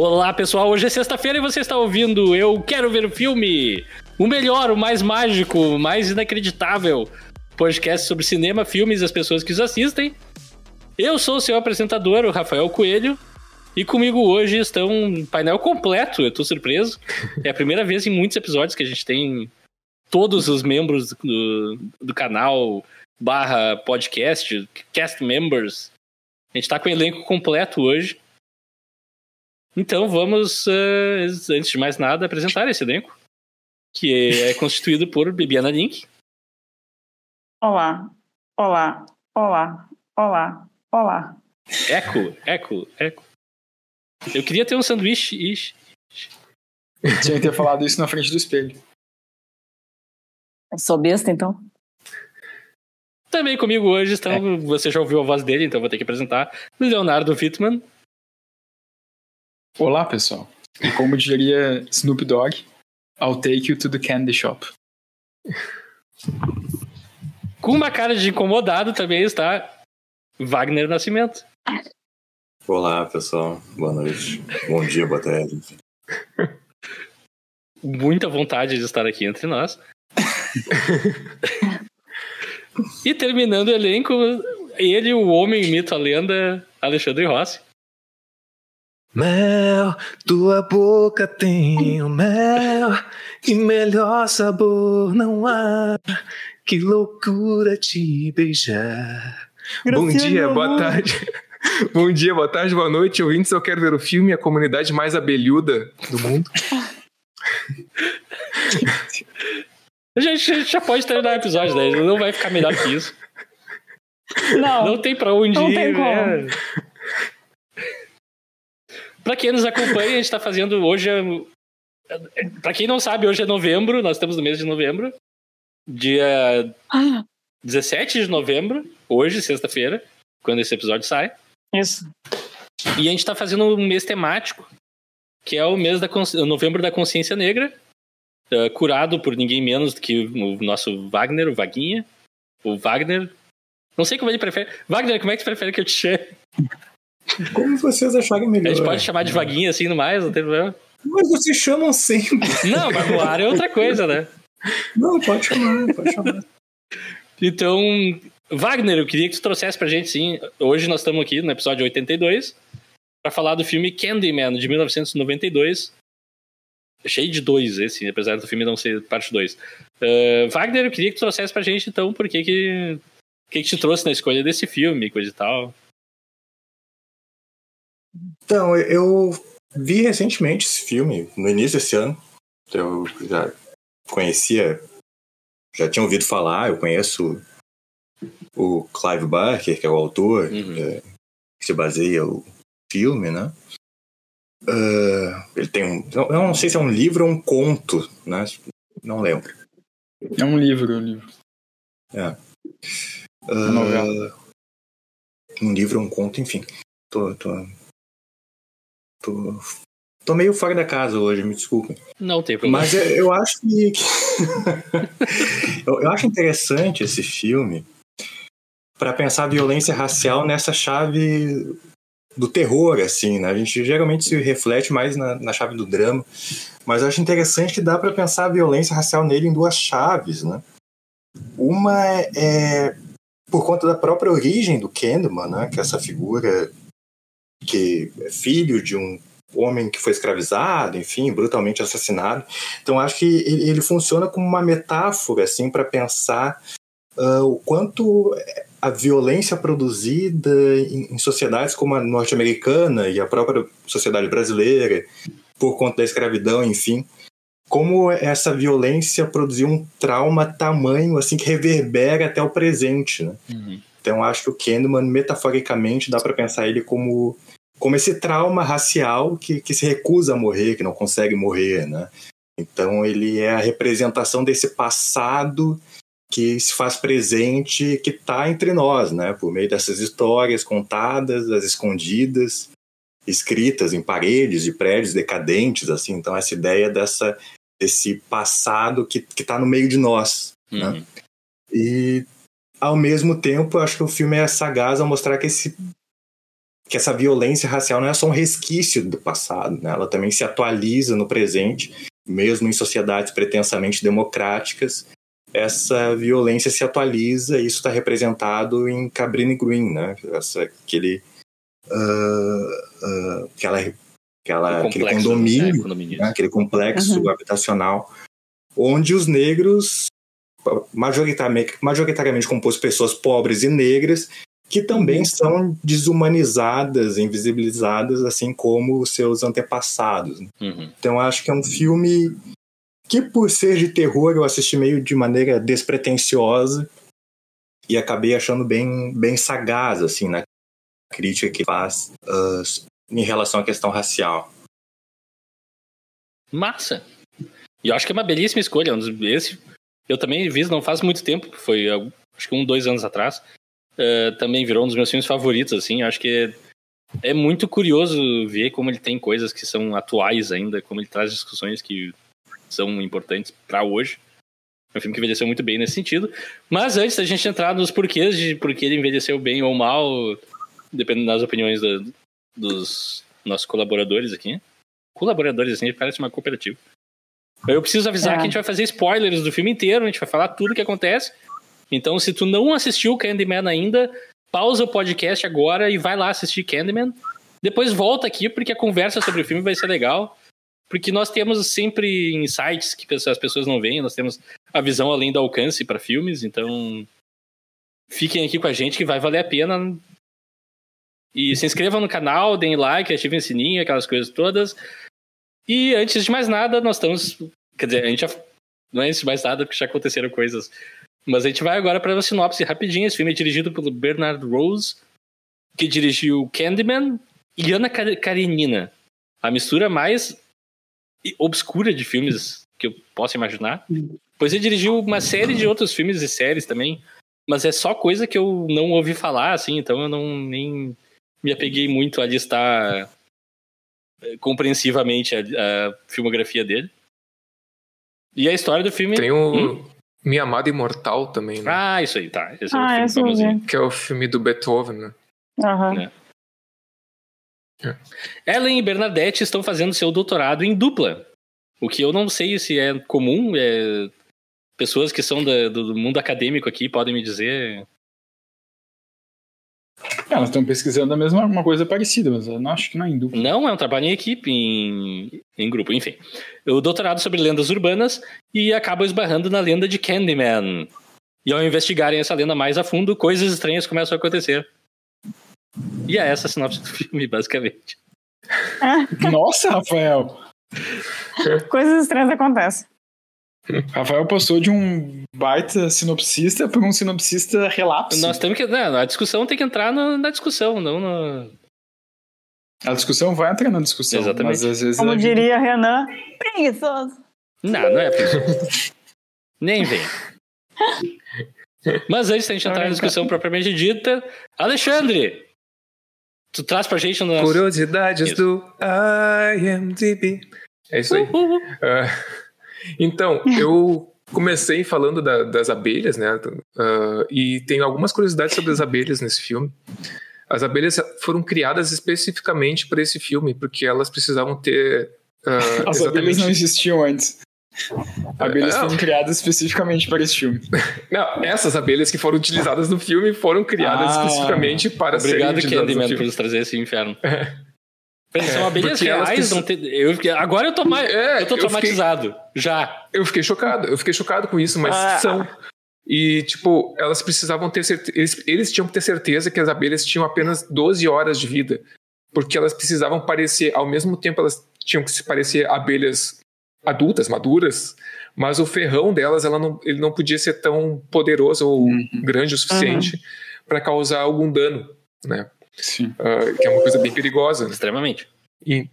Olá pessoal, hoje é sexta-feira e você está ouvindo Eu Quero Ver o Filme, o melhor, o mais mágico, o mais inacreditável podcast sobre cinema, filmes e as pessoas que os assistem. Eu sou o seu apresentador, o Rafael Coelho, e comigo hoje estão um painel completo, eu tô surpreso. É a primeira vez em muitos episódios que a gente tem todos os membros do, do canal barra podcast, cast members. A gente tá com o elenco completo hoje. Então vamos, uh, antes de mais nada, apresentar esse elenco, que é constituído por Bibiana Link. Olá, olá, olá, olá, olá. Eco, eco, eco. Eu queria ter um sanduíche. Ixi. Tinha que ter falado isso na frente do espelho. Eu sou besta, então? Também comigo hoje estão. É. Você já ouviu a voz dele, então vou ter que apresentar. Leonardo Wittmann. Olá, pessoal. E como diria Snoop Dogg, I'll take you to the candy shop. Com uma cara de incomodado também está Wagner Nascimento. Olá, pessoal. Boa noite. Bom dia, boa tarde. Muita vontade de estar aqui entre nós. e terminando o elenco, ele, o homem, mito, a lenda, Alexandre Rossi. Mel, tua boca tem o mel e melhor sabor não há. Que loucura te beijar. Bom dia, boa tarde. Bom dia, boa tarde, boa noite, ouvintes. Eu quero ver o filme A Comunidade Mais Abelhuda do Mundo. a, gente, a gente já pode terminar o episódio, né? Não vai ficar melhor que isso. Não. Não tem pra onde não ir. Tem como. Né? Pra quem nos acompanha, a gente tá fazendo hoje. É... Pra quem não sabe, hoje é novembro, nós estamos no mês de novembro. Dia Ah, 17 de novembro, hoje, sexta-feira, quando esse episódio sai. isso. E a gente tá fazendo um mês temático, que é o mês da novembro da consciência negra, uh, curado por ninguém menos do que o nosso Wagner, o Vaguinha. O Wagner. Não sei como ele prefere. Wagner, como é que você prefere que eu te chame? Como vocês acharem melhor? A gente pode chamar de Vaguinha assim no mais, não tem problema. Mas vocês chamam sempre. Não, mas no ar é outra coisa, né? Não, pode chamar, pode chamar. Então, Wagner, eu queria que tu trouxesse pra gente, sim. Hoje nós estamos aqui no episódio 82 para falar do filme Candyman, de 1992. Cheio de dois esse, apesar do filme não ser parte 2. Uh, Wagner, eu queria que tu trouxesse pra gente, então, por que que, que que te trouxe na escolha desse filme, coisa e tal. Então, eu vi recentemente esse filme, no início desse ano. Eu já conhecia, já tinha ouvido falar, eu conheço o Clive Barker, que é o autor, Uhum. é, que se baseia o filme, né? Ah, ele tem um. Eu não sei se é um livro ou um conto, né? Não lembro. É um livro, um livro. É. Uma novela. Um livro ou um conto, enfim. Tô, tô, tô, tô meio fora da casa hoje, me desculpem. Não tem problema. Mas eu, eu acho que. eu, eu acho interessante esse filme para pensar a violência racial nessa chave do terror, assim, né? A gente geralmente se reflete mais na, na chave do drama, mas eu acho interessante que dá para pensar a violência racial nele em duas chaves, né? Uma é, é por conta da própria origem do Candyman, né? Que é essa figura que é filho de um homem que foi escravizado, enfim, brutalmente assassinado. Então acho que ele, funciona como uma metáfora assim para pensar uh, o quanto a violência produzida em, em sociedades como a norte-americana e a própria sociedade brasileira por conta da escravidão, enfim, como essa violência produziu um trauma tamanho assim que reverbera até o presente, né? Uhum. Então acho que o Candyman metaforicamente dá para pensar ele como como esse trauma racial que, que se recusa a morrer, que não consegue morrer, né? Então ele é a representação desse passado que se faz presente, que está entre nós, né? Por meio dessas histórias contadas, as escondidas, escritas em paredes de prédios decadentes, assim. Então essa ideia dessa desse passado que está no meio de nós, né? Uhum. E ao mesmo tempo, eu acho que o filme é sagaz ao mostrar que esse que essa violência racial não é só um resquício do passado, né? ela também se atualiza no presente, mesmo em sociedades pretensamente democráticas, essa violência se atualiza e isso está representado em Cabrini Green, né? Essa, aquele, uh, uh, aquela, aquela, aquele condomínio, né? condomínio. Né? aquele complexo uhum. habitacional, onde os negros, majoritariamente, majoritariamente composto por pessoas pobres e negras, que também são desumanizadas, invisibilizadas, assim como os seus antepassados. Uhum. Então acho que é um filme que, por ser de terror, eu assisti meio de maneira despretensiosa e acabei achando bem, bem sagaz, assim, na crítica que faz uh, em relação à questão racial. Massa! E eu acho que é uma belíssima escolha. Esse eu também vi não faz muito tempo, foi acho que um, dois anos atrás uh, também virou um dos meus filmes favoritos, assim. Acho que é, é, muito curioso ver como ele tem coisas que são atuais ainda, como ele traz discussões que são importantes para hoje. É um filme que envelheceu muito bem nesse sentido. Mas antes da gente entrar nos porquês de por que ele envelheceu bem ou mal, dependendo das opiniões da, dos nossos colaboradores aqui. Colaboradores, assim, parece uma cooperativa. Eu preciso avisar é. que a gente vai fazer spoilers do filme inteiro, a gente vai falar tudo o que acontece. Então, se tu não assistiu Candyman ainda, pausa o podcast agora e vai lá assistir Candyman. Depois volta aqui, porque a conversa sobre o filme vai ser legal. Porque nós temos sempre insights que as pessoas não veem, nós temos a visão além do alcance para filmes, então fiquem aqui com a gente que vai valer a pena. E se inscrevam no canal, deem like, ativem o sininho, aquelas coisas todas. E antes de mais nada, nós estamos. Quer dizer, a gente já. Não é antes de mais nada, porque já aconteceram coisas mas a gente vai agora para uma sinopse rapidinho. Esse filme é dirigido pelo Bernard Rose, que dirigiu Candyman e Ana Karenina. A mistura mais obscura de filmes que eu possa imaginar. Pois ele dirigiu uma série de outros filmes e séries também, mas é só coisa que eu não ouvi falar, assim, então eu não nem me apeguei muito a listar eh, compreensivamente a, a filmografia dele. E a história do filme. Tem um, hum? Minha Amada Imortal também, né? Ah, isso aí, tá. Esse ah, é o filme famosinho. Que é o filme do Beethoven, né? Aham. É. É. Ellen e Bernadette estão fazendo seu doutorado em dupla. O que eu não sei se é comum. É... Pessoas que são da, do mundo acadêmico aqui podem me dizer elas estão pesquisando a mesma uma coisa parecida, mas eu não acho que não é em dupla. Não, é um trabalho em equipe, em, em grupo, enfim. O doutorado sobre lendas urbanas e acabam esbarrando na lenda de Candyman. E ao investigarem essa lenda mais a fundo, coisas estranhas começam a acontecer. E é essa a sinopse do filme, basicamente. Nossa, Rafael! coisas estranhas acontecem. Rafael passou de um baita sinopsista para um sinopsista relapso. Nós temos que. Né, a discussão tem que entrar no, na discussão, não no. A discussão vai entrar na discussão. Exatamente. Mas às vezes Como diria Renan, preguiçoso. Não, não é preguiçoso. Nem vem. Mas antes da gente entrar na discussão propriamente dita, Alexandre, tu traz pra gente no Curiosidades isso. do IMDb. É isso aí. Uh, então, eu comecei falando da, das abelhas, né? Uh, e tem algumas curiosidades sobre as abelhas nesse filme. As abelhas foram criadas especificamente para esse filme, porque elas precisavam ter. Uh, as abelhas não existiam antes. Abelhas foram criadas especificamente para esse filme. Não, essas abelhas que foram utilizadas no filme foram criadas ah, especificamente para obrigado, serem Obrigado, Candyman, por nos trazer esse inferno. É. São abelhas reais, não tem, eu, agora eu tô, mais, é, eu tô traumatizado, eu fiquei, já. Eu fiquei chocado, eu fiquei chocado com isso, mas ah. são. E, tipo, elas precisavam ter certeza, eles, eles tinham que ter certeza que as abelhas tinham apenas 12 horas de vida, porque elas precisavam parecer, ao mesmo tempo elas tinham que se parecer abelhas adultas, maduras, mas o ferrão delas ela não, ele não podia ser tão poderoso ou uhum. grande o suficiente uhum. para causar algum dano, né? Uh, que é uma coisa bem perigosa. Né? Extremamente. E,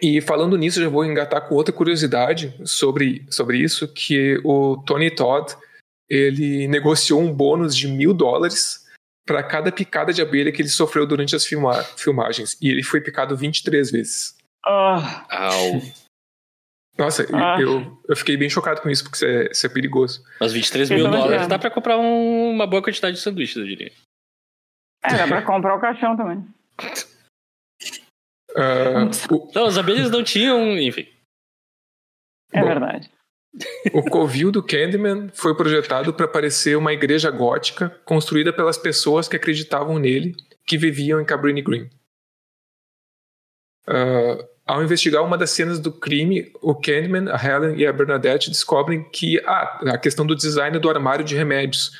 e falando nisso, já vou engatar com outra curiosidade sobre, sobre isso, que o Tony Todd ele negociou um bônus de mil dólares para cada picada de abelha que ele sofreu durante as filma filmagens. E ele foi picado 23 vezes. Ah. Au. Nossa, ah. eu, eu fiquei bem chocado com isso, porque isso é, isso é perigoso. Mas 23 mil dólares dá para comprar um, uma boa quantidade de sanduíches, eu diria. É, dá pra comprar o caixão também. Uh, o... Não, as abelhas não tinham, enfim. É Bom, verdade. O covil do Candyman foi projetado para parecer uma igreja gótica construída pelas pessoas que acreditavam nele, que viviam em Cabrini Green. Uh, ao investigar uma das cenas do crime, o Candyman, a Helen e a Bernadette descobrem que ah, a questão do design do armário de remédios,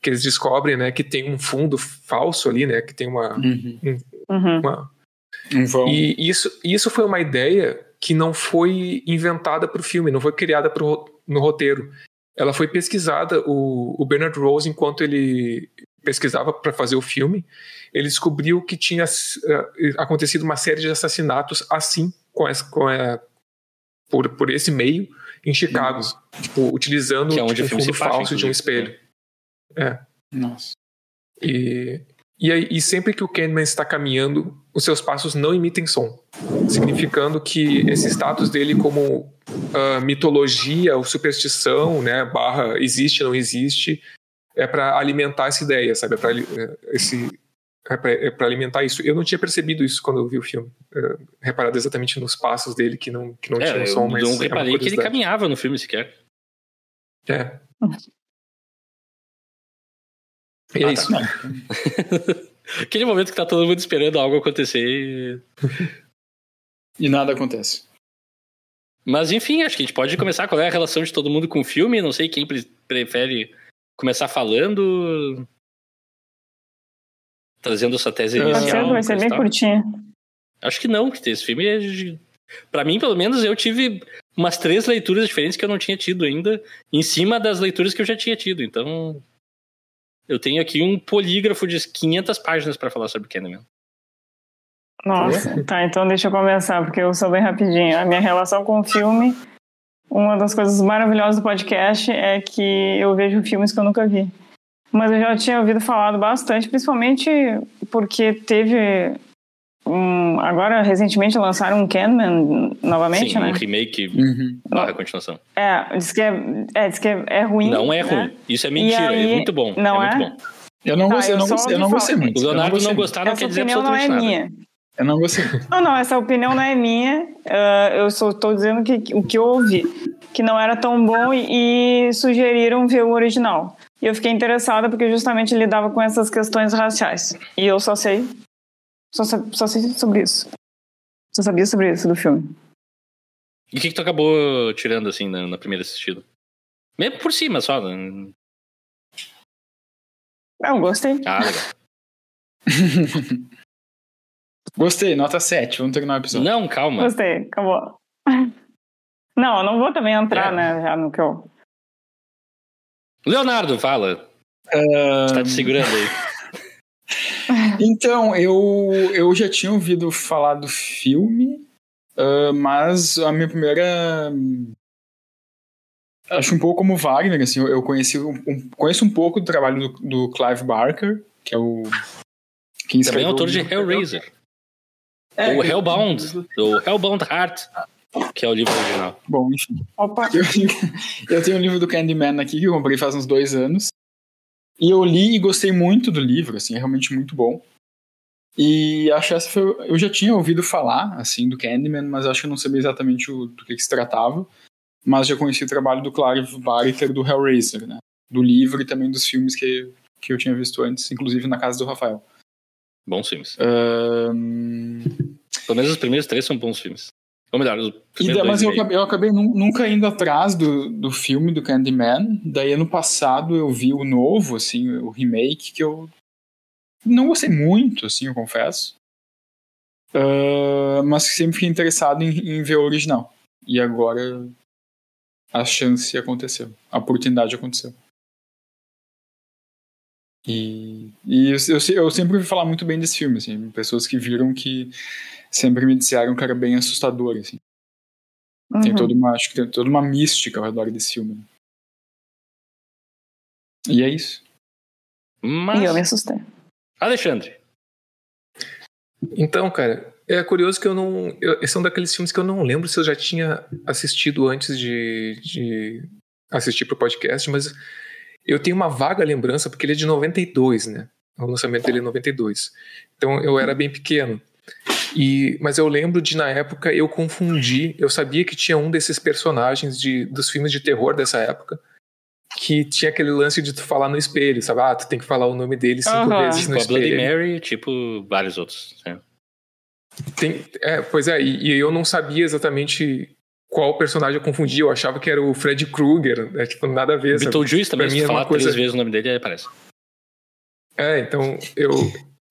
que eles descobrem, né, que tem um fundo falso ali, né, que tem uma, uhum. Um, uhum. uma um vão. E isso, isso foi uma ideia que não foi inventada para o filme, não foi criada pro, no roteiro. Ela foi pesquisada. O, o Bernard Rose, enquanto ele pesquisava para fazer o filme, ele descobriu que tinha uh, acontecido uma série de assassinatos assim, com essa, com a, por, por esse meio, em Chicago. Uhum. Tipo, utilizando que é onde tipo, um fundo falso de um espelho. É. Nossa. E, e, aí, e sempre que o Candyman está caminhando, os seus passos não emitem som, significando que esse status dele como uh, mitologia ou superstição, né, barra existe não existe, é para alimentar essa ideia, sabe? É para é, esse é para alimentar isso. Eu não tinha percebido isso quando eu vi o filme. Uh, reparado exatamente nos passos dele que não, que não é, tinham som, mas. Eu não reparei é que ele caminhava no filme sequer. É. E é ah, isso. Tá. Aquele momento que tá todo mundo esperando algo acontecer e. e nada acontece. Mas enfim, acho que a gente pode começar. Qual é a relação de todo mundo com o filme? Não sei quem prefere começar falando. Trazendo essa tese inicial. Vai ser bem curtinho. Acho que não, que esse filme é. Pra mim, pelo menos, eu tive umas três leituras diferentes que eu não tinha tido ainda, em cima das leituras que eu já tinha tido. Então, eu tenho aqui um polígrafo de 500 páginas para falar sobre Candyman. Nossa, tá, então deixa eu começar, porque eu sou bem rapidinho. A minha relação com o filme, uma das coisas maravilhosas do podcast é que eu vejo filmes que eu nunca vi. Mas eu já tinha ouvido falar bastante, principalmente porque teve um, agora, recentemente, lançaram um Canman novamente, Sim, né? um remake uhum. barra continuação. É, diz que é, é, diz que é, é ruim. Não é né? ruim. Isso é mentira, é aí, é muito bom. Não é? é? Muito bom. Eu não, tá, gostei, eu não, gostei, eu não gostei muito. O Leonardo não, não gostar não quer dizer absolutamente não é nada. Minha. Eu não gostei. Não, não, essa opinião não é minha. Uh, eu só estou dizendo que o que eu ouvi, que não era tão bom e, e sugeriram ver o original. E eu fiquei interessada porque justamente lidava com essas questões raciais. E eu só sei, só, só sei sobre isso. Você sabia sobre isso do filme? E o que, que tu acabou tirando, assim, na, na primeira assistida? Mesmo por cima, só. Né? Não, gostei. Ah, legal. gostei, nota 7. Vamos terminar o episódio. Não, calma. Gostei, acabou. Não, eu não vou também entrar, é. né, já no que eu... Leonardo, fala. Uh... Você tá te segurando aí. Então, eu, eu já tinha ouvido falar do filme, uh, mas a minha primeira. Acho um pouco como Wagner, assim, eu, conheci um, conheço um pouco do trabalho do, do Clive Barker, que é o. Quem Também é autor de Hellraiser. É, o Hellbound, o Hellbound Heart, que é o livro original. Bom, enfim. Opa. Eu, eu tenho um livro do Candyman aqui que eu comprei faz uns dois anos. E eu li e gostei muito do livro, assim, é realmente muito bom. E acho que essa foi. Eu já tinha ouvido falar, assim, do Candyman, mas acho que eu não sabia exatamente o, do que, que se tratava. Mas já conheci o trabalho do Clive Barker do Hellraiser, né? Do livro e também dos filmes que, que eu tinha visto antes, inclusive na casa do Rafael. Bons filmes. Um... Pelo menos os primeiros três são bons filmes. Ou melhor, da, mas eu acabei, eu acabei, nunca indo atrás do, do filme do Candyman. Daí ano passado eu vi o novo, assim, o remake, que eu não gostei muito, assim, eu confesso. Uh, mas sempre fiquei interessado em, em, ver o original. E agora a chance aconteceu. A oportunidade aconteceu. E, e eu, eu, eu sempre ouvi falar muito bem desse filme, assim, pessoas que viram que sempre me disseram que era bem assustador, assim. Uhum. Tem toda uma, acho que tem toda uma mística ao redor desse filme. Né? E é isso. Mas... E eu me assustei. Alexandre. Então, cara, é curioso que eu não. Eu, esse é um daqueles filmes que eu não lembro se eu já tinha assistido antes de, de assistir pro podcast, mas eu tenho uma vaga lembrança, porque ele é de 92, né? O lançamento dele é em 92. Então eu era bem pequeno. E, mas eu lembro de, na época, eu confundi. Eu sabia que tinha um desses personagens de, dos filmes de terror dessa época que tinha aquele lance de tu falar no espelho, sabe? Ah, tu tem que falar o nome dele cinco vezes Tipo no a Bloody espelho. Mary, tipo vários outros. né? Tem, é, pois é, e, e eu não sabia exatamente qual personagem eu confundia. Eu achava que era o Fred Krueger, né? Tipo, nada a ver. Beetlejuice também, Pra se mim tu é uma falar coisa- três vezes o nome dele, aí aparece. É, então eu.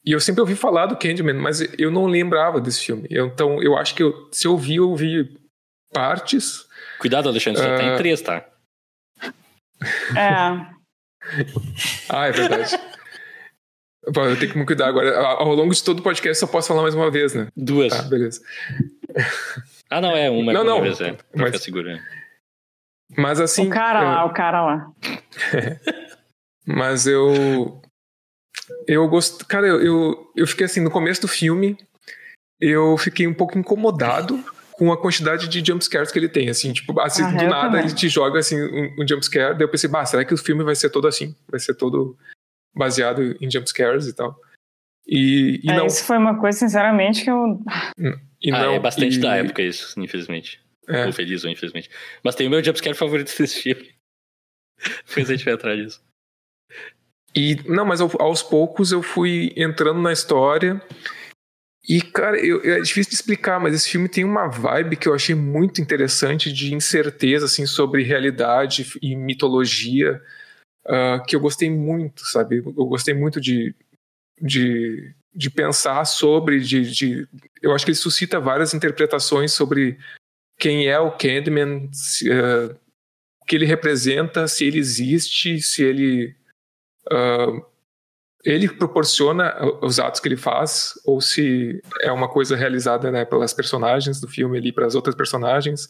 E eu sempre ouvi falar do Candyman, mas eu não lembrava desse filme. Eu- então eu acho que eu, se eu vi, eu vi partes. Cuidado, Alexandre, só Ah. tem três, tá? É. Ah, é verdade. Pô, eu tenho que me cuidar agora. Ao longo de todo o podcast, só posso falar mais uma vez, né? Duas. Tá, beleza. Ah, não, é uma. Não, é uma não, Vez, é, pra mas- ficar seguro. né? Mas assim. o cara é, lá, o cara lá. Mas eu. Eu gosto. Cara, eu, eu, eu fiquei assim, no começo do filme, eu fiquei um pouco incomodado com a quantidade de jumpscares que ele tem. Assim, tipo, assim, Ah, do nada também. ele te joga assim, um, um jumpscare. Daí eu pensei, bah, será que o filme vai ser todo assim? Vai ser todo baseado em jumpscares e tal. E, e É, não. Isso foi uma coisa, sinceramente, que eu. E ah, não é bastante e- da época isso, infelizmente. É. Ou feliz ou infelizmente. Mas tem o meu jumpscare favorito desse filme. Depois a gente vai atrás disso. E não, mas ao- aos poucos eu fui entrando na história. E, cara, eu- é difícil de explicar, mas esse filme tem uma vibe que eu achei muito interessante de incerteza, assim, sobre realidade e mitologia, ah, que eu gostei muito, sabe? Eu gostei muito de, de, de pensar sobre, de, de- eu acho que ele suscita várias interpretações sobre quem é o Candyman, se, ah, o que ele representa, se ele existe, se ele ah, ele proporciona os atos que ele faz ou se é uma coisa realizada né, pelas personagens do filme ali, pelas outras personagens.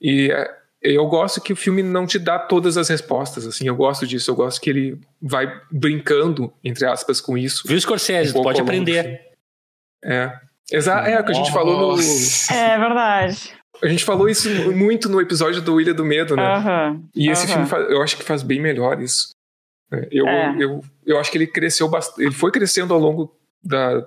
E é, eu gosto que o filme não te dá todas as respostas, assim, eu gosto disso, eu gosto que ele vai brincando, entre aspas, com isso. Viu, Scorsese? um pode aprender. É. Exa é o que a gente falou no. É verdade. A gente falou isso muito no episódio do Ilha do Medo, né? Aham. E esse Aham. filme, faz- eu acho que faz bem melhor isso. Eu, É. eu, eu acho que ele cresceu bastante. Ele foi crescendo ao longo da,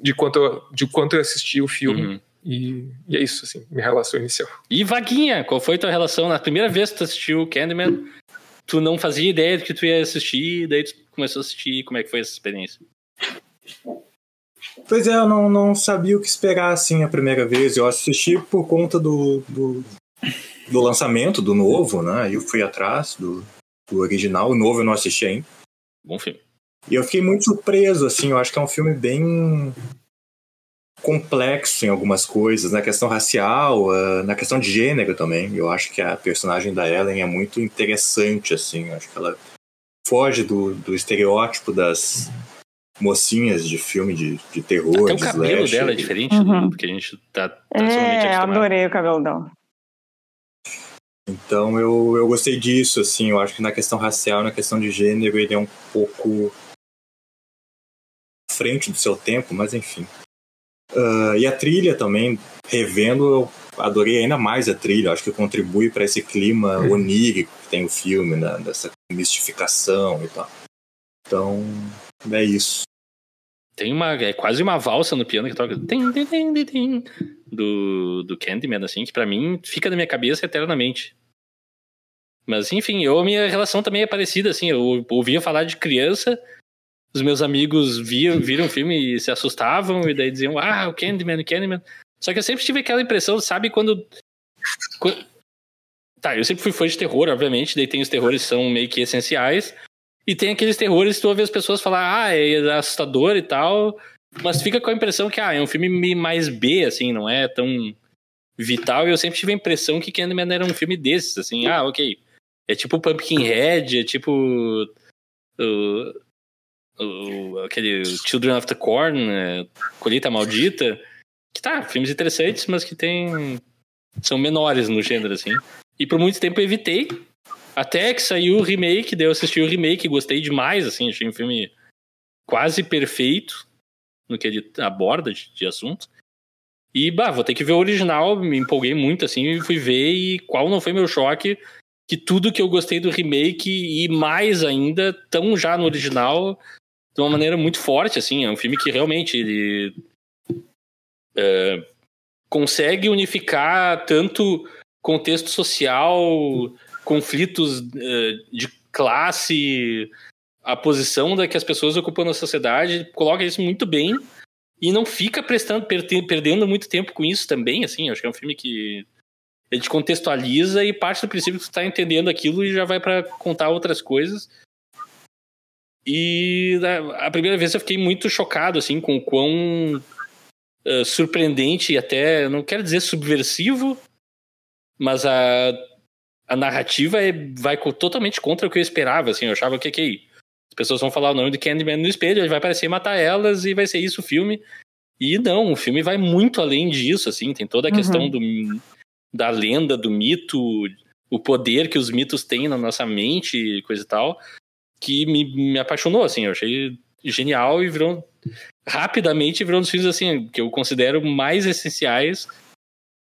de, quanto eu, de quanto eu assisti o filme. Uhum. E, e é isso, assim, minha relação inicial. E Vaguinha, qual foi tua relação? Na primeira vez que tu assistiu Candyman, tu não fazia ideia do que tu ia assistir, daí tu começou a assistir, como é que foi essa experiência? Pois é, eu não, não sabia o que esperar assim a primeira vez. Eu assisti por conta do, do, do lançamento do novo, né? Eu fui atrás do, do original. O novo eu não assisti ainda. Bom filme. E eu fiquei muito surpreso, assim. Eu acho que é um filme bem complexo em algumas coisas, na questão racial, ah, na questão de gênero também. Eu acho que a personagem da Ellen é muito interessante, assim. Eu acho que ela foge do, do estereótipo das mocinhas de filme de, de terror, Até o de cabelo slasher. dela é diferente Uhum. do que a gente tá tradicionalmente É, acostumado. adorei o cabelo dela. Então eu, eu gostei disso, assim, eu acho que na questão racial, na questão de gênero, ele é um pouco à frente do seu tempo, mas enfim. Ah, e a trilha também, revendo, eu adorei ainda mais a trilha, acho que contribui para esse clima onírico que tem o filme, né, dessa mistificação e tal. Então, é isso. Tem uma. É quase uma valsa no piano que toca. Tim, tim, tim, tim, tim, do, do Candyman, assim, que pra mim fica na minha cabeça eternamente. Mas, enfim, eu, a minha relação também é parecida, assim. Eu ouvia falar de criança, os meus amigos viam, viram o filme e se assustavam, e daí diziam, ah, o Candyman, o Candyman. Só que eu sempre tive aquela impressão, sabe, quando. quando- Tá, eu sempre fui fã de terror, obviamente, daí tem os terrores que são meio que essenciais. E tem aqueles terrores que tu ouve as pessoas falar, ah, é assustador e tal. Mas fica com a impressão que, ah, é um filme mais B, assim, não é tão vital. E eu sempre tive a impressão que Candyman era um filme desses, assim, ah, ok. É tipo Pumpkinhead, é tipo. o- o- aquele Children of the Corn, é, Colheita Maldita. Que tá, filmes interessantes, mas que tem. São menores no gênero, assim. E por muito tempo eu evitei. Até que saiu o remake, daí eu assisti o remake, gostei demais, assim, achei um filme quase perfeito no que ele aborda de, de assunto. E, bah, vou ter que ver o original, me empolguei muito, assim, e fui ver, e qual não foi meu choque, que tudo que eu gostei do remake, e mais ainda, tão já no original, de uma maneira muito forte, assim. É um filme que realmente ele é, consegue unificar tanto contexto social, conflitos é, de classe, a posição da que as pessoas ocupam na sociedade, coloca isso muito bem e não fica prestando, perdendo muito tempo com isso também, assim. Acho que é um filme que ele te contextualiza e parte do princípio que tu tá entendendo aquilo e já vai para contar outras coisas. E né, a primeira vez eu fiquei muito chocado, assim, com o quão uh, surpreendente e até, não quero dizer subversivo, mas a, a narrativa é, vai totalmente contra o que eu esperava, assim. Eu achava que, que as pessoas vão falar o nome do Candyman no espelho, ele vai aparecer e matar elas e vai ser isso o filme. E não, o filme vai muito além disso, assim, tem toda a questão uhum. do da lenda, do mito, o poder que os mitos têm na nossa mente, coisa e tal, que me, me apaixonou, assim, eu achei genial e virou rapidamente virou um dos filmes assim que eu considero mais essenciais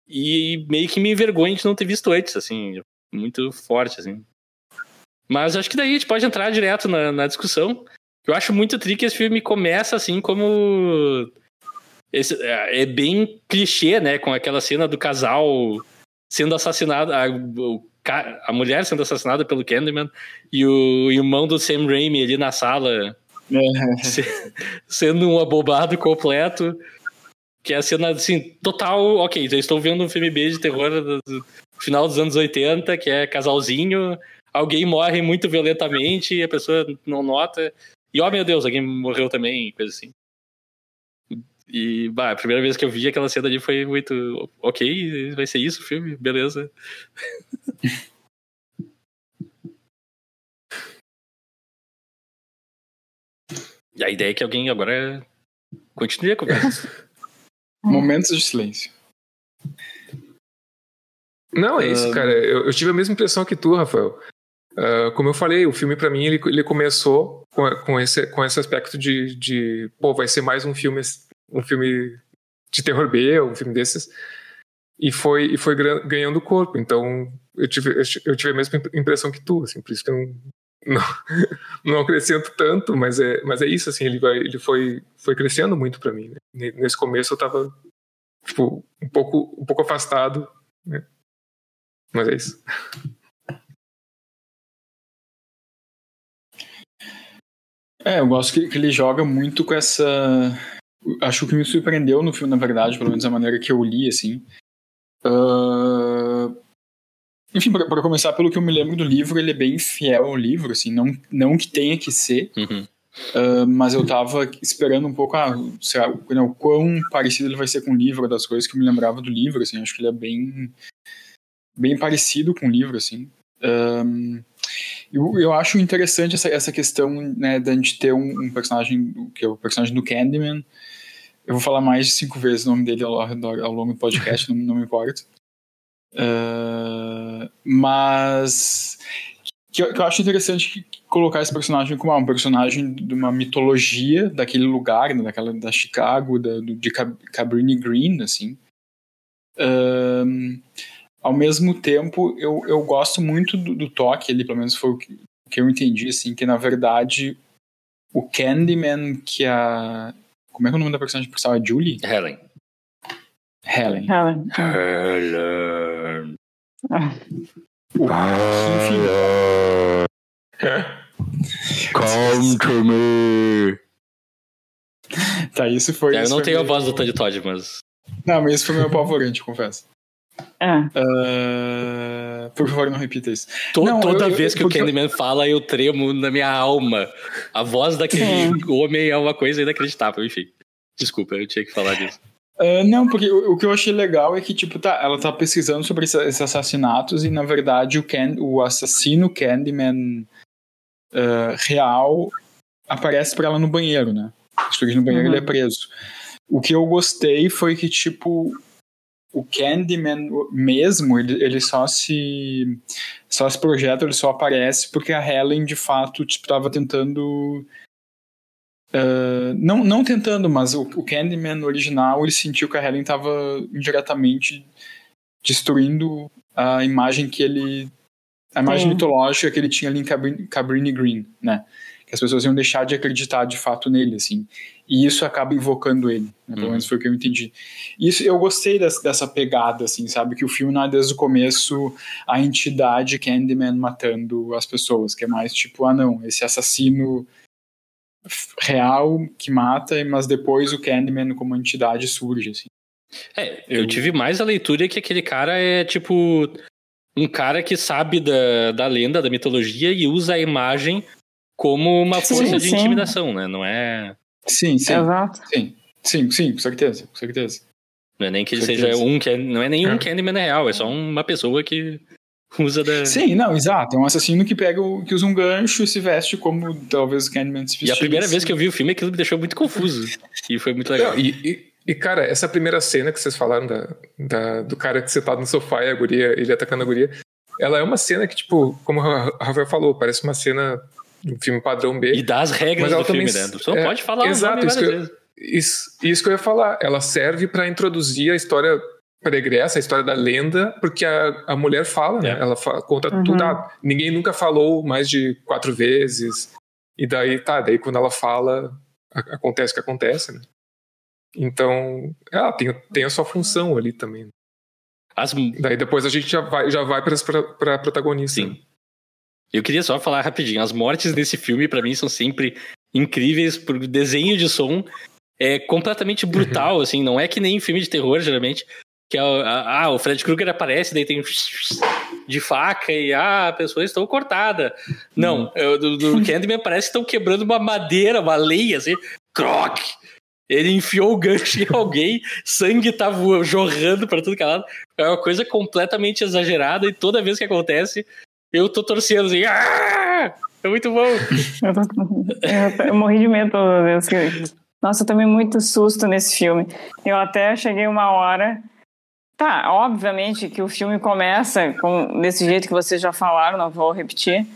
e meio que me envergonha de não ter visto antes, assim, muito forte, assim. Mas acho que daí a gente pode entrar direto na, na discussão. Eu acho muito tricky que esse filme começa assim como esse, é, é bem clichê, né, com aquela cena do casal sendo assassinada, a, a mulher sendo assassinada pelo Candyman e o irmão do Sam Raimi ali na sala é. sendo um abobado completo. Que é a cena, assim, total. Ok, já estou vendo um filme B de terror do final dos anos 80, que é casalzinho, alguém morre muito violentamente e a pessoa não nota. E, oh meu Deus, alguém morreu também, coisa assim. E, bah, a primeira vez que eu vi aquela cena ali foi muito. Ok, vai ser isso o filme, beleza. e a ideia é que alguém agora continue a conversa. Momentos de silêncio. Não, é isso, cara. Eu, eu, tive a mesma impressão que tu, Rafael. Uh, como eu falei, o filme para mim ele, ele começou com, com, esse, com esse aspecto de, de, pô, vai ser mais um filme um filme de terror B, um filme desses, e foi, e foi ganhando corpo. Então, eu tive, eu tive a mesma impressão que tu, assim, por isso que eu não, não acrescento tanto, mas é, mas é isso, assim, ele, vai, ele foi, foi crescendo muito para mim. Né? Nesse começo eu tava, tipo, um pouco, um pouco afastado, né? Mas é isso. É, eu gosto que, que ele joga muito com essa acho que me surpreendeu no filme, na verdade, pelo menos a maneira que eu li, assim. Uh... Enfim, para começar, pelo que eu me lembro do livro, ele é bem fiel ao livro, assim, não, não que tenha que ser, uhum. uh, mas eu tava esperando um pouco, ah, será, não, o quão parecido ele vai ser com o livro, das coisas que eu me lembrava do livro, assim, acho que ele é bem, bem parecido com o livro, assim. Um, eu, eu acho interessante essa, essa questão, né, da gente ter um, um personagem, que é o personagem do Candyman, eu vou falar mais de cinco vezes o nome dele ao, ao longo do podcast, não, não, me importa. Uh, mas que eu, que eu, acho interessante colocar esse personagem como ah, um personagem de uma mitologia daquele lugar, né, daquela da Chicago, da, do, de Cabrini Green, assim. Uh, ao mesmo tempo, eu, eu gosto muito do, do toque, ele pelo menos foi o que, o que eu entendi, assim, que na verdade o Candyman que a como é que é o nome da personagem principal? É Julie? Helen. Helen. Helen. Helen. Ah. Helen. Come to me. Tá, isso foi. É, eu não tenho meio... a voz do Todd Todd, mas. Não, mas isso foi meu apavorante, confesso. Uh, por favor, não repita isso. não, toda eu, vez eu, que o Candyman fala, eu tremo na minha alma. A voz daquele é. homem é uma coisa inacreditável, enfim. Desculpa, eu tinha que falar disso. Uh, não, porque o, o, que eu achei legal é que, tipo, tá, ela tá pesquisando sobre esses assassinatos e, na verdade, o, Can, o assassino Candyman uh, real aparece pra ela no banheiro, né? Surge no banheiro uhum. ele é preso. O que eu gostei foi que, tipo, o Candyman mesmo, ele, ele só se só se projeta, ele só aparece porque a Helen de fato estava tipo, tentando uh, não, não tentando, mas o, o Candyman original ele sentiu que a Helen estava indiretamente destruindo a imagem que ele a imagem mitológica que ele tinha ali em Cabrini, Cabrini Green, né? que as pessoas iam deixar de acreditar de fato nele, assim. E isso acaba invocando ele, né? pelo Uhum. menos foi o que eu entendi. Isso eu gostei dessa, dessa pegada, assim, sabe? Que o filme não é desde o começo a entidade Candyman matando as pessoas, que é mais tipo, ah não, esse assassino real que mata, mas depois o Candyman como entidade surge, assim. É, eu tive mais a leitura que aquele cara é tipo um cara que sabe da, da lenda, da mitologia e usa a imagem como uma Sim, força de sim. intimidação, né? Não é, Sim, sim, Exato. sim, sim, sim, com certeza, com certeza. não é nem que ele seja um, Can- não é nenhum É. Candyman real, é só uma pessoa que usa da Sim, não, exato. É um assassino que pega o, que usa um gancho e se veste como talvez o Candyman se E a primeira vez que eu vi o filme, aquilo me deixou muito confuso. E foi muito legal. Não, e, e- e, cara, essa primeira cena que vocês falaram da, da- do cara que sentado no sofá e a guria, ele atacando a guria, ela é uma cena que, tipo, como o Rafael falou, parece uma cena do filme padrão B. E dá as regras do filme, também- né? Não é, pode falar exato, isso que eu-. Isso, isso que eu ia falar. Ela serve pra introduzir a história pregressa, a história da lenda, porque a, a mulher fala, né? É. Ela fa- conta Uhum. tudo. Ah, ninguém nunca falou mais de quatro vezes. E daí, tá, daí quando ela fala, a- acontece o que acontece, né? Então, ela tem, tem a sua função ali também. As, Daí depois a gente já vai, já vai pra, pra, pra protagonista. Sim. Eu queria só falar rapidinho. As mortes desse filme, pra mim, são sempre incríveis. Por desenho de som é completamente brutal, assim. Não é que nem filme de terror, geralmente. Que é, o- a- ah, o Fred Krueger aparece, daí tem de faca e ah, a pessoa está cortada. Não, é, do, do Candyman parece que estão quebrando uma madeira, uma lenha, assim. Croc! Ele enfiou o gancho em alguém, sangue tá vo- jorrando pra tudo que é lado. É uma coisa completamente exagerada e toda vez que acontece, eu tô torcendo assim. "Ah!" É muito bom. Eu, tô- eu- eu morri de medo toda vez. Nossa, eu tomei muito susto nesse filme. Eu até cheguei uma hora. Tá, obviamente que o filme começa com, desse jeito que vocês já falaram, não vou repetir.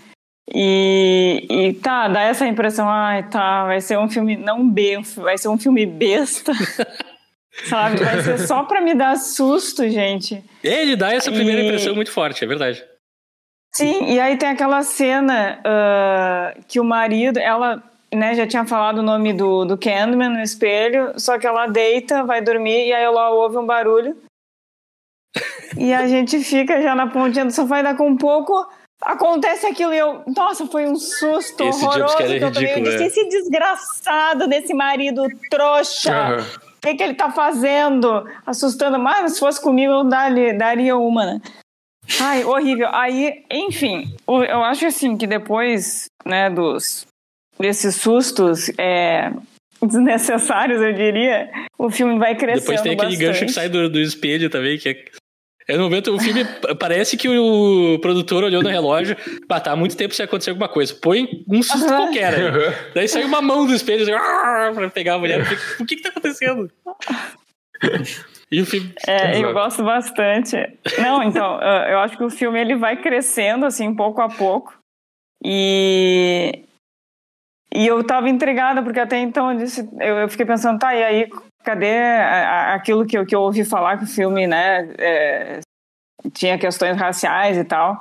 E, e tá, dá essa impressão, ai, tá, vai ser um filme não B, vai ser um filme besta. Sabe? Vai ser só pra me dar susto, gente. Ele dá essa primeira E- impressão muito forte, é verdade. Sim, e aí tem aquela cena ah, que o marido, ela né, já tinha falado o nome do, do Candyman no espelho, só que ela deita, vai dormir, e aí ela ouve um barulho. e a gente fica já na pontinha do sofá e daqui a um pouco acontece aquilo e eu. Nossa, foi um susto Esse horroroso é que eu tomei. Eu ridículo, disse, é. esse desgraçado desse marido trouxa. Aham. O que, que ele tá fazendo? Assustando. Mas se fosse comigo, eu daria, daria uma, né? Ai, horrível. Aí, enfim, eu acho assim que depois, né, dos desses sustos é, desnecessários, eu diria, o filme vai crescendo Depois tem aquele bastante. gancho que sai do, do espelho também, que é. É no momento, o filme parece que o produtor olhou no relógio, bah, tá há muito tempo sem acontecer alguma coisa. Põe um susto Aham. qualquer aí. Aham. Daí sai uma mão do espelho assim, "Ah", pra pegar a mulher. O que que tá acontecendo? E o filme. É, eu gosto bastante. Não, então, eu acho que o filme ele vai crescendo assim pouco a pouco. E e eu tava intrigada porque até então eu, disse, eu, fiquei pensando, tá, e aí cadê aquilo que eu, que eu ouvi falar que o filme, né, é, tinha questões raciais e tal.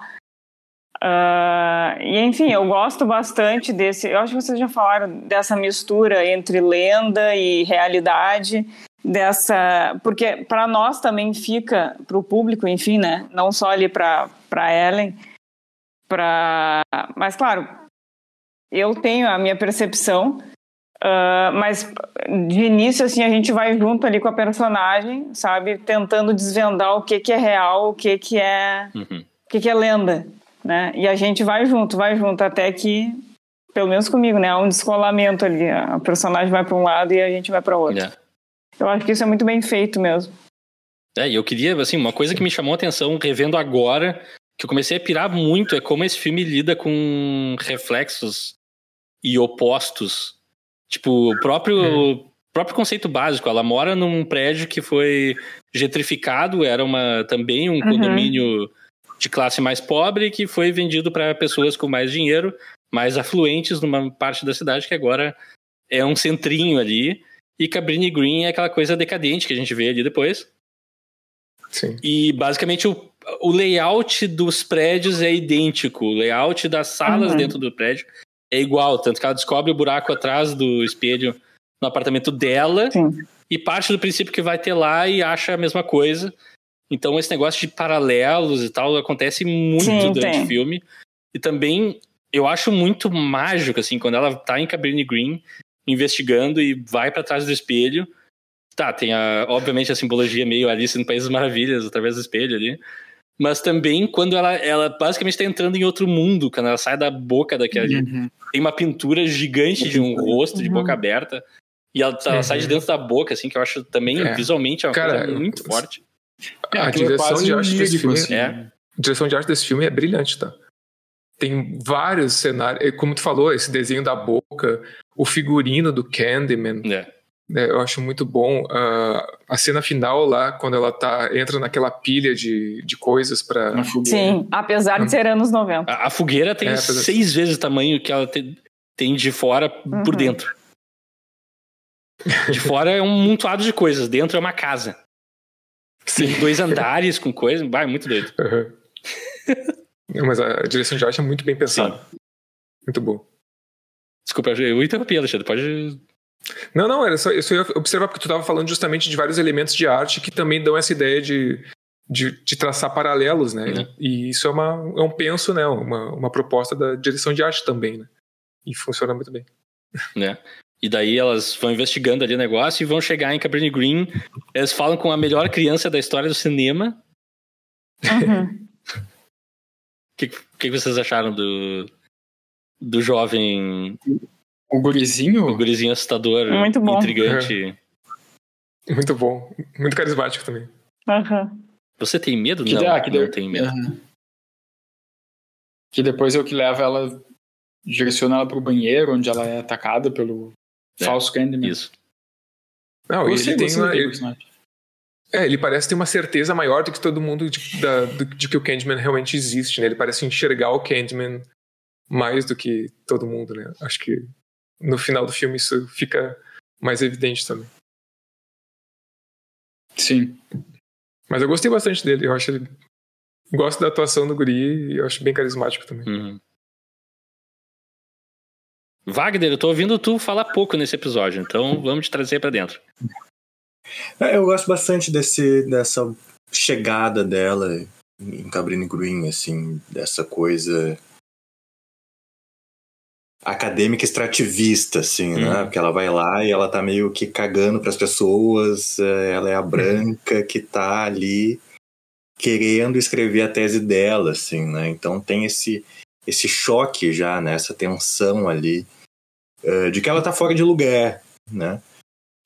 Ah, e enfim, eu gosto bastante desse. Eu acho que vocês já falaram dessa mistura entre lenda e realidade dessa porque para nós também fica para o público enfim né não só ali para para Ellen para mas claro eu tenho a minha percepção ah, mas de início assim a gente vai junto ali com a personagem sabe tentando desvendar o que que é real o que que é Uhum. o que que é lenda né e a gente vai junto vai junto até que pelo menos comigo né há um descolamento ali a personagem vai para um lado e a gente vai para outro É. eu acho que isso é muito bem feito mesmo. É, e eu queria, assim, uma coisa que me chamou a atenção revendo agora, que eu comecei a pirar muito, é como esse filme lida com reflexos e opostos. Tipo, o próprio, o próprio conceito básico. Ela mora num prédio que foi gentrificado, era uma também um Uhum. condomínio de classe mais pobre que foi vendido para pessoas com mais dinheiro, mais afluentes numa parte da cidade que agora é um centrinho ali. E Cabrini Green é aquela coisa decadente que a gente vê ali depois. Sim. E basicamente o, o layout dos prédios é idêntico. O layout das salas Uhum. dentro do prédio é igual, tanto que ela descobre o buraco atrás do espelho no apartamento dela Sim. e parte do princípio que vai ter lá e acha a mesma coisa. Então esse negócio de paralelos e tal acontece muito Sim, durante tem. o filme. E também eu acho muito mágico, assim, quando ela tá em Cabrini Green investigando e vai pra trás do espelho. Tá, tem a, obviamente a simbologia meio Alice no País das Maravilhas através do espelho ali. Mas também quando ela, ela basicamente tá entrando em outro mundo, quando ela sai da boca daquele. Uhum. Tem uma pintura gigante de um rosto de Uhum. boca aberta. E ela, ela sai de dentro da boca, assim, que eu acho também É. visualmente é uma Cara, coisa muito forte. É, A é direção quase de arte desse filme assim, é-? A direção de arte desse filme é brilhante, tá? Tem vários cenários, é, como tu falou, esse desenho da boca, o figurino do Candyman, É. né, eu acho muito bom. Ah, a cena final lá, quando ela tá, entra naquela pilha de, de coisas fogueira. Sim, apesar de ser anos 90. A, a fogueira tem É, apesar- seis vezes o tamanho que ela te- tem de fora por Uhum. dentro. De fora é um montoado de coisas, dentro é uma casa. Tem dois andares com coisas, vai, muito doido. Não, Mas a direção de arte é muito bem pensada. Muito bom. Desculpa, eu interrompi, Alexandre, pode. Não, não, era só, eu só ia observar porque tu estava falando justamente de vários elementos de arte que também dão essa ideia de, de, de traçar paralelos, né? Uhum. E isso é, uma, é um penso, né? Uma, uma proposta da direção de arte também, né? E funciona muito bem. né? E daí elas vão investigando ali o negócio e vão chegar em Cabrini Green. Eles falam com a melhor criança da história do cinema. Uhum. O que, que vocês acharam do, do jovem, O gurizinho, do gurizinho assustador, Muito bom. intrigante? Muito bom. Muito carismático também. Uhum. Você tem medo? que, não, dá, que, não de- tem medo. Aham. que depois é o que leva ela, direciona ela pro banheiro, onde ela é atacada pelo É, falso Candyman. Isso. Não, ele tem uma, ele, é, ele parece ter uma certeza maior do que todo mundo de, da- do- de que o Candyman realmente existe, né? Ele parece enxergar o Candyman mais do que todo mundo, né? Acho que no final do filme isso fica mais evidente também. Sim. Mas eu gostei bastante dele. Eu acho ele. Gosto da atuação do Guri e eu acho bem carismático também. Uhum. Wagner, eu tô ouvindo tu falar pouco nesse episódio, então vamos te trazer pra dentro. É, Eu gosto bastante desse, dessa chegada dela em Cabrini Green, assim, dessa coisa acadêmica extrativista, assim, né? Uhum. Porque ela vai lá e ela tá meio que cagando pras pessoas, é, ela é a branca que tá ali querendo escrever a tese dela, assim, né? Então tem esse esse choque já, né? Essa tensão ali eh, de que ela tá fora de lugar, né?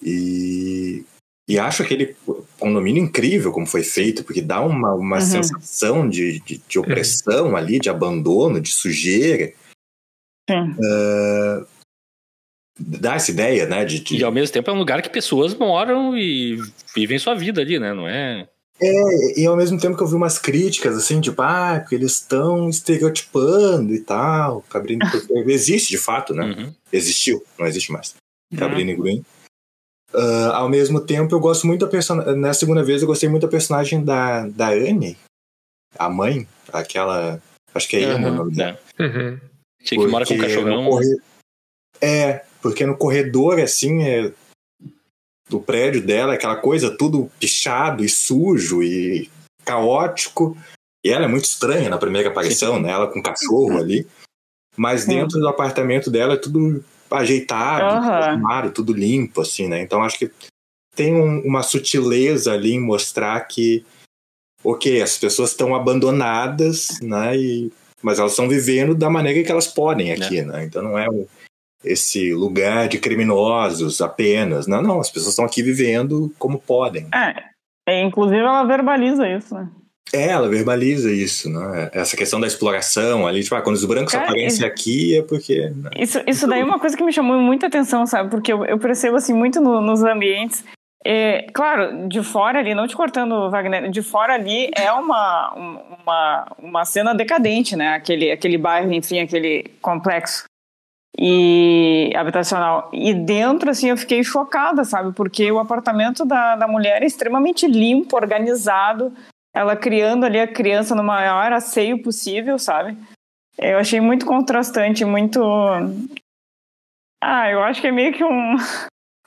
E e acho aquele condomínio incrível como foi feito, porque dá uma, uma Uhum. sensação de, de, de opressão ali, de abandono, de sujeira. Sim. Dá essa ideia, né? De, de- E ao mesmo tempo é um lugar que pessoas moram e vivem sua vida ali, né? Não é. É, e ao mesmo tempo que eu vi umas críticas, assim, tipo, ah, porque eles estão estereotipando e tal. Cabrini existe de fato, né? Uhum. Existiu, não existe mais. Cabrini Green. Ah, ao mesmo tempo, eu gosto muito da personagem. Na segunda vez, eu gostei muito da personagem da, da Anne, a mãe, aquela. Acho que é Anne o nome dela. É. Uhum. Que que mora com um Porque cachorrão. É, porque no corredor, assim, é... do prédio dela, aquela coisa tudo pichado e sujo e caótico. E ela é muito estranha na primeira aparição, né? Ela com o cachorro ali. Mas Sim. dentro do apartamento dela é tudo ajeitado, arrumado, tudo limpo, assim, né? Então acho que tem um- uma sutileza ali em mostrar que, ok, as pessoas estão abandonadas, né? E, mas elas estão vivendo da maneira que elas podem aqui, né? Então não é esse lugar de criminosos apenas. Não, não, as pessoas estão aqui vivendo como podem. É, é, inclusive ela verbaliza isso, né? É, ela verbaliza isso, né? Essa questão da exploração ali, tipo, ah, quando os brancos Cara, aparecem isso- aqui é porque. né? Isso, isso daí é uma coisa que me chamou muita atenção, sabe? Porque eu, eu percebo, assim, muito no- nos ambientes. É, claro, de fora ali, não te cortando, Wagner, de fora ali é uma, um- uma, uma cena decadente, né? Aquele, aquele bairro, enfim, aquele complexo e habitacional. E dentro, assim, eu fiquei chocada, sabe? Porque o apartamento da, da mulher é extremamente limpo, organizado, ela criando ali a criança no maior asseio possível, sabe? Eu achei muito contrastante, muito. Ah, eu acho que é meio que um,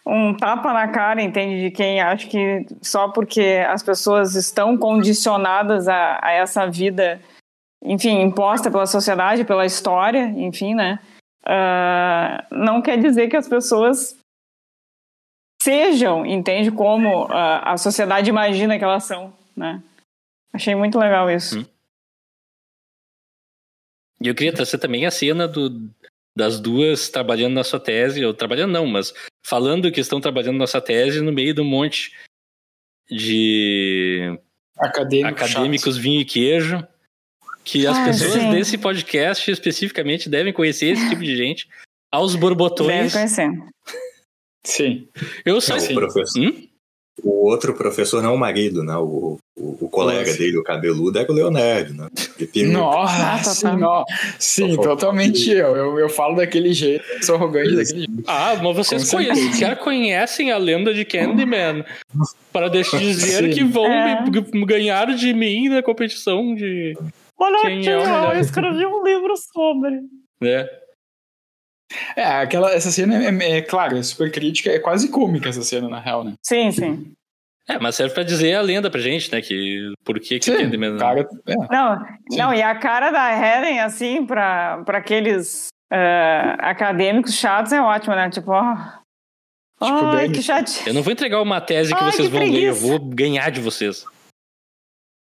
um tapa na cara, entende? De quem acha que só porque as pessoas estão condicionadas a, a essa vida, enfim, imposta pela sociedade, pela história, enfim, né? Uh, não quer dizer que as pessoas sejam, entende? Como uh, a sociedade imagina que elas são, né? Achei muito legal isso. Hum. E eu queria trazer também a cena do, das duas trabalhando na sua tese, ou trabalhando não, mas falando que estão trabalhando na sua tese no meio de um monte de Acadêmico acadêmicos vinho e queijo, que as ah, pessoas sim. desse podcast especificamente devem conhecer esse tipo de gente, aos borbotões. Devem conhecer. Sim. Eu sou... Sim. Professor. Hum? O outro professor não é o marido, né? O, o, o colega Nossa. dele, o cabeludo, é o Leonardo, né? Nossa, não. sim, totalmente eu. eu. Eu falo daquele jeito, sou arrogante daquele jeito. Ah, mas vocês conhecem, já conhecem a lenda de Candyman para deixar dizer sim. que vão é. ganhar de mim na competição de. Olha quem aqui, é eu escrevi um livro sobre. É. É, aquela, essa cena é, é, é, claro, é super crítica, é quase cômica essa cena, na real, né? Sim, sim. É, mas serve pra dizer a lenda pra gente, né? Que por que que Sim, mesmo. Cara, é. Não, não, e a cara da Helen, assim, pra, pra aqueles uh, acadêmicos chatos é ótima, né? Tipo, ó. Tipo, Ai, que chato. Eu não vou entregar uma tese que Ai, vocês que vão ler, eu vou ganhar de vocês.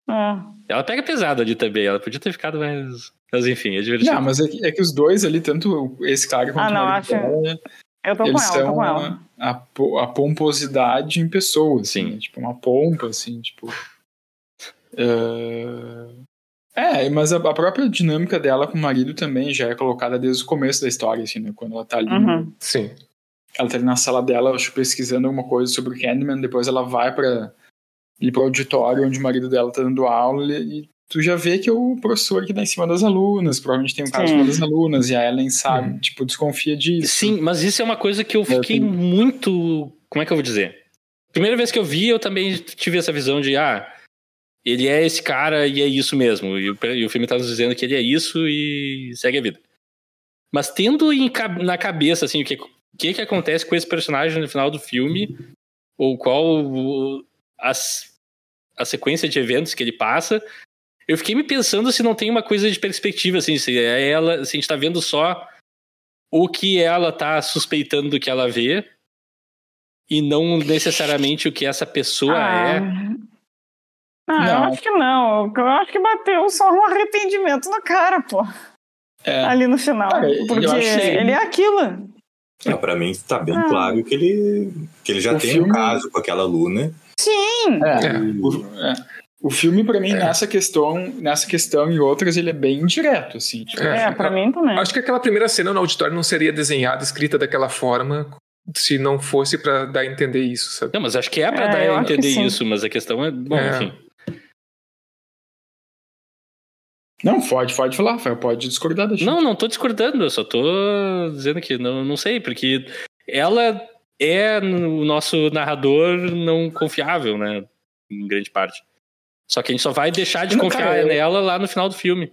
Ah. Ela pega pesado ali também, ela podia ter ficado mais. Mas enfim, é divertido. Não, mas é que, é que os dois ali, tanto esse cara quanto ah, não, o acho... Eu tô eles com ela, tô com ela. A, a, pomposidade em pessoa, assim, Sim. Né? tipo, uma pompa, assim, tipo. Uh... É, mas a, a, própria dinâmica dela com o marido também já é colocada desde o começo da história, assim, né? Quando ela tá ali. Uhum. Sim. Ela tá ali na sala dela, acho, pesquisando alguma coisa sobre o Candyman, depois ela vai para ir pro auditório onde o marido dela tá dando aula e tu já vê que é o professor que tá em cima das alunas, provavelmente tem um caso com das alunas, e a Ellen sabe, hum. tipo, desconfia disso. Sim, mas isso é uma coisa que eu fiquei eu muito. Como é que eu vou dizer? Primeira vez que eu vi, eu também tive essa visão de, ah, ele é esse cara e é isso mesmo. E o, e o filme tá nos dizendo que ele é isso e segue a vida. Mas tendo em, na cabeça, assim, o que, que, que acontece com esse personagem no final do filme, ou qual as, a sequência de eventos que ele passa, eu fiquei me pensando se não tem uma coisa de perspectiva, assim, se é ela, se a gente tá vendo só o que ela tá suspeitando que ela vê e não necessariamente o que essa pessoa ah. é. Ah, não. eu acho que não. Eu acho que bateu só um arrependimento na cara, pô. É. Ali no final. porque ele é aquilo. É, pra mim tá bem ah. claro que ele, que ele já o tem filme... um caso com aquela aluna. Sim! É. é. é. O filme, para mim, é. nessa questão, nessa questão e outras, ele é bem direto, assim. Tipo, é, é pra mim também. Acho que aquela primeira cena no auditório não seria desenhada, escrita daquela forma, se não fosse para dar a entender isso, sabe? Não, mas acho que é para é, dar a entender isso, mas a questão é, bom, é. enfim. Não, pode, pode falar, Rafael, pode discordar da gente. Não, não tô discordando, eu só tô dizendo que não, não sei, porque ela é o nosso narrador não confiável, né, em grande parte. Só que a gente só vai deixar de confiar cara, nela lá no final do filme.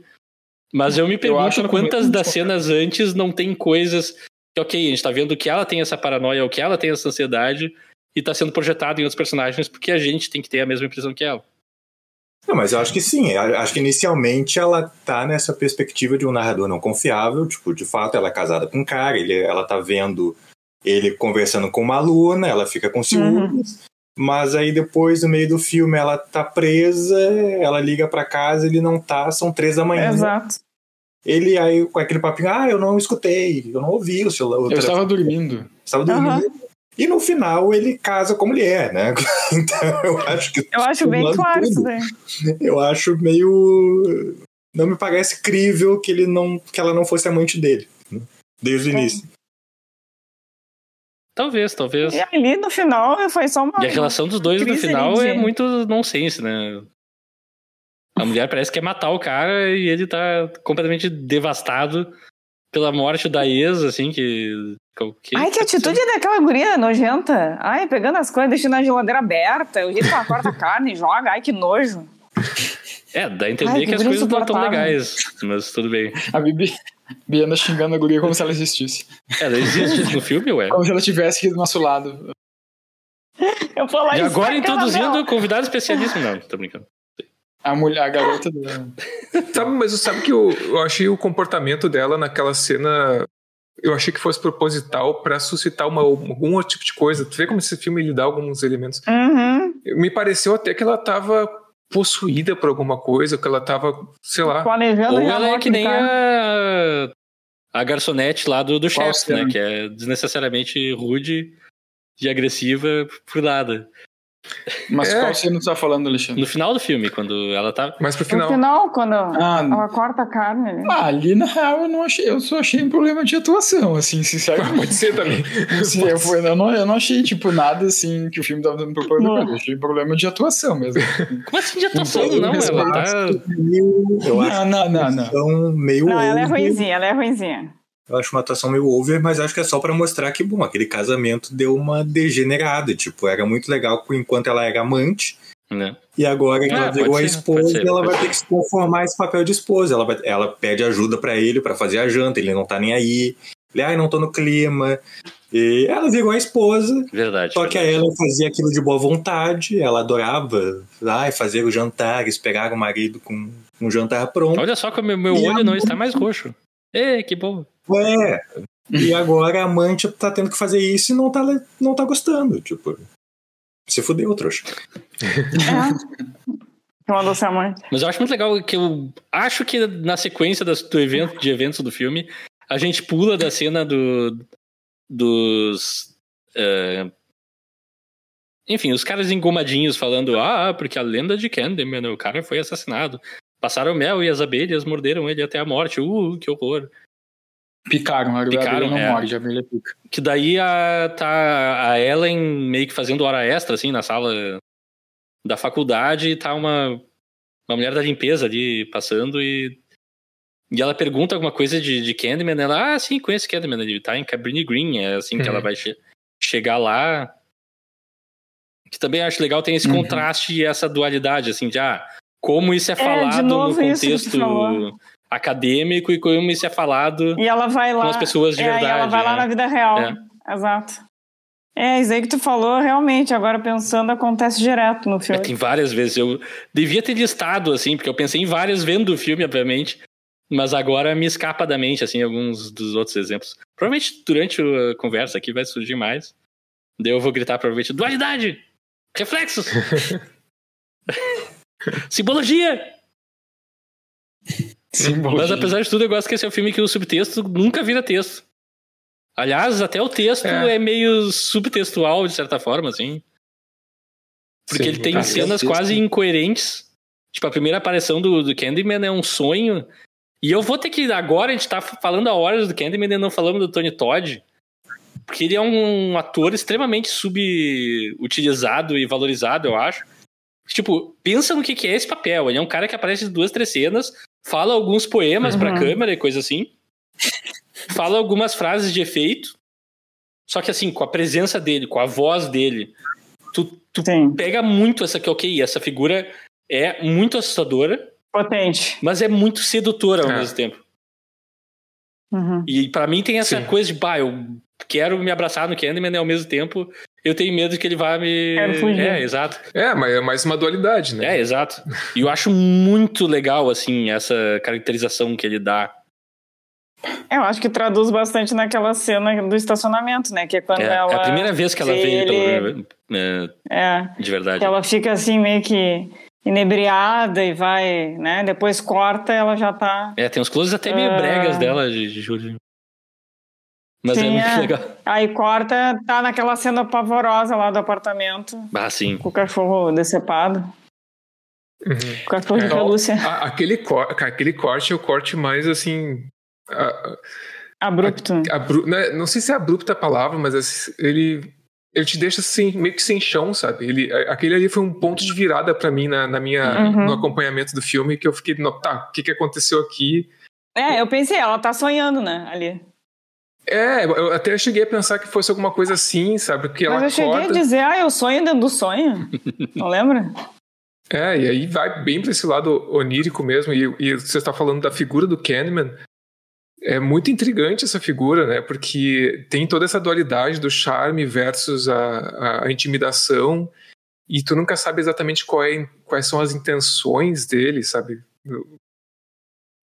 Mas eu me pergunto eu quantas das cenas antes não tem coisas que, ok, a gente tá vendo que ela tem essa paranoia ou que ela tem essa ansiedade e tá sendo projetado em outros personagens porque a gente tem que ter a mesma impressão que ela. Não, mas eu acho que sim. Eu acho que inicialmente ela tá nessa perspectiva de um narrador não confiável. Tipo, de fato, ela é casada com um cara, ele, ela tá vendo ele conversando com uma aluna, ela fica com ciúmes. Uhum. Mas aí depois, no meio do filme, ela tá presa, ela liga para casa, ele não tá, são três da manhã. Exato. Ele aí com aquele papinho, ah, eu não escutei, eu não ouvi o celular. Eu estava dormindo. Estava dormindo. Uhum. E no final ele casa com mulher, né? então eu acho que. Eu acho bem claro tudo, isso daí. Eu acho meio. Não me parece crível que ele não, que ela não fosse amante dele. Né? Desde o é. início. Talvez, talvez. E ali no final foi só uma. E a relação dos dois no final é muito nonsense, né? A mulher parece que quer matar o cara e ele tá completamente devastado pela morte da ex, assim, que. que Ai, que atitude daquela guria nojenta. Ai, pegando as coisas, deixando a geladeira aberta, o jeito que ela corta a carne e joga. Ai, que nojo. É, dá a entender Ai, que, que as coisas não estão insuportável. legais, mas tudo bem. A Bibi, Bibi anda xingando a guria como se ela existisse. Ela existe no filme, ué. Como se ela estivesse aqui do nosso lado. Eu falar E isso agora introduzindo convidado especialíssimo. Não, tô brincando. A mulher, a garota do... Sabe, mas sabe que eu, eu achei o comportamento dela naquela cena. Eu achei que fosse proposital pra suscitar uma, algum outro tipo de coisa. Tu vê como esse filme ele dá alguns elementos. Uhum. Me pareceu até que ela tava possuída por alguma coisa, que ela tava, sei lá. Planejando Ou ela é que nem a, a garçonete lá do, do chefe, né? Que é desnecessariamente rude e agressiva por nada. Mas É. qual cena tu tá falando, Alexandre? No final do filme, quando ela tá. Mas pro No final. final, quando Ah, ela corta a carne. ah, ali na real eu não achei, eu só achei um problema de atuação, assim, sinceramente. Pode ser também. Sim, eu, fui- eu não, eu não achei, tipo, nada assim que o filme tava dando. Não. Eu achei problema de atuação mesmo. Como assim de atuação? Não, eu ela tá. Eu acho Não, não, não, não. meio Não, ela é over. ruinzinha, ela é ruinzinha. Eu acho uma atuação meio over, mas acho que é só pra mostrar que, bom, aquele casamento deu uma degenerada. Tipo, era muito legal enquanto ela era amante. Né? E agora que Ah, ela virou a esposa, ser, ela vai ser. ter que se conformar esse papel de esposa. Ela, vai- ela pede ajuda pra ele pra fazer a janta, ele não tá nem aí. Ele, ai, não tô no clima. E ela virou a esposa, Verdade. só que a. Ellen fazia aquilo de boa vontade, ela adorava ai, fazer o jantar, esperar o marido com um jantar pronto. Olha só como meu, meu E olho não está mais roxo. Ê, que bom. É. E agora a amante tá tendo que fazer isso e não tá, não tá gostando. Tipo, se fudeu, trouxa. É. Mandou ser amante. Mas eu acho muito legal que eu acho que na sequência do evento, de eventos do filme, a gente pula da cena do, dos. eh, enfim, os caras engomadinhos falando, ah, porque a lenda de Candyman, o cara foi assassinado. Passaram mel e as abelhas morderam ele até a morte. Uh, que horror. Picaram, a Picaram, não é. morde, a abelha pica. Que daí a, tá a Ellen meio que fazendo hora extra, assim, na sala da faculdade, e tá uma, uma mulher da limpeza ali passando e. E ela pergunta alguma coisa de, de Candyman, ela, ah, sim, conheço Candyman, ele tá em Cabrini Green, é assim que Uhum. ela vai che- chegar lá. Que também acho legal, tem esse Uhum. contraste e essa dualidade, assim, de, ah, como isso é falado novo no que contexto falou. Acadêmico e como isso é falado E ela vai lá. com as pessoas de é, e verdade. ela vai lá né? na vida real. É. Exato. É, isso aí que tu falou, realmente, agora pensando, acontece direto no É, filme. tem várias vezes. Eu devia ter listado, assim, porque eu pensei em várias vendo o filme, obviamente. Mas agora me escapa da mente, assim, alguns dos outros exemplos. Provavelmente durante a conversa aqui vai surgir mais. Daí eu vou gritar, provavelmente, dualidade! Reflexos! Simbologia! Simbologia. Mas apesar de tudo, eu gosto que esse é um filme que o subtexto nunca vira texto. Aliás, até o texto É. é, meio subtextual, de certa forma, assim. Porque Sim, ele tem tá. cenas Texto. quase incoerentes. Tipo, a primeira aparição do, do Candyman é um sonho. E eu vou ter que. Agora a gente tá falando a horas do Candyman e não falamos do Tony Todd. Porque ele é um ator extremamente subutilizado e valorizado, eu acho. Tipo, pensa no que, que é esse papel. Ele é um cara que aparece em duas, três cenas, fala alguns poemas pra Uhum. câmera e coisa assim. fala algumas frases de efeito. Só que assim, com a presença dele, com a voz dele, tu, tu pega muito essa que, ok, essa figura é muito assustadora, potente. mas é muito sedutora ao É. mesmo tempo. Uhum. E pra mim tem essa Sim. coisa de, bah, eu quero me abraçar no Candyman e ao mesmo tempo eu tenho medo que ele vá me. Quero fugir. É, exato. É, mas é mais uma dualidade, né? É, exato. E eu acho muito legal, assim, essa caracterização que ele dá. Eu acho que traduz bastante naquela cena do estacionamento, né? Que é quando É, ela. é a primeira vez que ela vê ele ele- pela- é, É, de verdade. que ela fica assim meio que inebriada e vai, né? Depois corta, ela já tá. É, tem uns closes até meio Ah. bregas dela, de, de Júlio. Mas é Sim, muito é. legal. Aí corta, tá naquela cena pavorosa lá do apartamento, Ah, sim. com o cachorro decepado, Uhum. com o cachorro de É. pelúcia A- aquele, cor- aquele corte é o corte mais assim. a- abrupto. abru- né, não sei se é abrupta a palavra, mas assim, ele, ele te deixa assim, meio que sem chão, sabe? Ele, a- aquele ali foi um ponto de virada pra mim na, na minha, Uhum. no acompanhamento do filme, que eu fiquei, tá, o que, que aconteceu aqui? É, eu pensei, ela tá sonhando, né, ali. É, eu até cheguei a pensar que fosse alguma coisa assim, sabe? Porque Mas ela eu cheguei acorda. a dizer, ah, eu sonho dentro do sonho. Não lembra? É, e aí vai bem para esse lado onírico mesmo, e, e você está falando da figura do Candyman, é muito intrigante essa figura, né? Porque tem toda essa dualidade do charme versus a, a intimidação, e tu nunca sabe exatamente é, quais são as intenções dele, sabe?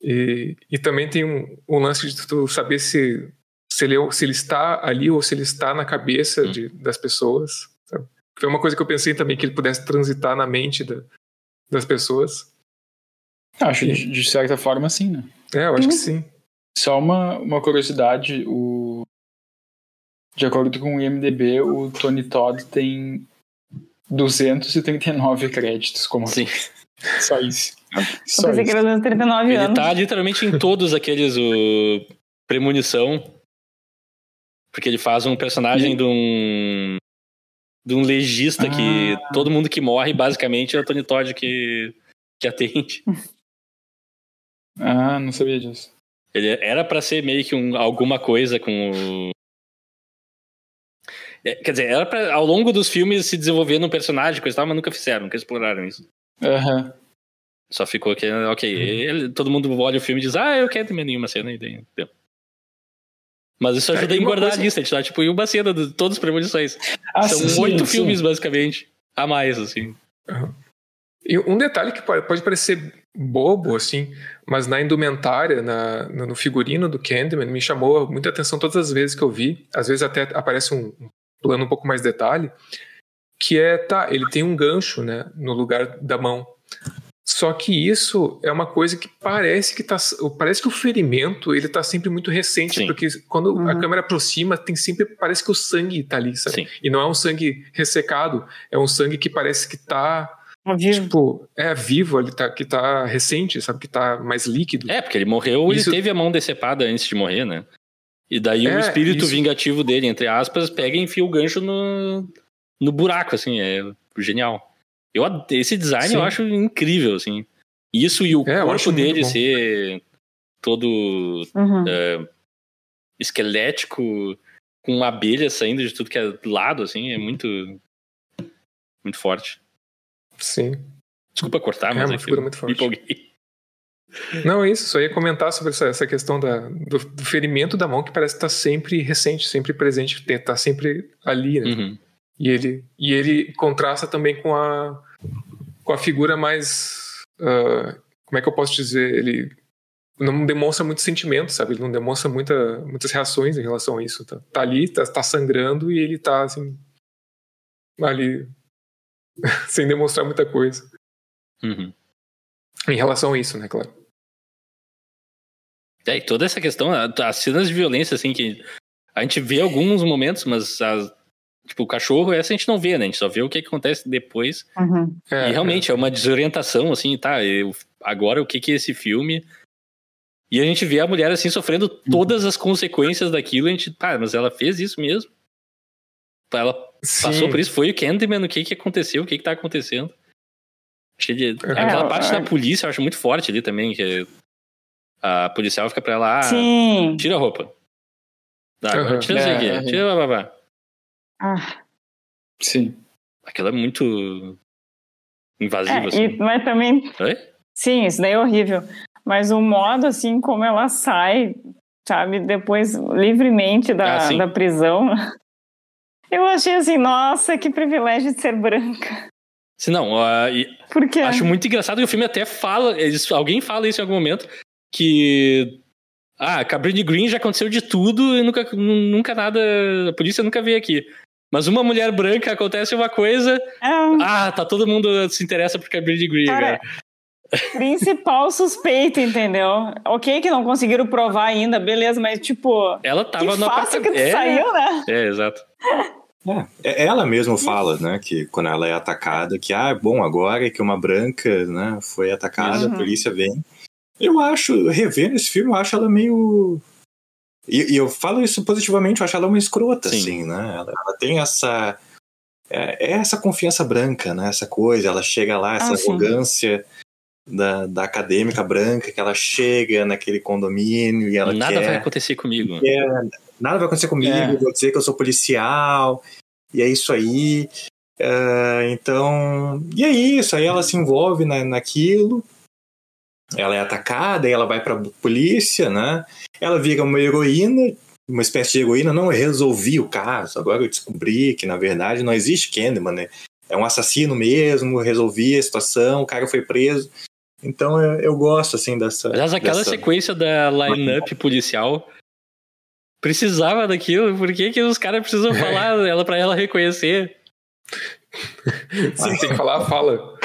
E, e também tem um, um, lance de tu saber se, se, ele, se ele está ali ou se ele está na cabeça hum. de, das pessoas. Sabe? Foi uma coisa que eu pensei também, que ele pudesse transitar na mente da, das pessoas. Acho, de, de, certa forma, sim, né? É, eu acho que sim. Só uma, uma curiosidade, o... de acordo com o IMDB, o Tony Todd tem 239 créditos como Sim. Só isso. Só eu pensei isso. que era 239 Ele anos. tá literalmente em todos aqueles o Premonição. Porque ele faz um personagem e... de um de um legista ah. que todo mundo que morre basicamente é o Tony Todd que que atende. Ah, não sabia disso. Ele era para ser meio que um, alguma coisa com o é, quer dizer, era pra, ao longo dos filmes se desenvolver num personagem, coisa tal, mas nunca fizeram, nunca exploraram isso. Uhum. Só ficou que, ok, uhum. ele, todo mundo olha o filme e diz, ah, eu quero ter nenhuma cena. E Mas isso ajuda é, a engordar coisa... a lista, a gente tá tipo em uma cena de todas as premonições. Ah, São oito filmes, basicamente, a mais, assim. Uhum. E um detalhe que pode parecer bobo, assim, mas na indumentária, na, no figurino do Candyman, me chamou muita atenção todas as vezes que eu vi. Às vezes até aparece um plano um pouco mais detalhe, que é, tá, ele tem um gancho, né, no lugar da mão. Só que isso é uma coisa que parece que tá, parece que o ferimento ele tá sempre muito recente, Sim. porque quando uhum. a câmera aproxima, tem sempre parece que o sangue tá ali, sabe? Sim. E não é um sangue ressecado, é um sangue que parece que tá é vivo. Tipo, é vivo, ele tá, que tá recente, sabe? Que tá mais líquido. É, porque ele morreu, Isso... ele teve a mão decepada antes de morrer, né? E daí é, o espírito isso. vingativo dele, entre aspas, pega e enfia o gancho no, no buraco, assim, é genial. Eu, esse design Sim. eu acho incrível, assim. Isso e o é, corpo dele ser todo uhum. uh, esquelético, com uma abelha saindo de tudo que é lado, assim, é muito. Muito forte. Sim. Desculpa cortar, é mas é uma figura muito forte. Não, é isso. Só ia comentar sobre essa, essa questão da, do, do, ferimento da mão que parece estar sempre recente, sempre presente, está sempre ali, né? Uhum. E ele, e ele contrasta também com a, com a figura mais. Uh, como é que eu posso dizer? Ele não demonstra muito sentimento, sabe? Ele não demonstra muita, muitas reações em relação a isso. Tá, tá ali, tá, tá sangrando e ele tá assim. ali. sem demonstrar muita coisa. Uhum. Em relação a isso, né, claro. É, e toda essa questão, as cenas de violência, assim, que a gente vê alguns momentos, mas as, tipo, o cachorro, essa a gente não vê, né? A gente só vê o que acontece depois. Uhum. É, e realmente é. é. uma desorientação, assim, tá? Eu, agora o que que é esse filme? E a gente vê a mulher, assim, sofrendo todas as consequências daquilo, a gente, tá, mas ela fez isso mesmo? Ela Sim. passou por isso, foi o Candyman, o que que aconteceu, o que que tá acontecendo? De, é, aquela parte é, da polícia eu acho muito forte ali também, que a policial fica pra ela, ah, Sim. tira a roupa. Tá, uhum. tira isso aqui, é, tira a babá. Ah. Sim. Aquilo é muito invasivo, é, assim. E, mas também... Oi? Sim, isso daí é horrível. Mas o modo, assim, como ela sai, sabe, depois livremente da, ah, da prisão, eu achei assim, nossa, que privilégio de ser branca. Se não, uh, acho muito engraçado que o filme até fala, eles, alguém fala isso em algum momento, que ah, Cabrini Green já aconteceu de tudo e nunca, nunca nada. A polícia nunca veio aqui. Mas uma mulher branca acontece uma coisa. É. Ah, tá todo mundo se interessa por Cabrini Green. Cara, principal suspeito, entendeu? Ok, que não conseguiram provar ainda, beleza, mas tipo. Ela tava que no fácil que tu é, saiu, né? É, exato. É, ela mesma fala, né, que quando ela é atacada, que ah, bom, agora é que uma branca, né, foi atacada, uhum. a polícia vem. Eu acho, revendo esse filme, eu acho ela meio. E, e eu falo isso positivamente, eu acho ela uma escrota, Sim. assim, né? Ela, ela tem essa. É, é, essa confiança branca, né? Essa coisa, ela chega lá, essa ah, arrogância da, da acadêmica branca, que ela chega naquele condomínio e ela Nada quer, vai acontecer comigo. Quer, nada vai acontecer comigo, é. vou dizer que eu sou policial, e é isso aí. Uh, então, e é isso. Aí ela se envolve na, naquilo. Ela é atacada, e ela vai pra polícia, né? Ela vira uma heroína, uma espécie de heroína. Não, eu resolvi o caso. Agora eu descobri que, na verdade, não existe Candyman, né? É um assassino mesmo, resolvi a situação, o cara foi preso. Então eu, eu gosto, assim, dessa. Aliás, aquela dessa... sequência da line-up policial precisava daquilo. Por que, que os caras precisam falar ela para ela reconhecer? Sim, tem que falar, fala.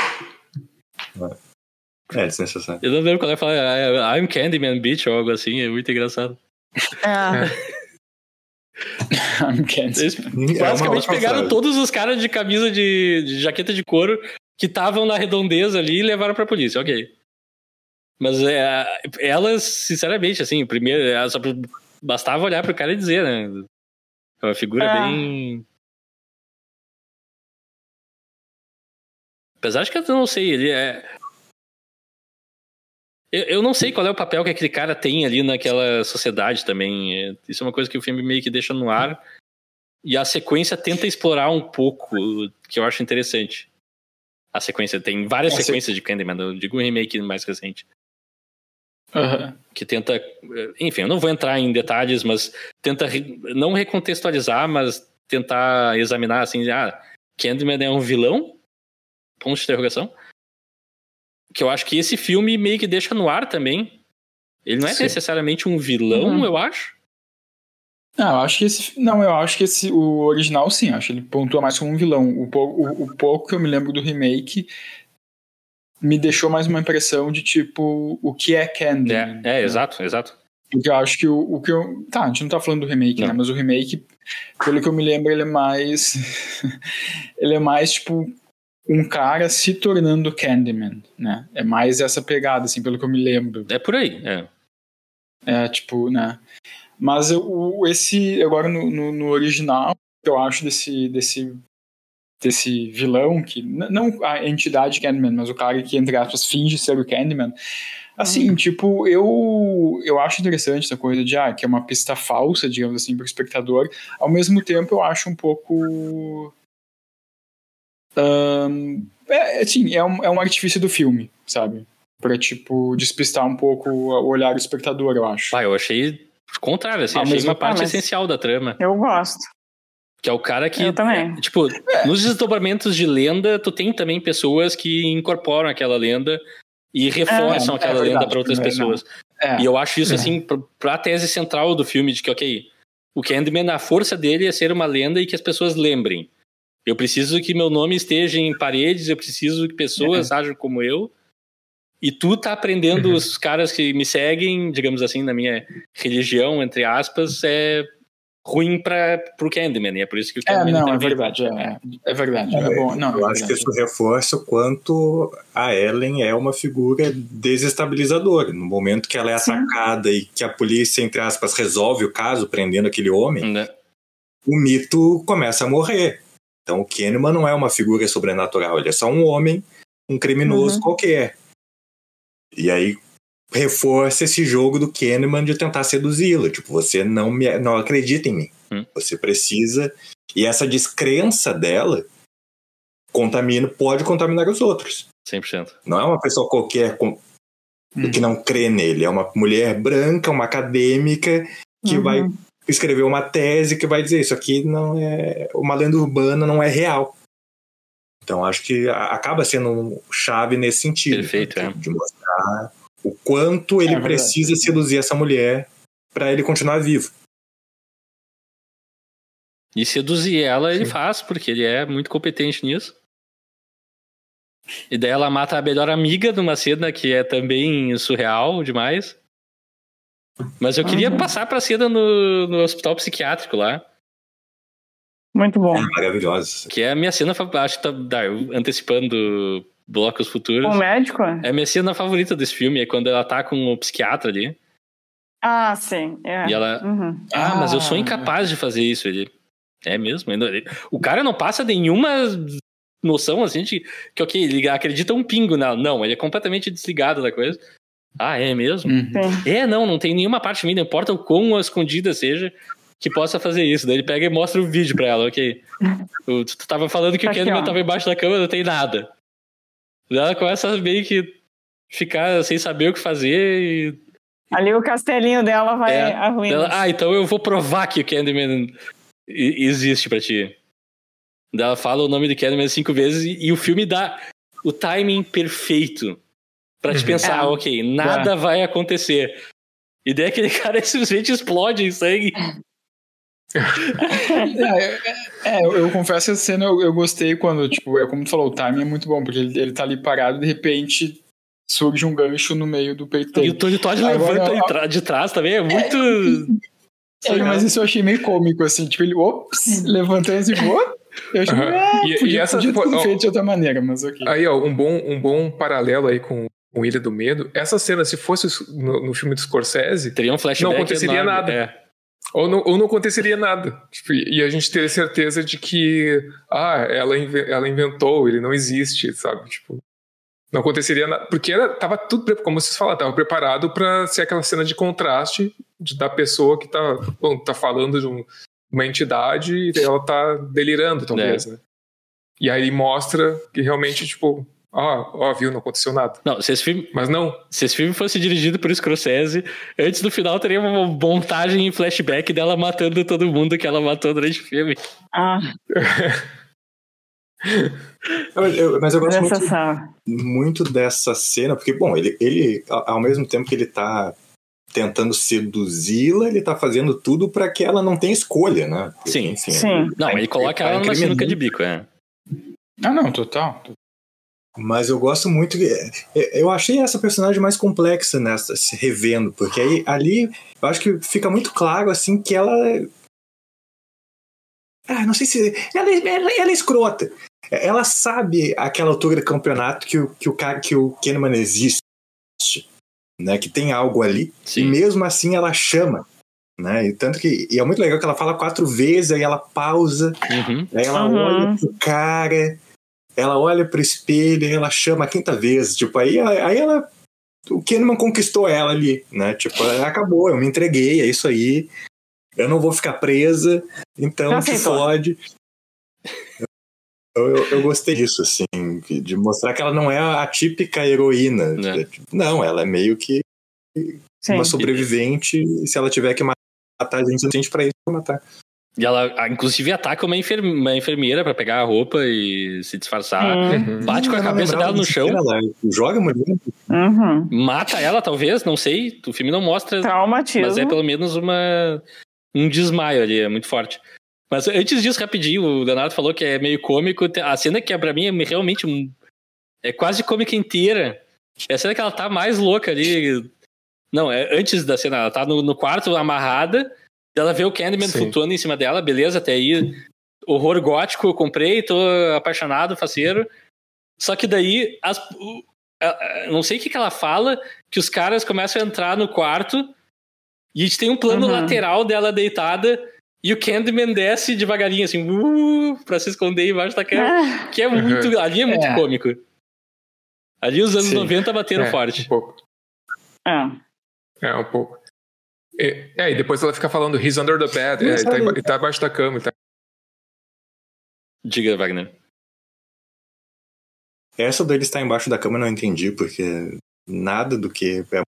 É desnecessário. Eu não lembro quando ela fala I'm Candyman Bitch ou algo assim, é muito engraçado. É. I'm Candyman. Eles basicamente pegaram todos os caras de camisa de, de jaqueta de couro que estavam na redondeza ali e levaram pra polícia, ok. Mas é, elas, sinceramente, assim, primeiro, só bastava olhar pro cara e dizer, né? É uma figura é. bem Apesar de que eu não sei, ele é. Eu, eu não sei qual é o papel que aquele cara tem ali naquela sociedade também. É, isso é uma coisa que o filme meio que deixa no ar. E a sequência tenta explorar um pouco, que eu acho interessante. A sequência, tem várias é, sequências de Candyman, eu digo um remake mais recente. Uhum. Que tenta. Enfim, eu não vou entrar em detalhes, mas tenta não recontextualizar, mas tentar examinar assim: ah, Candyman é um vilão ponto de interrogação. Que eu acho que esse filme meio que deixa no ar também. Ele não é Sim. necessariamente um vilão, uhum. eu acho. Não, eu acho que esse. Não, eu acho que esse. O original, sim, acho ele pontua mais como um vilão. O, o, o pouco que eu me lembro do remake me deixou mais uma impressão de tipo o que é Candy. É, é né? exato, exato. Porque eu acho que o, o que eu. Tá, a gente não tá falando do remake, né, não. né? Mas o remake, pelo que eu me lembro, ele é mais. ele é mais, tipo, um cara se tornando Candyman, né? É mais essa pegada, assim, pelo que eu me lembro. É por aí, é. É, tipo, né? Mas eu, esse, agora no, no, no original, eu acho desse, desse, desse vilão, que não a entidade Candyman, mas o cara que, entre aspas, finge ser o Candyman, Assim, hum. tipo, eu eu acho interessante essa coisa de, ah, que é uma pista falsa, digamos assim, para o espectador. Ao mesmo tempo, eu acho um pouco um, é, assim, é um, é um artifício do filme, sabe? Pra, tipo, despistar um pouco o olhar do espectador, eu acho. Ah, eu achei contrário, assim, ah, achei uma parte essencial da trama. Eu gosto. Que é o cara que. Eu também. Tipo, é. nos desdobramentos de lenda, tu tem também pessoas que incorporam aquela lenda e reforçam é, aquela é lenda para outras pessoas. E eu acho isso, é. assim, pra, pra tese central do filme, de que, ok, o Candyman, a força dele é ser uma lenda e que as pessoas lembrem. Eu preciso que meu nome esteja em paredes, eu preciso que pessoas uhum. ajam como eu. E tu tá aprendendo, uhum. os caras que me seguem, digamos assim, na minha religião, entre aspas, é ruim para pro Candyman, e é por isso que o é, Candyman É, não, é verdade, é, é verdade, é, é bom. Não, eu é acho que isso reforça o quanto a Ellen é uma figura desestabilizadora. No momento que ela é Sim. atacada e que a polícia, entre aspas, resolve o caso prendendo aquele homem, né? o mito começa a morrer. Então o Kahneman não é uma figura sobrenatural, ele é só um homem, um criminoso uhum. qualquer. E aí reforça esse jogo do Kahneman de tentar seduzi-la. Tipo, você não, me, não acredita em mim. Hum. Você precisa. E essa descrença dela contamina, pode contaminar os outros. 100%. Não é uma pessoa qualquer com, hum. que não crê nele. É uma mulher branca, uma acadêmica que uhum. vai escrever uma tese que vai dizer isso aqui não é uma lenda urbana não é real. Então acho que acaba sendo chave nesse sentido. Perfeito, é. de mostrar o quanto ele é precisa seduzir essa mulher para ele continuar vivo. E seduzir ela ele Sim. faz, porque ele é muito competente nisso. E daí ela mata a melhor amiga numa cena que é também surreal demais. Mas eu queria uhum. passar pra cena no, no hospital psiquiátrico lá. Muito bom. É maravilhosa. Que é a minha cena, acho que tá, tá antecipando blocos futuros. O médico? É a minha cena favorita desse filme, é quando ela tá com o psiquiatra ali. Ah, sim. É. E ela. Uhum. Ah, mas eu sou ah. incapaz de fazer isso. Ele. É mesmo? O cara não passa nenhuma noção assim de que, ok, ele acredita um pingo nela. Não, ele é completamente desligado da coisa. Ah, é mesmo? Uhum. É, não, não tem nenhuma parte minha, não importa o quão escondida seja. que possa fazer isso. Daí ele pega e mostra o vídeo pra ela, ok. Tu, tu tava falando que Tá o Candyman tava embaixo da cama, não tem nada. Daí ela começa a meio que ficar sem saber o que fazer e. Ali o castelinho dela vai É. arruinar. Ah, então eu vou provar que o Candyman existe pra ti. Daí ela fala o nome do Candyman cinco vezes e, e o filme dá o timing perfeito pra te Uhum. pensar, É. ok, nada vai acontecer. E daí aquele cara simplesmente explode em sangue. É, é, é, eu, eu confesso que essa cena eu, eu gostei quando, tipo, é como tu falou, o timing é muito bom, porque ele, ele tá ali parado e de repente surge um gancho no meio do peito E dele. o Tony Todd Agora, levanta ó, de tra- de trás também, é muito. É, mas isso eu achei meio cômico, assim, tipo, ele, ops, levantando assim, what? Eu achei, Aham. é, E- e podia, essa podia foi- ó, feito de outra maneira, mas ok. Aí, ó, um bom, um bom paralelo aí com, com Ilha do Medo. Essa cena, se fosse no, no filme do Scorsese, Teria um flashback. Não aconteceria enorme, nada. é. ou não, ou não aconteceria nada. Tipo, e a gente teria certeza de que, ah, ela, ela inventou, ele não existe, sabe? Tipo, não aconteceria nada. Porque era, tava tudo, como vocês falaram, tava preparado pra ser aquela cena de contraste de, da pessoa que tá, bom, tá falando de um- uma entidade e ela tá delirando, talvez, É. né? E aí mostra que realmente, tipo, ó, ó, viu, não aconteceu nada. Não, se esse, filme, Mas não, se esse filme fosse dirigido por Scorsese, antes do final teria uma montagem em flashback dela matando todo mundo que ela matou durante o filme. Ah, Eu- eu- mas eu gosto muito, muito dessa cena, porque, bom, ele, ele, ao mesmo tempo que ele tá tentando seduzi-la, ele tá fazendo tudo pra que ela não tenha escolha, né? Porque, Sim. enfim, Sim. Não, ele coloca tá ela numa incriminando. sinuca de bico, é. Ah, não, total. Mas eu gosto muito. é, Eu achei essa personagem mais complexa nessa, se revendo, porque aí ali eu acho que fica muito claro assim que ela. Ah, não sei se. Ela, ela, ela é escrota. Ela sabe aquela altura do campeonato que o, que o cara que o Kahneman existe, né? Que tem algo ali. E Sim. mesmo assim ela chama. Né? E tanto que. E é muito legal que ela fala quatro vezes, aí ela pausa, Uhum. Aí ela Uhum. olha pro cara, ela olha pro espelho, ela chama a quinta vez. Tipo, aí, aí ela. O Kahneman conquistou ela ali, né? Tipo, acabou, eu me entreguei, é isso aí. Eu não vou ficar presa, então se fode. Eu, eu, eu gostei disso, assim, de mostrar que ela não é a típica heroína. É. Não, ela é meio que Sim. uma sobrevivente, e se ela tiver que matar a gente suficiente pra isso, matar. E ela, ah, inclusive, ataca uma, enfer- uma enfermeira pra pegar a roupa e se disfarçar. Hum. Bate com a cabeça dela no chão. Ela joga a mulher Uhum. Mata ela, talvez, não sei. O filme não mostra. Traumatismo. Mas é pelo menos uma um desmaio ali, é muito forte. Mas antes disso, rapidinho, o Leonardo falou que é meio cômico. A cena que é pra mim é realmente um. É quase cômica inteira. É a cena que ela tá mais louca ali. Não, é antes da cena. Ela tá no, no quarto amarrada. Ela vê o Candyman Sim. flutuando em cima dela, beleza, até aí. Horror gótico, eu comprei, tô apaixonado, faceiro. Só que daí, as, não sei o que, que ela fala, que os caras começam a entrar no quarto e a gente tem um plano Uhum. lateral dela deitada e o Candyman desce devagarinho, assim, uh, pra se esconder embaixo da cama. Ah, Que é muito. Ali é muito É. cômico. Ali os anos Sim. 90 bateram É, forte. Um pouco. é. É, um pouco. É, é, e depois ela fica falando He's under the bed. É, ele, tá, ele tá abaixo da cama. Tá... Diga, Wagner. Essa dele estar embaixo da cama eu não entendi, porque nada do que é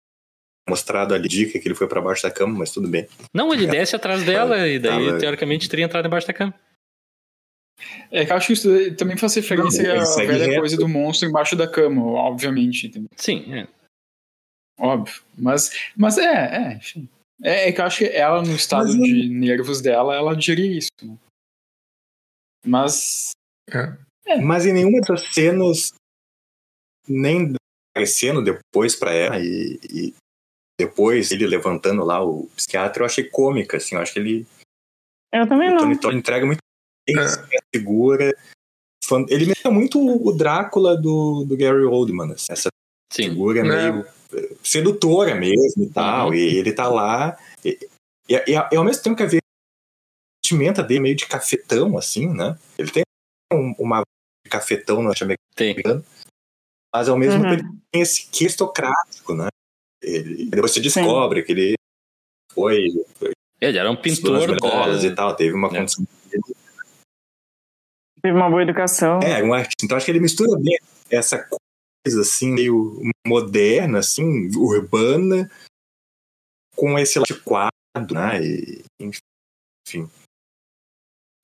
mostrado ali indica que ele foi pra baixo da cama, mas tudo bem. Não, ele desce atrás dela e daí, Tava- teoricamente, teria entrado embaixo da cama. É que eu acho que isso também faz referência Não, à velha reto. coisa do monstro embaixo da cama, obviamente? Sim, é. Óbvio. Mas, mas é, é, enfim. É, é que eu acho que ela, no estado Mas eu- de nervos dela, ela diria isso. Né? Mas. É. Mas em nenhuma das cenas, nem aparecendo depois pra ela e, e depois ele levantando lá o psiquiatra, eu achei cômica, assim, eu acho que ele Eu também o não. Tony Todd entrega muito bem, segura. Fan- Ele lembra muito o Drácula do, do Gary Oldman, assim, essa Sim. figura Né? meio sedutora mesmo e tal. Uhum. E ele tá lá. E, e, e, e ao mesmo tempo que a vestimenta dele é meio de cafetão, assim, né? Ele tem um- uma de cafetão no Tem. mas ao mesmo Uhum. tempo ele tem esse que aristocrático, né? Ele, depois você descobre que ele foi Ele era um pintor. da- e tal, teve uma É. condição. Teve uma boa educação. É, um artista. Então acho que ele mistura bem essa assim, meio moderna, assim, urbana, com esse lado quadro, né? E, enfim.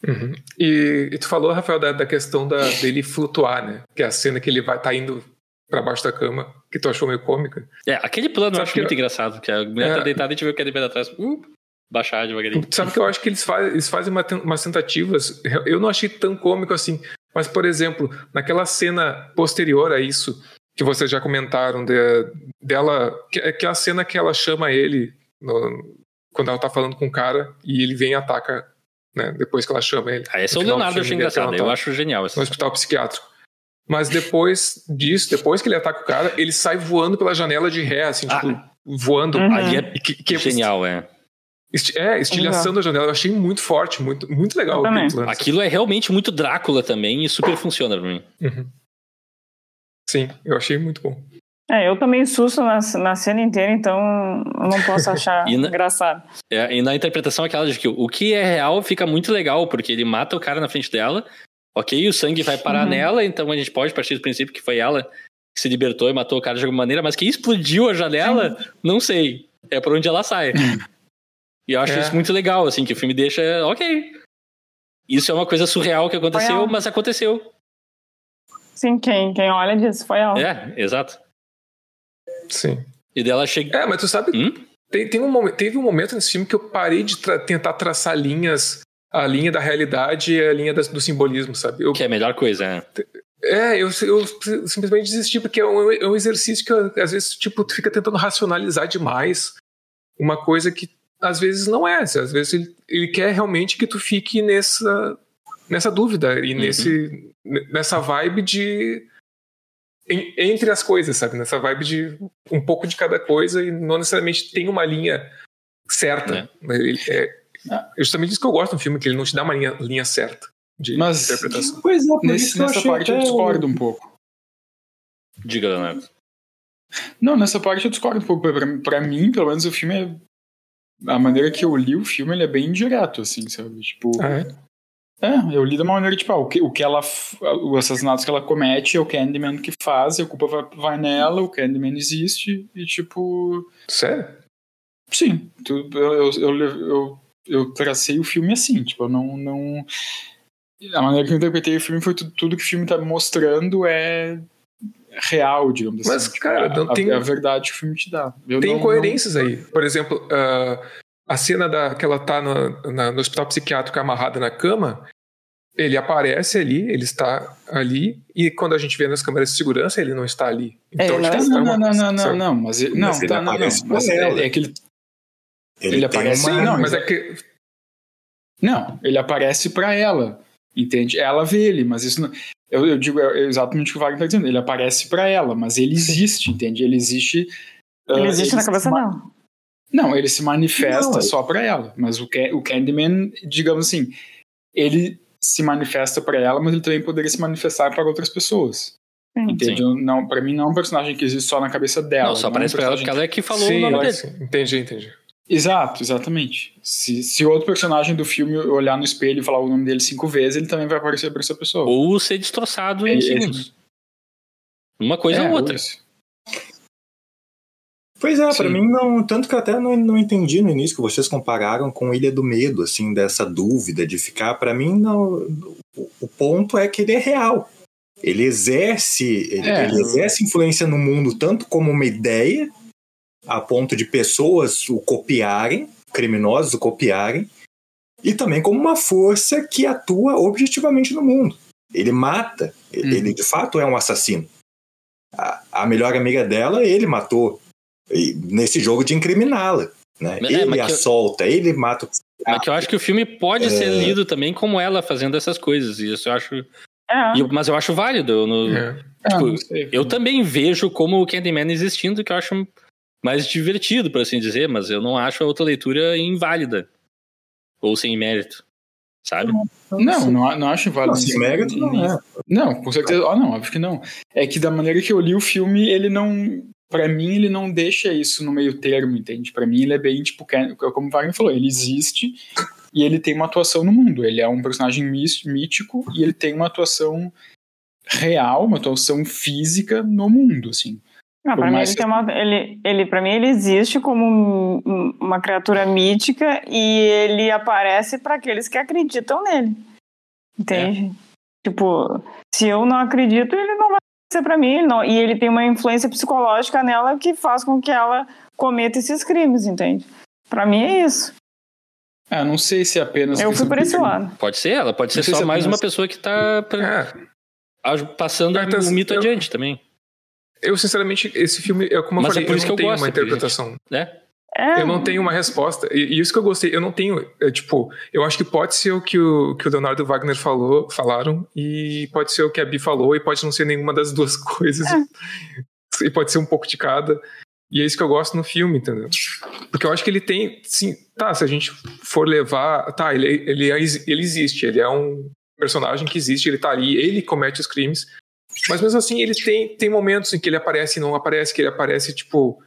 Uhum. E, e tu falou, Rafael, da, da questão da, dele flutuar, né? Que é a cena que ele vai tá indo pra baixo da cama, que tu achou meio cômica. É, aquele plano eu Sabe acho que muito eu- engraçado, que a mulher É. tá deitada e a gente vê o Candyman atrás. Uh, baixar devagarinho. Sabe que eu acho que eles, faz, eles fazem uma umas tentativas, eu não achei tão cômico assim, mas, por exemplo, naquela cena posterior a isso, que vocês já comentaram, de- dela, que é aquela cena que ela chama ele, no- quando ela tá falando com o cara, e ele vem e ataca, né, depois que ela chama ele. Ah, esse é o Leonardo, eu achei engraçado. Eu acho genial. essa No hospital psiquiátrico. Mas depois disso, depois que ele ataca o cara, ele sai voando pela janela de ré, assim, Ah. tipo, voando. Uhum. Ali é que, que genial, é. Esti- É, estilhaçando a janela. Eu achei muito forte, muito, muito legal também. aquele plano. Aquilo é realmente muito Drácula também e super funciona pra mim. Uhum. Sim, eu achei muito bom. É, eu tomei susto na, na cena inteira, então eu não posso achar E na- engraçado. É, e na interpretação aquela de que o que é real fica muito legal, porque ele mata o cara na frente dela, ok, o sangue vai parar Uhum. nela, então a gente pode partir do princípio que foi ela que se libertou e matou o cara de alguma maneira, mas quem explodiu a janela, não sei. É por onde ela sai. e eu acho É. isso muito legal, assim, que o filme deixa, ok. Isso é uma coisa surreal que aconteceu, mas aconteceu. Sim, quem, quem olha diz, foi ela. É, exato. Sim. E dela chega. É, mas tu sabe, Hum? tem, tem um, teve um momento nesse filme que eu parei de tra- tentar traçar linhas, a linha da realidade e a linha das- do simbolismo, sabe? Eu, Que é a melhor coisa, né? É, eu, eu simplesmente desisti, porque é um, é um exercício que às vezes tipo, tu fica tentando racionalizar demais uma coisa que às vezes não é. Às vezes ele, ele quer realmente que tu fique nessa, nessa dúvida e Uhum. nesse, nessa vibe de. em- entre as coisas, sabe? Nessa vibe de um pouco de cada coisa e não necessariamente tem uma linha certa. Ele- é, é justamente isso que eu gosto do filme, que ele não te dá uma linha, linha certa de Mas- interpretação. Pois é, por Nesse- isso que eu nessa parte eu discordo um pouco. Diga, Leonardo. Não, nessa parte eu discordo um pouco. Pra, pra mim, pelo menos, o filme é. A maneira que eu li o filme, ele é bem direto, assim, sabe? Tipo. Ah, é? É, eu li da maneira, tipo, ah, o, que, o que ela. f- O assassinato que ela comete é o Candyman que faz, a culpa vai, vai nela, o Candyman existe, e tipo. Sério? Sim, tu- eu, eu, eu, eu, eu tracei o filme assim, tipo, eu não. não a maneira que eu interpretei o filme foi tudo, tudo que o filme tá mostrando é real, digamos assim. Mas, Tipo, cara, a, não a- tem- a verdade que o filme te dá. Eu Tem não- incoerências aí. Por exemplo, ah, a cena da, que ela tá no, na- no hospital psiquiátrico amarrada na cama, ele aparece ali, ele está ali, e quando a gente vê nas câmeras de segurança, ele não está ali. Então, É, tipo, Não, é não, uma- não, não, não, sabe? não, mas ele, não, Mas ele tá, não, não, aparece mas é, é que ele, Ele, Ele aparece- uma- não, mas é que. não, ele aparece pra ela, entende? Ela vê ele, mas isso não, eu, eu digo é exatamente o que o Wagner tá dizendo, ele aparece pra ela, mas ele existe, entende? Ele existe Ele ah, existe na se cabeça ma- dela. Não, ele se manifesta Não, só pra ela, mas o, o Candyman, digamos assim, ele se manifesta pra ela, mas ele também poderia se manifestar para outras pessoas. Sim. Entende? Não, para mim não é um personagem que existe só na cabeça dela. não, só é um aparece pra ela porque ela é que falou sim, o nome dele. sim. Entendi, entendi. Exato, exatamente. Se, se outro personagem do filme olhar no espelho e falar o nome dele cinco vezes, ele também vai aparecer pra essa pessoa. Ou ser destroçado em É, é, segundos. Uma coisa É, ou outra. isso. Pois é, pra Sim. mim não. Tanto que eu até não, não entendi no início que vocês compararam com Ilha do Medo, assim, dessa dúvida de ficar. Pra mim, não, o, o ponto é que ele é real. Ele exerce, ele, É. ele exerce influência no mundo tanto como uma ideia, a ponto de pessoas o copiarem, criminosos o copiarem, e também como uma força que atua objetivamente no mundo. Ele mata, Uhum. ele de fato é um assassino. A, a melhor amiga dela, ele matou e nesse jogo de incriminá-la. Né? É, ele a eu- solta, ele mata o Mas que eu acho que o filme pode É. ser lido também como ela fazendo essas coisas. E isso eu acho. É. eu- mas eu acho válido. eu no- É. Tipo, sei. Eu também vejo como o Candyman existindo, que eu acho mais divertido, por assim dizer, mas eu não acho a outra leitura inválida. Ou sem mérito. Sabe? Não, não, não acho válido. Não, sem mérito não é. Não, com certeza. Ah, não, óbvio que não. É que da maneira que eu li o filme, ele não. para mim ele não deixa isso no meio termo, entende? Para mim ele é bem tipo, como o Wagner falou, ele existe e ele tem uma atuação no mundo. Ele é um personagem mítico e ele tem uma atuação real, uma atuação física no mundo, assim. Ah, para mim, ele, tem uma, ele, ele, pra mim ele existe como um, uma criatura mítica e ele aparece para aqueles que acreditam nele. Entende? É. Tipo, se eu não acredito, ele não vai ser para mim. Não, e ele tem uma influência psicológica nela que faz com que ela cometa esses crimes, entende? Para mim é isso. Ah, não sei se é apenas. Eu fui por esse lado. Pode ser, ela pode ser só se é mais apenas... uma pessoa que tá é. passando o mito eu... adiante também. Eu, sinceramente, esse filme, é como eu Mas falei, é por isso eu não que eu tenho gosto, uma interpretação. Né? É. Eu não tenho uma resposta. E, e, isso que eu gostei, eu não tenho. É, tipo, eu acho que pode ser o que o, que o Leonardo Wagner falou, falaram, e pode ser o que a Bi falou, e pode não ser nenhuma das duas coisas. É. E pode ser um pouco de cada. E é isso que eu gosto no filme, entendeu? Porque eu acho que ele tem. Sim, tá, se a gente for levar. Tá, ele, ele, é, ele existe, ele é um personagem que existe, ele tá ali, ele comete os crimes. Mas mesmo assim, ele tem, tem momentos em que ele aparece e não aparece, que ele aparece, tipo.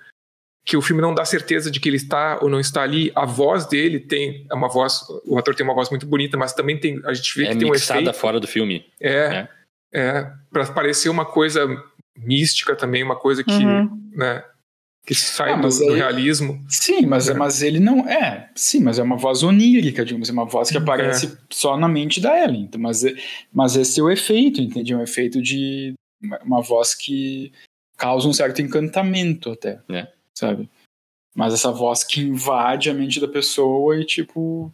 Que o filme não dá certeza de que ele está ou não está ali. A voz dele tem é uma voz. O ator tem uma voz muito bonita, mas também tem. A gente vê é que tem um efeito. fora do filme. É. É. é para parecer uma coisa mística também, uma coisa que. Uhum. Né, que sai ah, do, do, realismo. Sim, mas, é. mas ele não é. Sim, mas é uma voz onírica, digamos, é uma voz que é. aparece é. só na mente da Ellen. Então, mas, mas esse é o efeito, entende? É um efeito de uma voz que causa um certo encantamento até, é. sabe? Mas essa voz que invade a mente da pessoa e tipo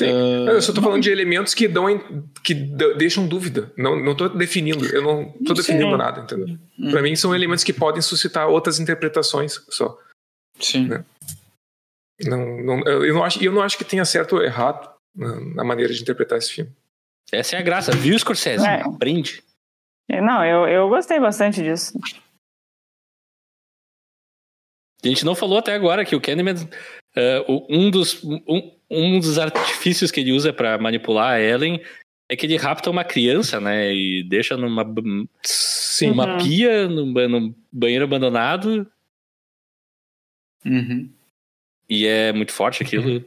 Sim. Uh, eu só tô falando de elementos que dão que deixam dúvida. Não, não tô definindo. Eu não tô definindo nada, entendeu? Hum. Para mim são elementos que podem suscitar outras interpretações só. Sim. Né? Não, não, eu, não acho, eu não acho que tenha certo ou errado na, na maneira de interpretar esse filme. Essa é a graça, viu, Scorsese? É. Aprende. É, não, eu, eu gostei bastante disso. A gente não falou até agora que o Candyman, uh, um, dos, um, um dos artifícios que ele usa para manipular a Ellen é que ele rapta uma criança, né? E deixa numa, Sim. numa uhum. pia, num, num, banheiro abandonado. Uhum. E é muito forte aquilo. Uhum.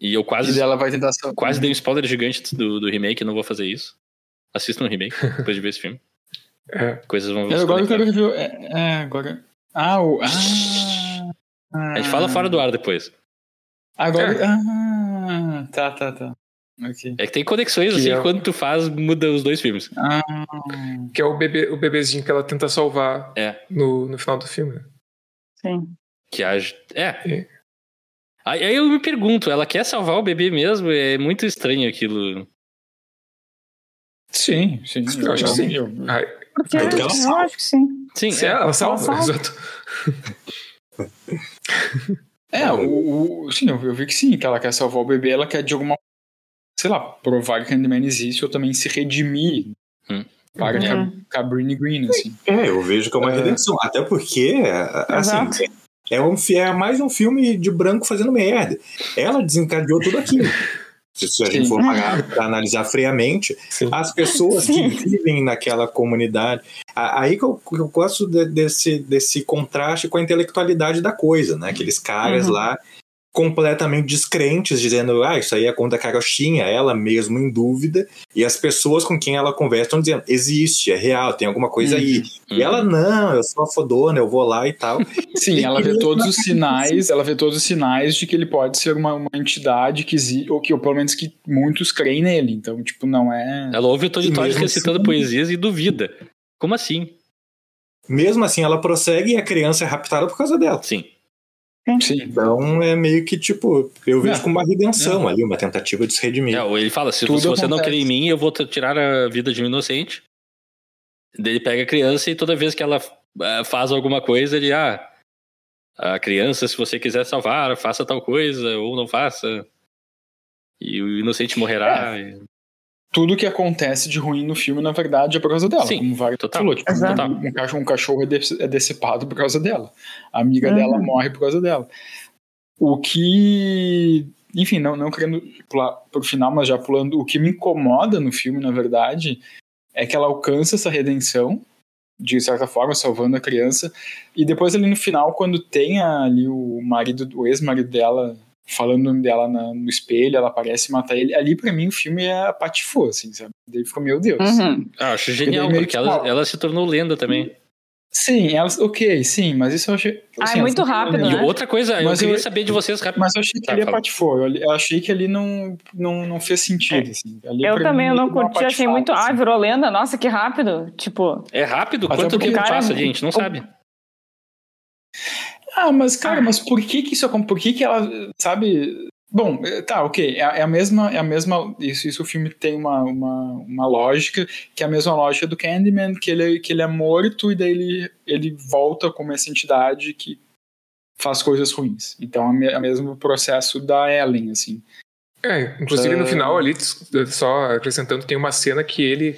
E eu quase. E ela vai tentar Quase dei um spoiler gigante do, do remake, não vou fazer isso. Assista um remake depois de ver esse filme. É. Coisas vão eu agora eu quero rever. É, é, agora. Ah, o. Ah, a gente fala fora do ar depois. Agora. É. Ah, tá, tá, tá. Okay. É que tem conexões, que assim, é... quando tu faz, muda os dois filmes. Ah. Que é o, bebê, o bebezinho que ela tenta salvar é. no, no final do filme. Sim. Que a. É. é. Aí eu me pergunto, ela quer salvar o bebê mesmo? É muito estranho aquilo. sim, sim. Eu acho que sim. Eu, Porque eu, eu acho que sim. Sim, sim é, ela salva, ela salva. exato. É, o, o, sim, eu, eu vi que sim, que ela quer salvar o bebê, ela quer de alguma sei lá, provar que Candyman existe ou também se redimir hum. para uhum. Cabrini Green, assim. É, eu vejo que é uma é... redenção, até porque, assim, é, um, é mais um filme de branco fazendo merda. Ela desencadeou tudo aquilo. se a gente for para analisar friamente, Sim. as pessoas Sim. que vivem naquela comunidade. Aí que eu, eu gosto de, desse, desse contraste com a intelectualidade da coisa, né? Aqueles caras uhum. lá completamente descrentes, dizendo, ah, isso aí é contra a carochinha, ela mesmo em dúvida, e as pessoas com quem ela conversa estão dizendo, existe, é real, tem alguma coisa uhum. aí. E uhum. ela, não, eu sou a fodona, eu vou lá e tal. Sim, e ela vê todos os sinais, ela vê todos os sinais de que ele pode ser uma, uma entidade que existe, ou que, ou pelo menos que muitos creem nele, então, tipo, não é... Ela ouve o Tony Todd recitando assim... poesias e duvida. Como assim? Mesmo assim, ela prossegue e a criança é raptada por causa dela. Sim. Sim. Então é meio que tipo, eu vejo é. como uma redenção é. ali, uma tentativa de se redimir. É, ele fala: se, se você acontece. não crer em mim, eu vou tirar a vida de um inocente. Daí ele pega a criança e toda vez que ela uh, faz alguma coisa, ele, ah, a criança, se você quiser salvar, faça tal coisa, ou não faça. E o inocente morrerá. É. E tudo que acontece de ruim no filme, na verdade, é por causa dela. Sim, como o total. falou. Tipo, um, um, cachorro, um cachorro é, é decepado por causa dela. A amiga uhum. dela morre por causa dela. O que. Enfim, não, não querendo pular pro final, mas já pulando. O que me incomoda no filme, na verdade, é que ela alcança essa redenção de certa forma, salvando a criança. E depois ali no final, quando tem ali o marido, o ex-marido dela falando o nome dela na, no espelho, ela aparece e mata ele. Ali, pra mim, o filme é patifou, assim, sabe? Daí ficou, meu Deus. Uhum. Ah, acho genial, porque que, ela, ela se tornou lenda também. Sim, ela, ok, sim, mas isso eu achei. Ah, assim, é muito ela ficou rápido. E né? outra coisa, eu Mas queria eu- saber de vocês rápido. Mas eu achei que Tá, ali fala. patifou. Eu, eu achei que ali não, não, não fez sentido, assim. Ali, Eu também, mim, eu não curti, achei muito. Ah, assim. virou lenda? Nossa, que rápido. Tipo, É rápido? Até Quanto tempo o cara- passa, gente? Não sabe. Ah, mas, cara, mas por que que isso acon- Por que que ela, sabe... Bom, eh, tá, ok, é, é a mesma, é a mesma, isso, isso o filme tem uma, uma, uma lógica, que é a mesma lógica do Candyman, que ele, é- que ele é morto e daí ele, ele volta como essa entidade que faz coisas ruins. Então é o é o mesmo processo da Ellen, assim. É, inclusive no Ah. final ali, só acrescentando, tem uma cena que ele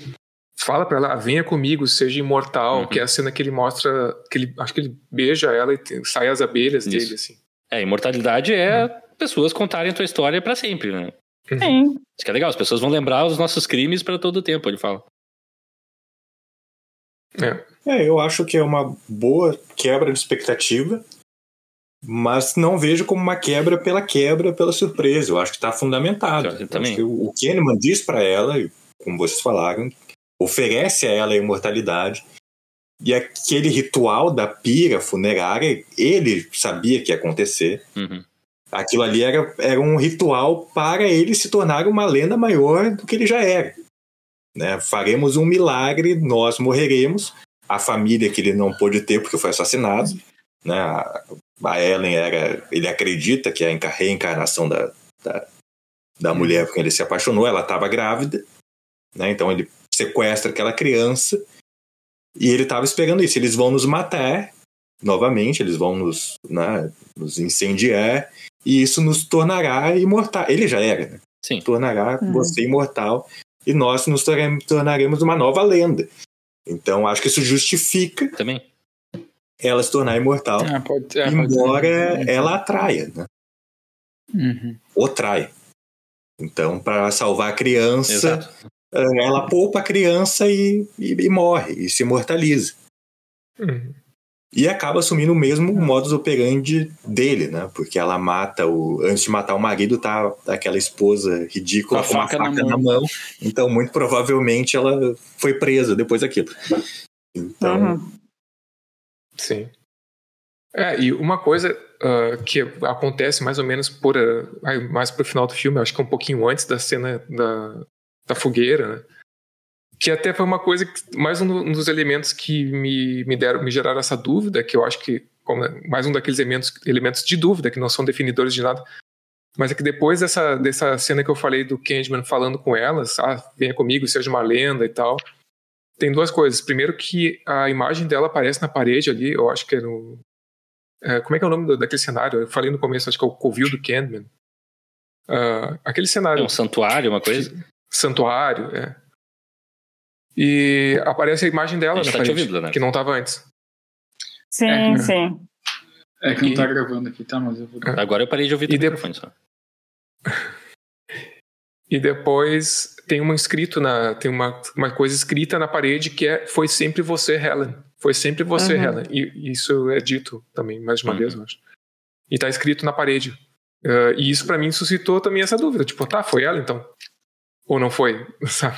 fala pra ela, "Ah, venha comigo, seja imortal, Uhum. que é a cena que ele mostra, que ele, acho que ele beija ela e tem- sai as abelhas Isso. dele, assim. É, imortalidade é pessoas contarem a tua história pra sempre, né? sim. Isso que é legal, as pessoas vão lembrar os nossos crimes pra todo o tempo, ele fala. É, eu acho que é uma boa quebra de expectativa, mas não vejo como uma quebra pela quebra, pela surpresa. Eu acho que está fundamentado. Eu Eu também. acho que o Kahneman diz para ela, e como vocês falaram, oferece a ela a imortalidade. E aquele ritual da pira funerária, ele sabia que ia acontecer. Uhum. Aquilo ali era, era um ritual para ele se tornar uma lenda maior do que ele já era. Né? Faremos um milagre, nós morreremos. A família que ele não pôde ter porque foi assassinado. Né? A, Ellen era. Ele acredita que é a enca- reencarnação da, da, da mulher por quem ele se apaixonou. Ela estava grávida. Né? Então ele sequestra aquela criança. E ele estava esperando isso. Eles vão nos matar novamente, eles vão nos, né, nos incendiar e isso nos tornará imortal. Ele já era, né? Sim. Tornará Uhum. você imortal e nós nos tornarem- tornaremos uma nova lenda. Então acho que isso justifica Também. ela se tornar imortal, Ah, pode, pode embora ser. ela atraia, né? Uhum. Ou traia. Então, para salvar a criança, Exato. Eh, ela poupa a criança e, e- e morre, e se imortaliza. Uhum. E acaba assumindo o mesmo modus operandi dele, né? Porque ela mata o. Antes de matar o marido, tá aquela esposa ridícula Com a com uma faca na faca na mão. mão. Então, muito provavelmente, ela foi presa depois daquilo. Então, Uhum. Sim. É, e uma coisa ah, que acontece mais ou menos por aí mais pro final do filme, acho que um pouquinho antes da cena da, da fogueira, né? Que até foi uma coisa que, mais um, do- dos elementos que me, me deram, me geraram essa dúvida, que eu acho que como, é mais um daqueles elementos, elementos de dúvida que não são definidores de nada. Mas é que depois dessa, dessa cena que eu falei do Candyman falando com elas, ah, venha comigo, seja uma lenda e tal. Tem duas coisas. Primeiro que a imagem dela aparece na parede ali, eu acho que é no. é, como é que é o nome do- daquele cenário? Eu falei no começo, acho que é o Covil do Candyman. Ah, aquele É cenário. um santuário, uma coisa. Santuário, é. E aparece a imagem dela A gente na tá te parede, ouvindo, Leonardo. que não estava antes. Sim, É. sim. É que não E- tá gravando aqui, tá? Mas eu vou. Agora eu parei de ouvir E o de- microfone só. E depois tem um escrito na tem uma, uma coisa escrita na parede que é foi sempre você Helen foi sempre você Uhum. Helen e isso é dito também mais de uma Uhum. vez eu acho e tá escrito na parede Ah, e isso pra mim suscitou também essa dúvida tipo tá foi ela então ou não foi sabe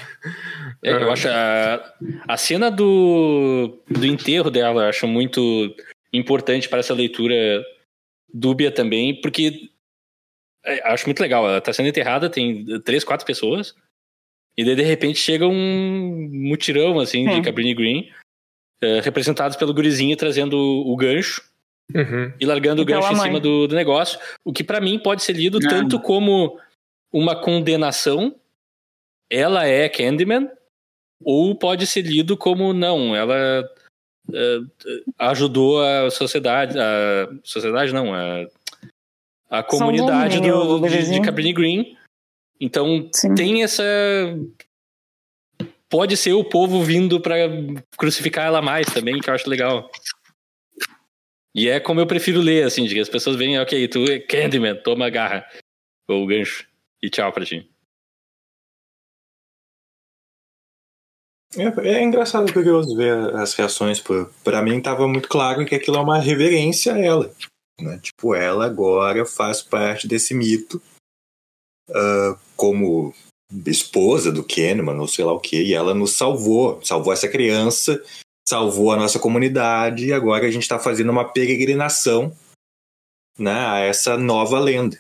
É, eu Ah. acho a, a cena do, do enterro dela, eu acho muito importante para essa leitura dúbia também, porque é, acho muito legal. Ela tá sendo enterrada, tem três, quatro pessoas, e daí de repente chega um mutirão assim de Sim. Cabrini Green, é, representados pelo gurizinho trazendo o, gancho Uhum. e largando o E pela gancho em cima do, do negócio, o que pra mim pode ser lido Não. tanto como uma condenação, ela é Candyman, ou pode ser lido como não, ela eh, ajudou a sociedade, a sociedade não, a, a comunidade do, de, de bebezinho. Cabrini Green. Então Sim. tem essa pode ser o povo vindo pra crucificar ela mais também, que eu acho legal. E é como eu prefiro ler, assim, de que as pessoas veem, ok, tu é Candyman, toma a garra, ou o gancho, e tchau pra ti. É, é engraçado curioso ver as reações. Para mim, tava muito claro que aquilo é uma reverência a ela. Né? Tipo, ela agora faz parte desse mito uh, como esposa do Kahneman, ou sei lá o que, e ela nos salvou, salvou essa criança, salvou a nossa comunidade, e agora a gente está fazendo uma peregrinação né, a essa nova lenda.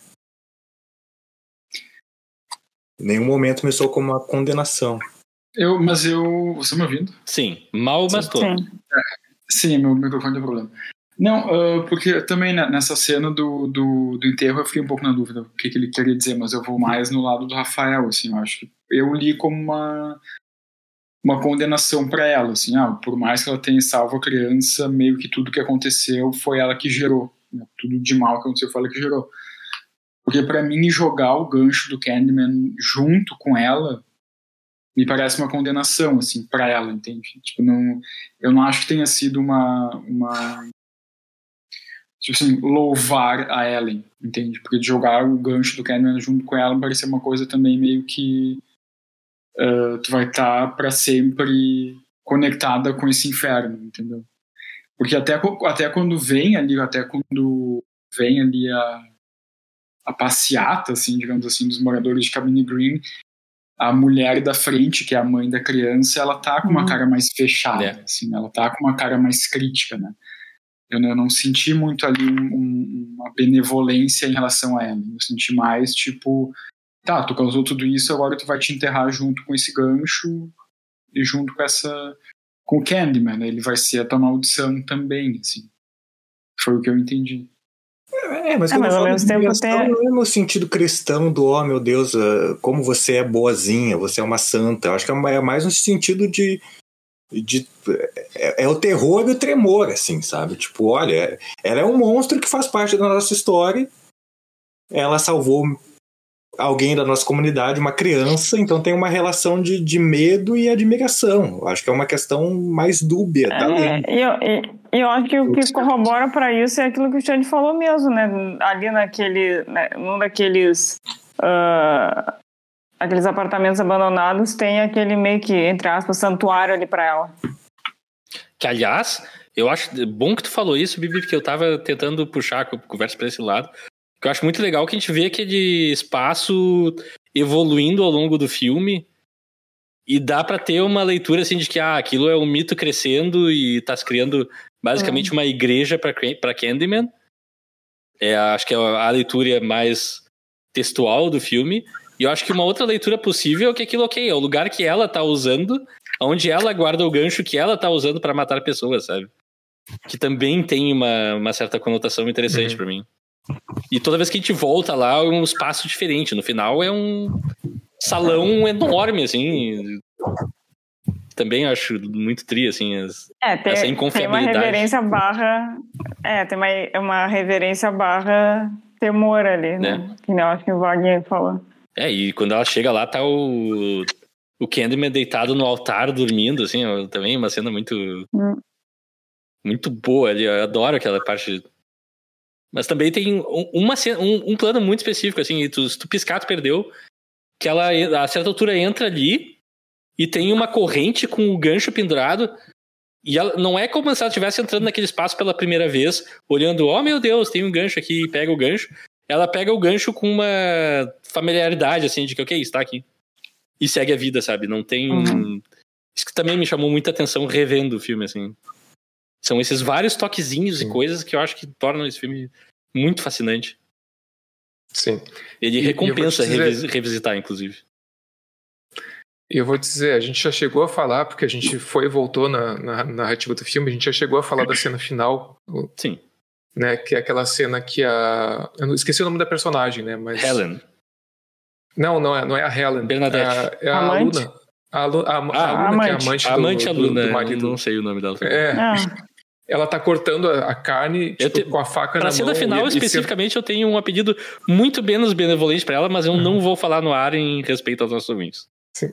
Em nenhum momento me soou como uma condenação. Eu, mas eu. Você tá me ouvindo? Sim, mal, mas tô. Sim, sim meu microfone tem problema. Não, uh, porque também nessa cena do, do, do, enterro eu fiquei um pouco na dúvida o que, que, ele queria dizer, mas eu vou mais no lado do Rafael, assim, eu acho que eu li como uma, uma condenação para ela, assim, ah, por mais que ela tenha salvo a criança, meio que tudo que aconteceu foi ela que gerou, né? tudo de mal que aconteceu foi ela que gerou. Porque para mim jogar o gancho do Candyman junto com ela me parece uma condenação, assim, para ela, entende? Tipo, não, eu não acho que tenha sido uma, uma tipo assim, louvar a Ellen, entende? Porque jogar o gancho do Candyman junto com ela parecia uma coisa também meio que uh, tu vai estar tá para sempre conectada com esse inferno, entendeu? Porque até, até quando vem ali, até quando vem ali a, a passeata, assim, digamos assim, dos moradores de Cabine Green, a mulher da frente, que é a mãe da criança, ela tá com uma uhum. cara mais fechada, é. assim, ela tá com uma cara mais crítica, né? Eu, eu não senti muito ali um, um, uma benevolência em relação a ela. Eu senti mais, tipo, tá, tu causou tudo isso, agora tu vai te enterrar junto com esse gancho e junto com essa... com o Candyman, né? Ele vai ser a tua maldição também, assim. Foi o que eu entendi. É, mas, é, mas ao mesmo tempo tem... não é no sentido cristão do, oh meu Deus, ah, como você é boazinha, você é uma santa. Eu acho que é, é mais no sentido de. de é, é, o terror e o tremor, assim, sabe? Tipo, olha, ela é um monstro que faz parte da nossa história. Ela salvou alguém da nossa comunidade, uma criança, então tem uma relação de, de medo e admiração. Eu acho que é uma questão mais dúbia. Tá é, e eu, e eu acho que o que corrobora para isso é aquilo que o Xande falou mesmo, né? Ali naquele, né, num daqueles uh, aqueles apartamentos abandonados tem aquele meio que entre aspas santuário ali para ela. Que aliás, eu acho bom que tu falou isso, Bibi, porque eu tava tentando puxar a conversa para esse lado. Eu acho muito legal que a gente vê aquele espaço evoluindo ao longo do filme e dá para ter uma leitura assim de que ah, aquilo é um mito crescendo e tá se criando basicamente uhum. uma igreja para Candyman. É, acho que é a leitura mais textual do filme. E eu acho que uma outra leitura possível é que aquilo, ok, é o lugar que ela tá usando, onde ela guarda o gancho que ela tá usando para matar pessoas, sabe? Que também tem uma, uma certa conotação interessante uhum. para mim. E toda vez que a gente volta lá, é um espaço diferente. No final é um salão enorme, assim. Também acho muito tri, assim, as, é, tem, essa inconfiabilidade. Tem uma reverência barra... É, tem uma, uma reverência barra temor ali, né? É. Que não acho que o Wagner falou. É, e quando ela chega lá, tá o... O Candyman deitado no altar, dormindo, assim, também uma cena muito... Hum. Muito boa ali. Eu adoro aquela parte mas também tem uma, um, um plano muito específico, assim, tu, se tu piscar, tu perdeu. Que ela, a certa altura, entra ali e tem uma corrente com o gancho pendurado. E ela, não é como se ela estivesse entrando naquele espaço pela primeira vez, olhando, oh meu Deus, tem um gancho aqui, e pega o gancho. Ela pega o gancho com uma familiaridade, assim, de que, ok, está aqui. E segue a vida, sabe? Não tem. Uhum. Isso que também me chamou muita atenção revendo o filme, assim. São esses vários toquezinhos Sim. e coisas que eu acho que tornam esse filme muito fascinante. Sim. Ele e, recompensa dizer... revisitar, inclusive. Eu vou dizer, a gente já chegou a falar, porque a gente foi e voltou na, na, na narrativa do filme, a gente já chegou a falar da cena final. Sim. Né, que é aquela cena que a. Eu não esqueci o nome da personagem, né? Mas... Helen. Não, não é, não é a Helen. Bernadette. É a, é a aluna. A, a, a, a, ah, aluna amante. que é amante, do, amante do, do, do marido. Não sei o nome dela. É. Ah ela tá cortando a carne tipo, te... com a faca pra na mão. Pra cena final, e, especificamente, e... eu tenho um pedido muito menos benevolente para ela, mas eu uhum. não vou falar no ar em respeito aos nossos ouvintes. Sim.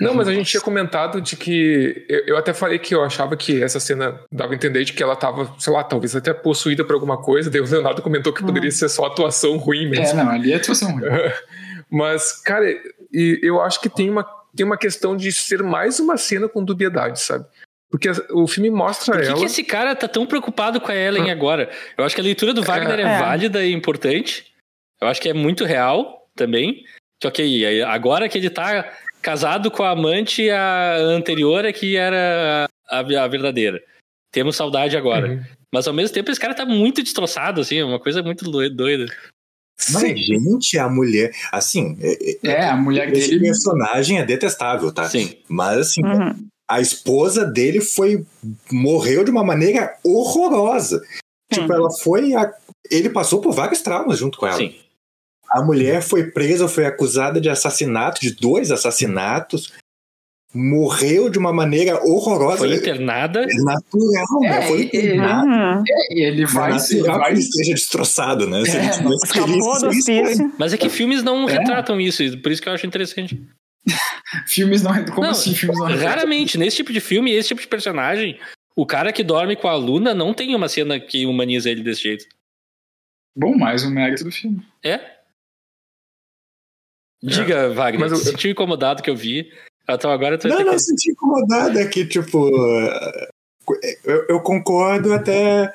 Não, mas a gente tinha comentado de que. Eu, eu, até falei que eu achava que essa cena dava a entender de que ela tava, sei lá, talvez até possuída por alguma coisa. Daí o Leonardo comentou que poderia uhum. ser só atuação ruim mesmo. É, não, ali é atuação ruim. mas, cara, eu acho que tem uma tem uma questão de ser mais uma cena com dubiedade, sabe? Porque o filme mostra Por que, ela. que esse cara tá tão preocupado com a Ellen Ah. agora? Eu acho que a leitura do Wagner é, É. válida e importante. Eu acho que é muito real também. Que ok, aí, agora que ele tá casado com a amante, a anterior é que era a, a verdadeira. Temos saudade agora. Uhum. Mas ao mesmo tempo esse cara tá muito destroçado, assim, é uma coisa muito doi- doida. Mas, Sim. gente, a mulher. Assim, é- é- É, a mulher esse dele. personagem é detestável, tá? Sim. Mas, assim, Uhum. A esposa dele foi. morreu de uma maneira horrorosa. Tipo, ela foi. a- ele passou por vários traumas junto com ela. Sim. A mulher foi presa, foi acusada de assassinato, de dois assassinatos. Morreu de uma maneira horrorosa. Foi internada. É natural, né? É, Foi e- internado. Uhum. É, ele É vai ser. natural que Vai ele esteja destroçado, né? Se É, ele Escapou feliz, do. Mas é que filmes não É. retratam isso, por isso que eu acho interessante. Filmes não. Como Não, assim, filmes não. Raramente, nesse tipo de filme, esse tipo de personagem, o cara que dorme com a aluna não tem uma cena que humaniza ele desse jeito. Bom, mais um mérito do filme. É? Diga, Wagner, Mas eu- se sentiu incomodado que eu vi. Então agora tu vai Não, não, que... senti incomodado. É que, tipo. Eu, eu concordo até.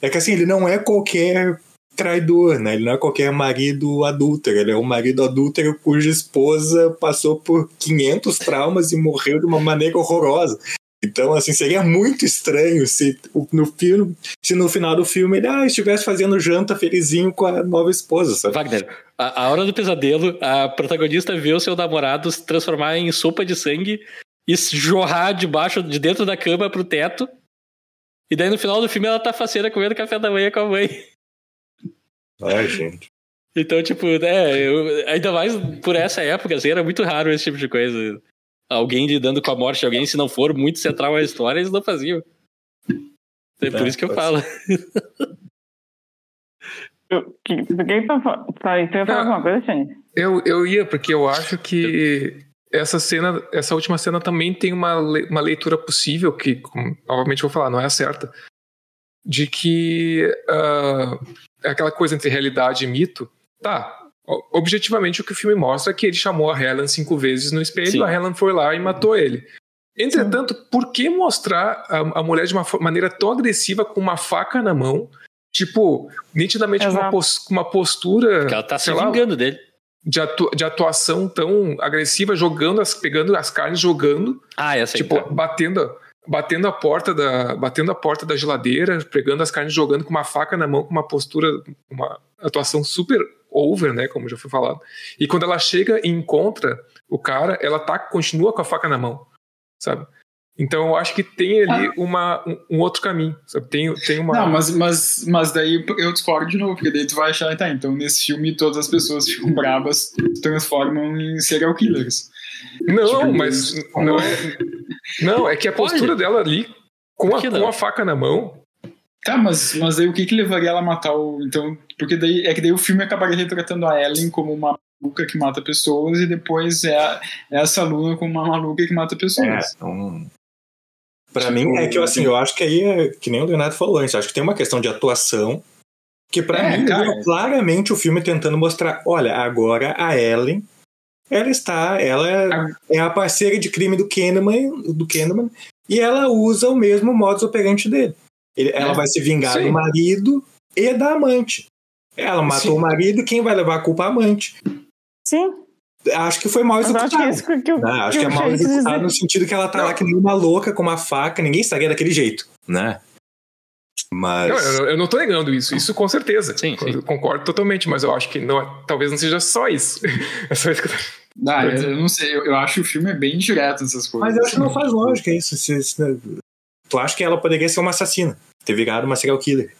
É que assim, ele não é qualquer traidor, né? Ele não é qualquer marido adúltero. Ele é um marido adúltero cuja esposa passou por 500 traumas e morreu de uma maneira horrorosa. Então, assim, seria muito estranho se no filme, se no final do filme ele ah, estivesse fazendo janta felizinho com a nova esposa, sabe? Wagner, a, a hora do pesadelo, a protagonista vê o seu namorado se transformar em sopa de sangue e jorrar debaixo, de dentro da cama pro teto. E daí no final do filme ela tá faceira comendo café da manhã com a mãe. Ai, gente. Então, tipo, né, eu- ainda mais por essa época, assim, era muito raro esse tipo de coisa. Alguém lidando com a morte de alguém, se não for muito central a história, eles não faziam. É por É, isso que eu falo. Eu- que- Do que tá falando? Tá, ia falar alguma coisa, Shane? Eu, eu ia, porque eu acho que essa cena, essa última cena também tem uma, le- uma leitura possível, que, como, obviamente, eu vou falar, não é a certa, de que é aquela coisa entre realidade e mito. Tá, objetivamente o que o filme mostra é que ele chamou a Helen cinco vezes no espelho, Sim. a Helen foi lá e matou ele. Entretanto, por que mostrar a, a mulher de uma maneira tão agressiva com uma faca na mão? Tipo, nitidamente com uma, com uma postura. Porque ela tá se lá, vingando dele. de, atu- de atuação tão agressiva, jogando as, pegando as carnes, jogando, Ah, essa aí. tipo, tá. batendo, batendo a porta da, batendo a porta da geladeira, pegando as carnes, jogando com uma faca na mão, com uma postura, uma atuação super over, né, como já foi falado. E quando ela chega e encontra o cara, ela tá continua com a faca na mão, sabe? Então eu acho que tem ali uma, um, um outro caminho, sabe? Tem, tem uma Não, mas, mas, mas daí eu discordo de novo, porque daí tu vai achar, tá, então nesse filme todas as pessoas ficam bravas, se transformam em serial killers. Não, Tipo, mas não é. Não, é que a postura dela ali, com a, com a faca na mão. Tá, mas, mas aí o que que levaria ela a matar o... Então, porque daí, é que daí o filme acabaria retratando a Ellen como uma maluca que mata pessoas e depois é, a- é essa aluna como uma maluca que mata É, pessoas. então. Pra Tipo, mim, é que eu, assim, eu acho que aí é que nem o Leonardo falou antes, acho que tem uma questão de atuação que pra É, mim cara. é claramente o filme tentando mostrar, olha, agora a Ellen, ela está, ela é, é a parceira de crime do Kahneman, do Kahneman e ela usa o mesmo modus operandi dele. Ele- ela É. vai se vingar Sim. do marido e da amante. Ela matou Sim. o marido, quem vai levar a culpa é a amante. Sim, Acho que foi mal mas eu acho que é executado. isso que, eu- né? Acho que, que é eu mal executado dizer. no sentido que ela tá lá que nem uma louca com uma faca, ninguém estaria daquele jeito, né? Mas. Não, eu, eu não tô negando isso, isso com certeza. Sim, sim. Eu concordo totalmente, mas eu acho que não, é- talvez não seja só isso. É só isso que eu tô- Ah, eu, eu não sei, eu, eu acho que o filme é bem direto nessas coisas. Mas eu acho que não faz lógica isso. Se- se- tu acha que ela poderia ser uma assassina, ter virado uma serial killer.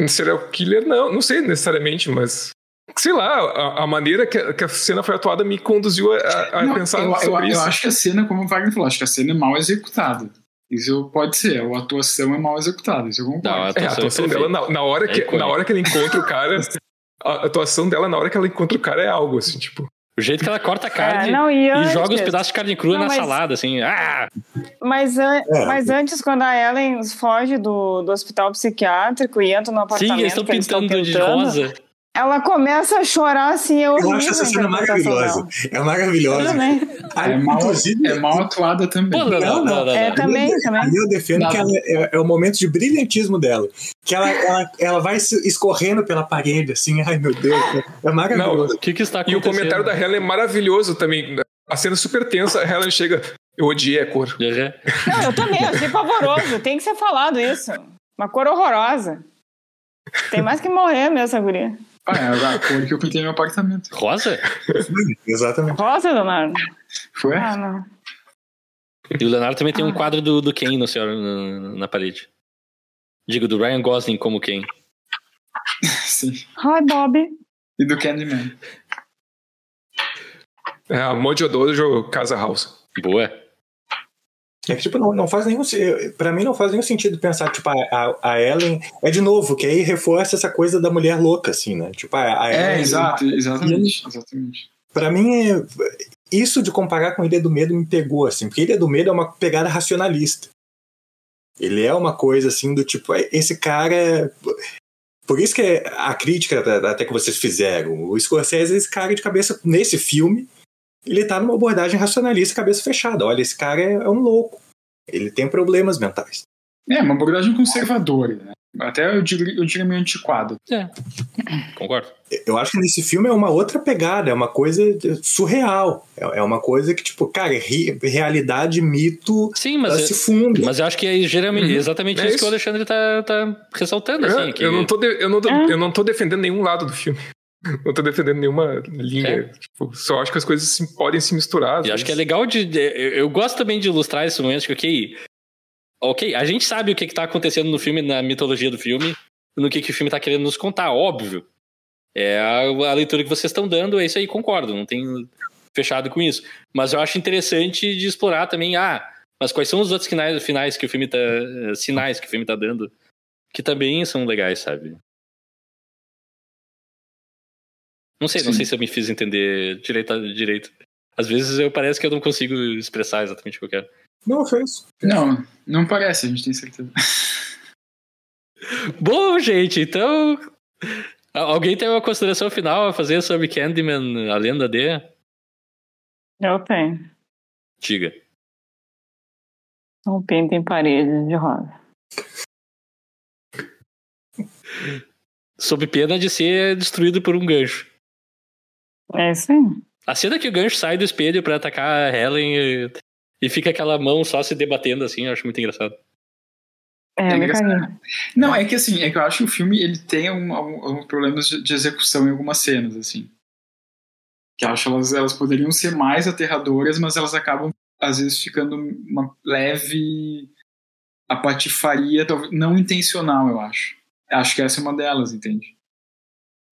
Um serial killer, não, não sei necessariamente, mas. Sei lá, a, a maneira que a, que a cena foi atuada me conduziu a, a Não, pensar eu, eu- sobre eu isso. acho que a cena, como o Wagner falou, acho que a cena é mal executada. Isso pode ser, a atuação é mal executada, isso eu concordo. Não, a É, a atuação atuação é dela, na, na hora É que, na hora que ela encontra o cara, a atuação dela na hora que ela encontra o cara é algo, assim, tipo. O jeito que ela corta a carne É, não, e, e antes, joga os pedaços de carne crua Não, na mas- salada, assim. Ah! Mas, an- É. mas antes, quando a Ellen foge do, do hospital psiquiátrico e entra no Sim, apartamento eles estão que eles estão pintando de pintando, rosa. Ela começa a chorar assim, eu Eu acho essa cena maravilhosa. É maravilhosa. Aí, É mal, inclusive, é mal atuada também. Pô, não, não, não, não, É, não. também, Ali também. eu defendo Não. que ela é, é o momento de brilhantismo dela. Que ela, ela, ela vai se escorrendo pela parede, assim, ai meu Deus, é maravilhoso. O que que está E acontecendo? o comentário da Helen é maravilhoso também. A cena é super tensa, a Helen chega. Eu odiei a cor. Uhum. Não, eu também, eu achei pavoroso. Tem que ser falado isso. Uma cor horrorosa. Tem mais que morrer mesmo, essa guria. Ah, é a cor que eu pintei no apartamento. Rosa? Exatamente. Rosa, Leonardo? Foi? Ah, não. E o Leonardo também tem Ah. um quadro do, do Ken no seu, na, na parede. Digo, do Ryan Gosling como Ken. Sim. Hi, Bob. E do Candyman. É a Mojo Dojo Casa House. Boa. É que, tipo, não, não faz nenhum. Pra mim, não faz nenhum sentido pensar, tipo, a, a, Ellen. É de novo, que aí reforça essa coisa da mulher louca, assim, né? Tipo, a, a É, Ellen- exato, exatamente. Exatamente. Pra mim, é- isso de comparar com Ilha do Medo me pegou, assim, porque Ilha do Medo é uma pegada racionalista. Ele é uma coisa, assim, do tipo, é- esse cara. é- Por isso que é a crítica até que vocês fizeram, o Scorsese, esse cara de cabeça, nesse filme, ele tá numa abordagem racionalista, cabeça fechada. Olha, esse cara é, é um louco. Ele tem problemas mentais. É, uma abordagem conservadora, né? Até eu diria, eu diria meio antiquada. É. Concordo. Eu acho que nesse filme é uma outra pegada, é uma coisa surreal. É é uma coisa que, tipo, cara, ri- realidade, mito, Sim, mas, se funde. mas eu acho que é geralmente, exatamente É isso, isso. que o Alexandre tá, tá ressaltando. Assim, É, que- eu, não tô de- eu, não tô- É. eu não tô defendendo nenhum lado do filme. Não tô defendendo nenhuma linha. É. Tipo, só acho que as coisas se- podem se misturar. E acho que é legal de. de- eu, eu gosto também de ilustrar esse momento que, ok. Ok, a gente sabe o que, que tá acontecendo no filme, na mitologia do filme, no que, que o filme tá querendo nos contar, óbvio. É a, a leitura que vocês estão dando, é isso aí, concordo, não tem fechado com isso. Mas eu acho interessante de explorar também, ah, mas quais são os outros finais, finais que o filme tá. eh, sinais que o filme tá dando, que também são legais, sabe? Não sei, não Sim. sei se eu me fiz entender direito. direito. Às vezes eu parece que eu não consigo expressar exatamente o que eu quero. Não, fez. Não, não parece, a gente tem certeza. Bom, gente, então. Alguém tem uma consideração final a fazer sobre Candyman, a lenda de? Eu tenho. Diga. Não pintem paredes de rosa. Sob pena de ser destruído por um gancho. É isso aí. A cena que o gancho sai do espelho pra atacar a Helen e, e fica aquela mão só se debatendo assim, eu acho muito engraçado. É, É engraçado. Não, é que assim, é que eu acho que o filme ele tem um- algum- alguns problemas de, de execução em algumas cenas, assim. Que eu acho que elas, elas poderiam ser mais aterradoras, mas elas acabam, às vezes, ficando uma leve apatifaria, talvez, não intencional, eu acho. Acho que essa é uma delas, entende?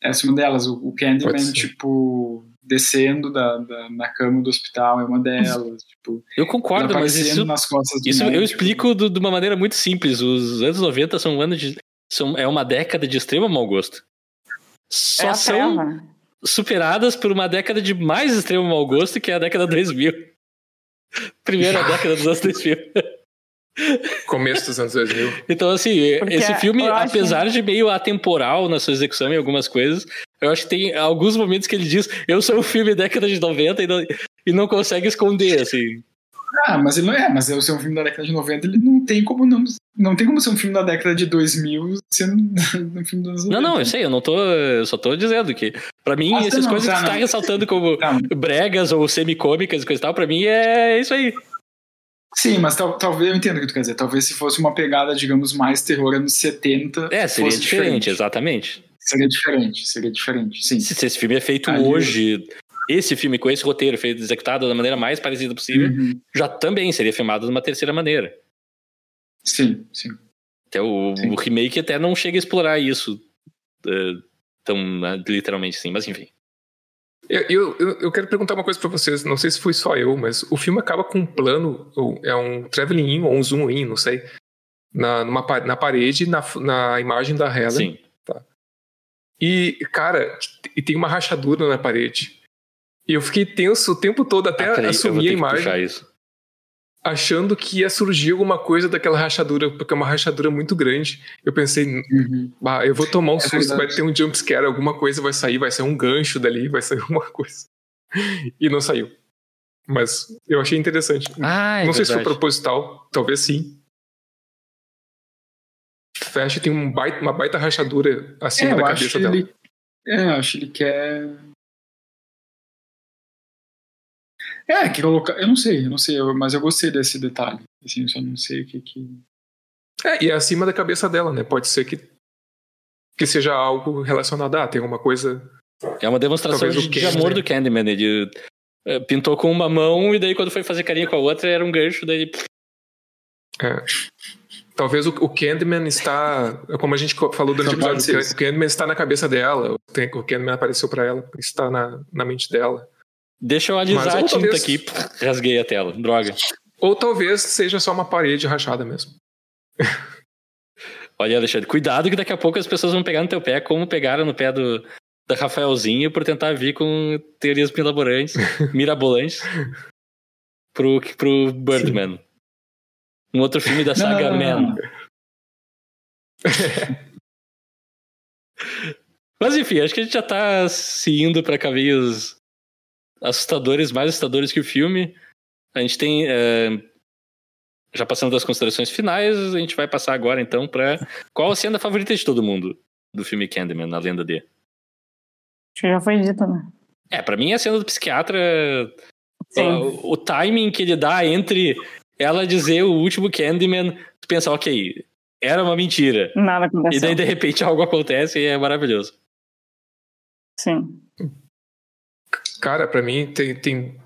Essa é uma delas. O, Candyman, tipo, descendo da, da- na cama do hospital é uma delas. tipo, Eu concordo, mas isso, nas costas do isso eu médico. explico do- de uma maneira muito simples. Os anos 90 são um ano de. São, é uma década de extremo mau gosto. É Só a são superadas por uma década de mais extremo mau gosto, que é a década 2000. Primeira década dos anos 2000. Começo dos anos 2000. Então, assim, Porque esse filme, eu acho apesar de meio atemporal na sua execução em algumas coisas, eu acho que tem alguns momentos que ele diz: Eu sou um filme década de 90 e não, e não consegue esconder, assim. Ah, mas ele não é, mas é ser um filme da década de 90, ele não tem como não. Não tem como ser um filme da década de 2000 sendo um filme dos anos 90. Não, não, eu sei, eu não tô. Eu só tô dizendo que, pra mim, Ah, tá, essas não, coisas tá, que você tá não. ressaltando como Tá, bregas ou semicômicas e coisa e tal, pra mim é isso aí. Sim, mas tal- talvez eu entendo o que tu quer dizer. Talvez se fosse uma pegada, digamos, mais terror anos 70. É, seria fosse diferente, exatamente. Seria diferente, seria diferente, sim. Se, se esse filme é feito Ali- hoje, esse filme com esse roteiro feito executado da maneira mais parecida possível, Uhum. já também seria filmado de uma terceira maneira. Sim, sim. Até o, Sim. o remake até não chega a explorar isso eh, tão né, literalmente assim, mas enfim. Eu, eu, eu- quero perguntar uma coisa pra vocês. Não sei se foi só eu, mas o filme acaba com um plano, é um traveling in ou um zoom in, não sei. Na, numa, na parede, na, na imagem da Helen. Sim. E, cara, e tem uma rachadura na parede. E eu fiquei tenso o tempo todo até Ah, assumir a imagem. puxar isso. Achando que ia surgir alguma coisa daquela rachadura, porque é uma rachadura muito grande. Eu pensei, Uhum. bah, eu vou tomar um É susto, vai verdade. ter um jumpscare, alguma coisa vai sair, vai sair um gancho dali, vai sair alguma coisa. E não saiu. Mas eu achei interessante. Ah, é não sei se foi verdade. proposital, talvez sim. Fecha tem um baita- uma baita rachadura acima É, da cabeça dela. ele. É, eu acho que ele quer. É, que colocar. Eu não sei, eu não sei, eu- mas eu gostei desse detalhe. Assim, eu só não sei o que que. É, e é acima da cabeça dela, né? Pode ser que, que seja algo relacionado a, tem alguma coisa. É uma demonstração de, de amor do Candyman. Ele eh, pintou com uma mão e daí quando foi fazer carinha com a outra era um gancho. Daí É. Talvez o, o Candyman está. Como a gente falou durante o episódio, o Candyman está na cabeça dela. O Can- o Candyman apareceu pra ela, está na, na mente dela. Deixa eu alisar Mas a tinta talvez- aqui. Rasguei a tela. Droga. Ou talvez seja só uma parede rachada mesmo. Olha, Alexandre, cuidado que daqui a pouco as pessoas vão pegar no teu pé, como pegaram no pé do da Rafaelzinho por tentar vir com teorias milaborantes, mirabolantes pro, pro Birdman. Um outro filme da saga não, não, Man. não. Mas enfim, acho que a gente já tá se indo pra caminhos assustadores, mais assustadores que o filme. A gente tem. é, já passando das considerações finais, a gente vai passar agora então pra. Qual a cena favorita de todo mundo do filme Candyman, a lenda de? Acho que já foi dito, né? É, pra mim a cena do psiquiatra. Sim. O, o timing que ele dá entre ela dizer o último Candyman, tu pensa, ok, era uma mentira. Nada E aconteceu. daí de repente algo acontece e é maravilhoso. Sim. Cara, pra mim tem, tem.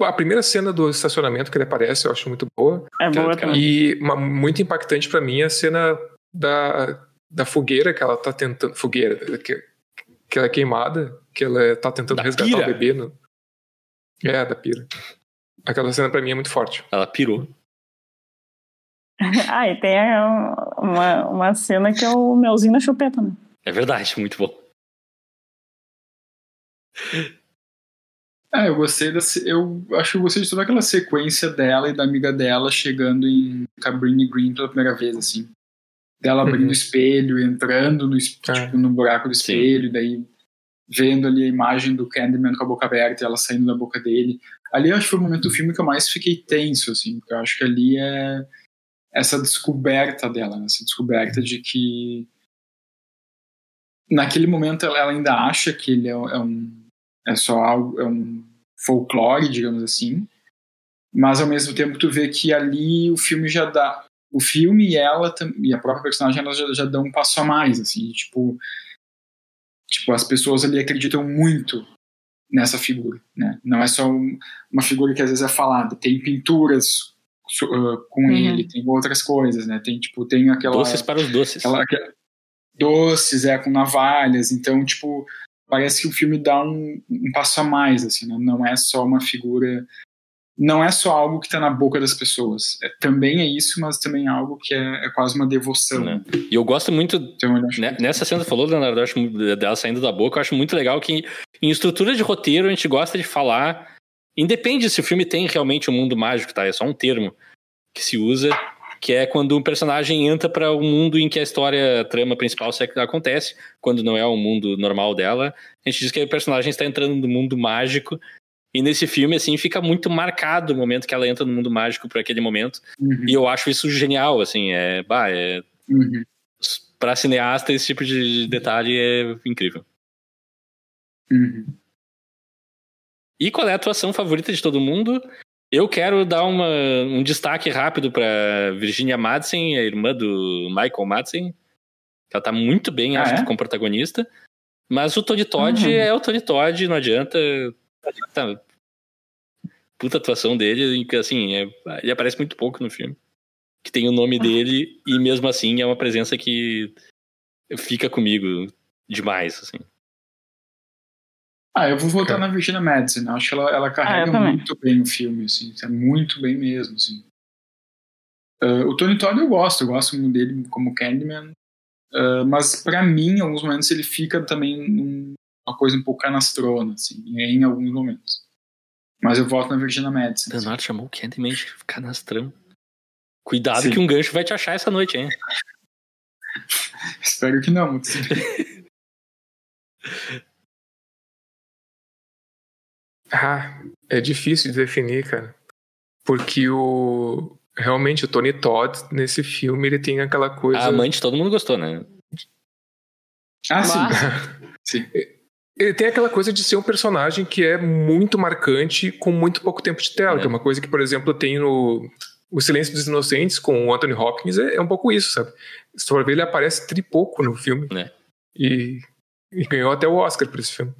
A primeira cena do estacionamento que ele aparece eu acho muito boa. É boa cara. também. E uma, muito impactante pra mim é a cena da, da fogueira que ela tá tentando. Fogueira, que, que ela é queimada, que ela tá tentando Da resgatar pira. o bebê. No, é, da pira. Aquela cena pra mim é muito forte. Ela pirou. Ah, e tem uma, uma cena que é o melzinho na chupeta, né? É verdade, muito bom. É, eu gostei da. Eu acho que eu gostei de toda aquela sequência dela e da amiga dela chegando em Cabrini Green pela primeira vez, assim. Dela abrindo Uhum. o espelho, entrando no, É. tipo, no buraco do Sim. espelho, daí vendo ali a imagem do Candyman com a boca aberta e ela saindo da boca dele. Ali eu acho que foi o momento do filme que eu mais fiquei tenso, assim, porque eu acho que ali é essa descoberta dela, né? essa descoberta de que naquele momento ela, ainda acha que ele é, é um é só algo, é um folclore, digamos assim, mas ao mesmo tempo tu vê que ali o filme já dá, o filme e ela e a própria personagem elas já, já dão um passo a mais, assim, tipo, tipo as pessoas ali acreditam muito nessa figura, né? Não é só um- uma figura que às vezes é falada, tem pinturas so- ah, com Uhum. ele, tem outras coisas, né? Tem tipo tem aquela Doces para os doces. aquela, aquela- doces, é, com navalhas. Então, tipo, parece que o filme dá um, um passo a mais, assim, né? não é só uma figura. Não é só algo que está na boca das pessoas. É, também é isso, mas também é algo que é, é quase uma devoção. Né? E eu gosto muito Então, eu Né- Nessa cena que você falou, Leonardo, eu acho dela saindo da boca, eu acho muito legal que em estrutura de roteiro a gente gosta de falar. Independe se o filme tem realmente um mundo mágico, tá? É só um termo que se usa, que é quando um personagem entra para um mundo em que a história, a trama principal se- acontece, quando não é o mundo normal dela. A gente diz que o personagem está entrando no mundo mágico. E nesse filme, assim, fica muito marcado o momento que ela entra no mundo mágico por aquele momento. Uhum, E eu acho isso genial, assim, é, bah, é uhum. para cineasta esse tipo de detalhe é incrível. Uhum. E qual é a atuação favorita de todo mundo? Eu quero dar uma, um destaque rápido para Virginia Madsen, a irmã do Michael Madsen. Ela tá muito bem, Ah, acho, é? como protagonista. Mas o Tony Todd Uhum. é o Tony Todd, não adianta. Tá, puta atuação dele, assim, é- ele aparece muito pouco no filme. Que tem o nome dele, e mesmo assim é uma presença que fica comigo demais, assim. Ah, eu vou voltar É. na Virginia Madsen. Acho que ela, ela carrega Ah, eu também. muito bem o filme, assim. É muito bem mesmo, assim. Ah, o Tony Todd eu gosto, eu gosto muito dele como Candyman. Ah, mas pra mim, em alguns momentos, ele fica também num- uma coisa um pouco canastrona, assim, em alguns momentos. Mas eu voto na Virginia Madison. Leonardo chamou o Candyman de canastrão. Cuidado Sim. que um gancho vai te achar essa noite, hein? Espero que não. Ah, é difícil de definir, cara. Porque o. Realmente, o Tony Todd, nesse filme, ele tem aquela coisa. A amante todo mundo gostou, né? Ah, sim. Sim. Ele tem aquela coisa de ser um personagem que é muito marcante com muito pouco tempo de tela, É. que é uma coisa que, por exemplo, tem no O Silêncio dos Inocentes com o Anthony Hopkins, é, é um pouco isso, sabe? Se for ver, ele aparece tri pouco no filme. É. E, e ganhou até o Oscar por esse filme.